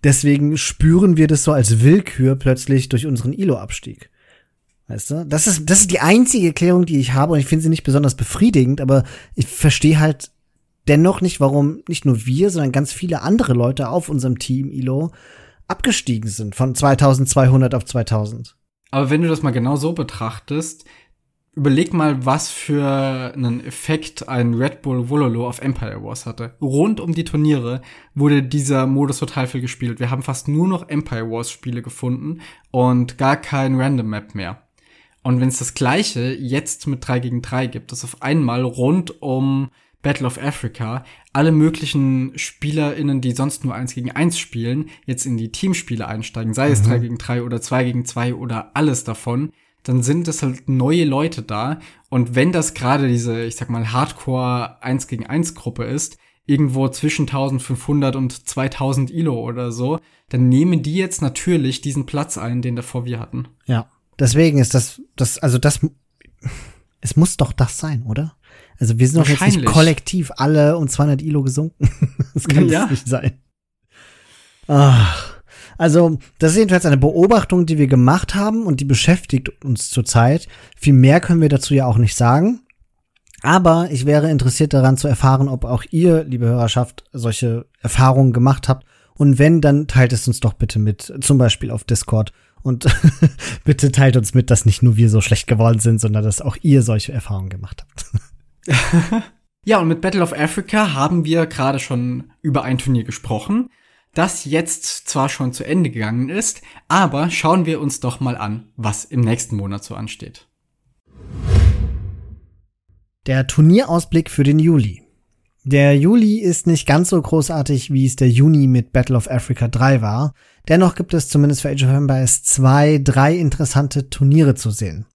Deswegen spüren wir das so als Willkür plötzlich durch unseren ILO-Abstieg. Weißt du? Das ist, das ist die einzige Erklärung, die ich habe und ich finde sie nicht besonders befriedigend, aber ich verstehe halt dennoch nicht, warum nicht nur wir, sondern ganz viele andere Leute auf unserem Team ILO abgestiegen sind von 2200 auf 2000. Aber wenn du das mal genau so betrachtest, überleg mal, was für einen Effekt ein Red Bull Wololo auf Empire Wars hatte. Rund um die Turniere wurde dieser Modus total viel gespielt. Wir haben fast nur noch Empire Wars Spiele gefunden und gar kein Random Map mehr. Und wenn es das gleiche jetzt mit 3 gegen 3 gibt, dass auf einmal rund um Battle of Africa alle möglichen SpielerInnen, die sonst nur 1 gegen 1 spielen, jetzt in die Teamspiele einsteigen, sei es 3 gegen 3 oder 2 gegen 2 oder alles davon, dann sind es halt neue Leute da. Und wenn das gerade diese, ich sag mal, Hardcore 1 gegen 1 Gruppe ist, irgendwo zwischen 1500 und 2000 ILO oder so, dann nehmen die jetzt natürlich diesen Platz ein, den davor wir hatten. Ja. Deswegen ist das, das, also das, es muss doch das sein, oder? Also wir sind doch jetzt nicht kollektiv alle um 200 ILO gesunken. das kann Ja. das nicht sein. Ach. Also, das ist jedenfalls eine Beobachtung, die wir gemacht haben und die beschäftigt uns zurzeit. Viel mehr können wir dazu ja auch nicht sagen. Aber ich wäre interessiert daran zu erfahren, ob auch ihr, liebe Hörerschaft, solche Erfahrungen gemacht habt. Und wenn, dann teilt es uns doch bitte mit, zum Beispiel auf Discord. Und bitte teilt uns mit, dass nicht nur wir so schlecht geworden sind, sondern dass auch ihr solche Erfahrungen gemacht habt. Ja, und mit Battle of Africa haben wir gerade schon über ein Turnier gesprochen, das jetzt zwar schon zu Ende gegangen ist, aber schauen wir uns doch mal an, was im nächsten Monat so ansteht. Der Turnierausblick für den Juli. Der Juli ist nicht ganz so großartig, wie es der Juni mit Battle of Africa 3 war. Dennoch gibt es zumindest für Age of Empires 2 drei interessante Turniere zu sehen.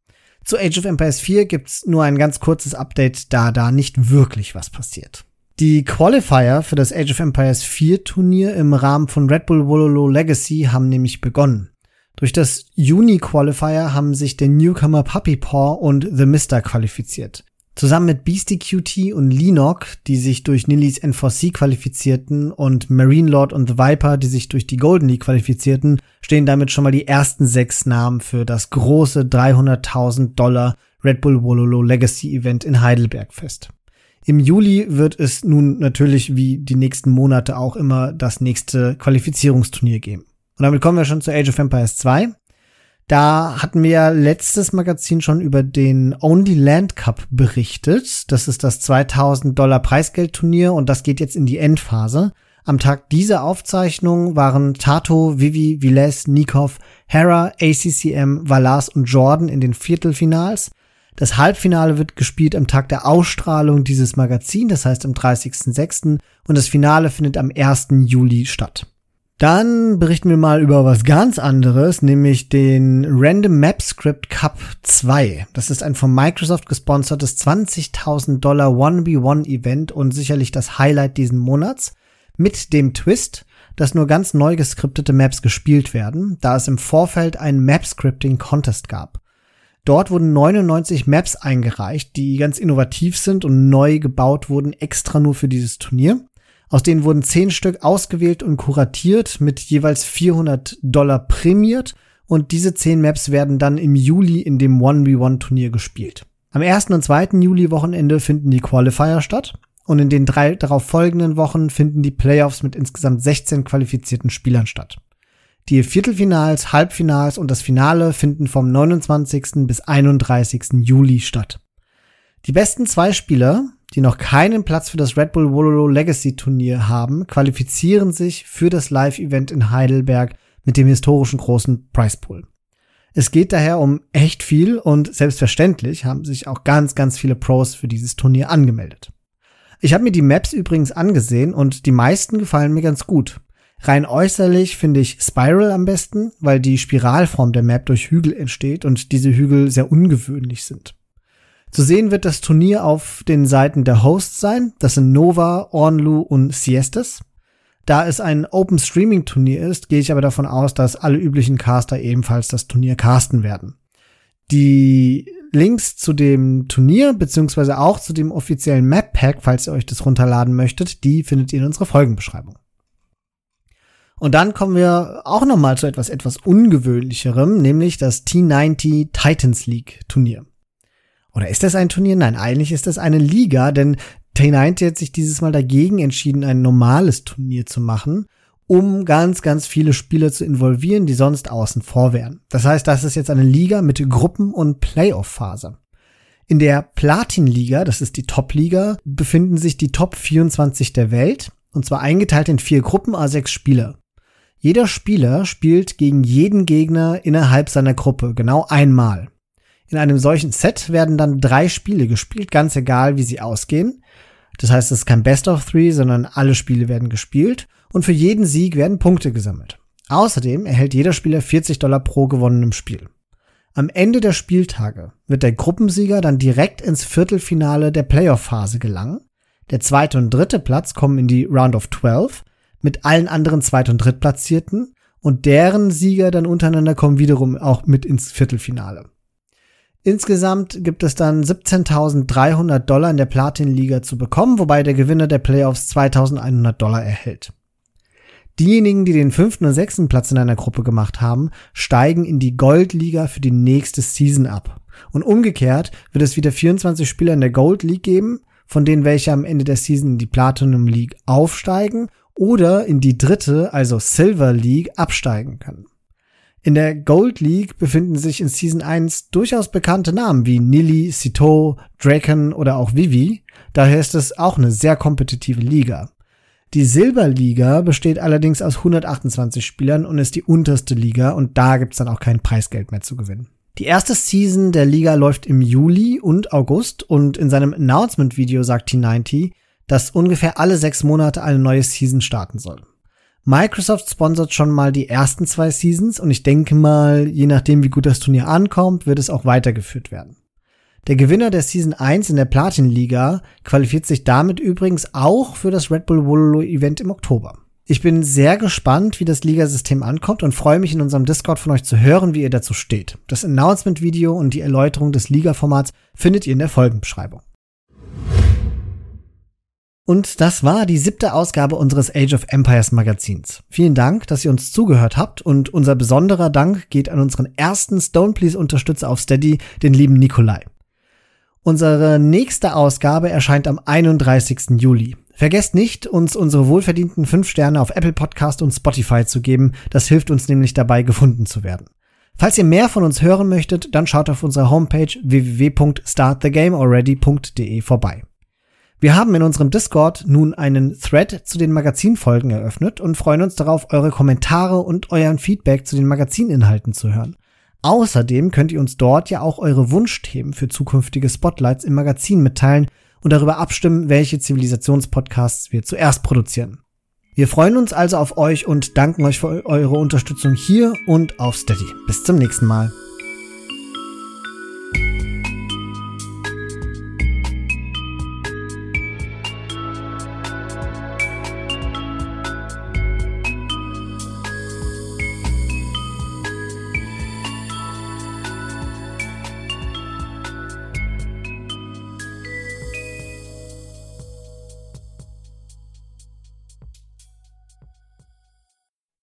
Zu Age of Empires 4 gibt's nur ein ganz kurzes Update, da da nicht wirklich was passiert. Die Qualifier für das Age of Empires 4 Turnier im Rahmen von Red Bull Wololo Legacy haben nämlich begonnen. Durch das Juni Qualifier haben sich der Newcomer Puppy Paw und The Mister qualifiziert. Zusammen mit Beastie QT und Linok, die sich durch Nillys N4C qualifizierten, und Marine Lord und The Viper, die sich durch die Golden League qualifizierten, stehen damit schon mal die ersten sechs Namen für das große 300.000 Dollar Red Bull Wololo Legacy Event in Heidelberg fest. Im Juli wird es nun natürlich wie die nächsten Monate auch immer das nächste Qualifizierungsturnier geben. Und damit kommen wir schon zu Age of Empires 2. Da hatten wir letztes Magazin schon über den Only Land Cup berichtet. Das ist das 2000 Dollar Preisgeldturnier und das geht jetzt in die Endphase. Am Tag dieser Aufzeichnung waren Tato, Vivi, Viles, Nikov, Hera, ACCM, Valas und Jordan in den Viertelfinals. Das Halbfinale wird gespielt am Tag der Ausstrahlung dieses Magazins, das heißt am 30.06. und das Finale findet am 1. Juli statt. Dann berichten wir mal über was ganz anderes, nämlich den Random Map Script Cup 2. Das ist ein von Microsoft gesponsertes 20.000 Dollar 1v1 Event und sicherlich das Highlight diesen Monats. Mit dem Twist, dass nur ganz neu geskriptete Maps gespielt werden, da es im Vorfeld einen Map Scripting Contest gab. Dort wurden 99 Maps eingereicht, die ganz innovativ sind und neu gebaut wurden, extra nur für dieses Turnier. Aus denen wurden 10 Stück ausgewählt und kuratiert, mit jeweils 400 Dollar prämiert. Und diese 10 Maps werden dann im Juli in dem 1v1-Turnier gespielt. Am 1. und 2. Juli-Wochenende finden die Qualifier statt. Und in den drei darauf folgenden Wochen finden die Playoffs mit insgesamt 16 qualifizierten Spielern statt. Die Viertelfinals, Halbfinals und das Finale finden vom 29. bis 31. Juli statt. Die besten zwei Spieler, die noch keinen Platz für das Red Bull Wololo Legacy Turnier haben, qualifizieren sich für das Live-Event in Heidelberg mit dem historischen großen Prize Pool. Es geht daher um echt viel und selbstverständlich haben sich auch ganz, ganz viele Pros für dieses Turnier angemeldet. Ich habe mir die Maps übrigens angesehen und die meisten gefallen mir ganz gut. Rein äußerlich finde ich Spiral am besten, weil die Spiralform der Map durch Hügel entsteht und diese Hügel sehr ungewöhnlich sind. Zu sehen wird das Turnier auf den Seiten der Hosts sein. Das sind Nova, Ornlu und Siestas. Da es ein Open Streaming Turnier ist, gehe ich aber davon aus, dass alle üblichen Caster ebenfalls das Turnier casten werden. Die Links zu dem Turnier beziehungsweise auch zu dem offiziellen Map Pack, falls ihr euch das runterladen möchtet, die findet ihr in unserer Folgenbeschreibung. Und dann kommen wir auch noch mal zu etwas etwas ungewöhnlicherem, nämlich das T90 Titans League Turnier. Oder ist das ein Turnier? Nein, eigentlich ist das eine Liga, denn T90 hat sich dieses Mal dagegen entschieden, ein normales Turnier zu machen, um ganz, ganz viele Spieler zu involvieren, die sonst außen vor wären. Das heißt, das ist jetzt eine Liga mit Gruppen- und Playoff-Phase. In der Platin-Liga, das ist die Top-Liga, befinden sich die Top 24 der Welt, und zwar eingeteilt in vier Gruppen a sechs Spieler. Jeder Spieler spielt gegen jeden Gegner innerhalb seiner Gruppe, genau einmal. In einem solchen Set werden dann drei Spiele gespielt, ganz egal wie sie ausgehen. Das heißt, es ist kein Best of Three, sondern alle Spiele werden gespielt und für jeden Sieg werden Punkte gesammelt. Außerdem erhält jeder Spieler 40 Dollar pro gewonnenem Spiel. Am Ende der Spieltage wird der Gruppensieger dann direkt ins Viertelfinale der Playoff-Phase gelangen. Der zweite und dritte Platz kommen in die Round of 12 mit allen anderen Zweit- und Drittplatzierten und deren Sieger dann untereinander kommen wiederum auch mit ins Viertelfinale. Insgesamt gibt es dann 17.300 Dollar in der Platin-Liga zu bekommen, wobei der Gewinner der Playoffs 2.100 Dollar erhält. Diejenigen, die den fünften und sechsten Platz in einer Gruppe gemacht haben, steigen in die Gold-Liga für die nächste Season ab. Und umgekehrt wird es wieder 24 Spieler in der Gold League geben, von denen welche am Ende der Season in die Platinum League aufsteigen oder in die dritte, also Silver League, absteigen können. In der Gold League befinden sich in Season 1 durchaus bekannte Namen wie Nili, Sito, Draken oder auch Vivi. Daher ist es auch eine sehr kompetitive Liga. Die Silberliga besteht allerdings aus 128 Spielern und ist die unterste Liga und da gibt's dann auch kein Preisgeld mehr zu gewinnen. Die erste Season der Liga läuft im Juli und August und in seinem Announcement-Video sagt T90, dass ungefähr alle sechs Monate eine neue Season starten soll. Microsoft sponsert schon mal die ersten zwei Seasons und ich denke mal, je nachdem wie gut das Turnier ankommt, wird es auch weitergeführt werden. Der Gewinner der Season 1 in der Platin Liga qualifiziert sich damit übrigens auch für das Red Bull Wololo Event im Oktober. Ich bin sehr gespannt, wie das Ligasystem ankommt und freue mich in unserem Discord von euch zu hören, wie ihr dazu steht. Das Announcement-Video und die Erläuterung des Liga-Formats findet ihr in der Folgenbeschreibung. Und das war die siebte Ausgabe unseres Age of Empires Magazins. Vielen Dank, dass ihr uns zugehört habt und unser besonderer Dank geht an unseren ersten Stone Please Unterstützer auf Steady, den lieben Nikolai. Unsere nächste Ausgabe erscheint am 31. Juli. Vergesst nicht, uns unsere wohlverdienten 5 Sterne auf Apple Podcast und Spotify zu geben. Das hilft uns nämlich dabei, gefunden zu werden. Falls ihr mehr von uns hören möchtet, dann schaut auf unserer Homepage www.startthegamealready.de vorbei. Wir haben in unserem Discord nun einen Thread zu den Magazinfolgen eröffnet und freuen uns darauf, eure Kommentare und euren Feedback zu den Magazininhalten zu hören. Außerdem könnt ihr uns dort ja auch eure Wunschthemen für zukünftige Spotlights im Magazin mitteilen und darüber abstimmen, welche Zivilisationspodcasts wir zuerst produzieren. Wir freuen uns also auf euch und danken euch für eure Unterstützung hier und auf Steady. Bis zum nächsten Mal.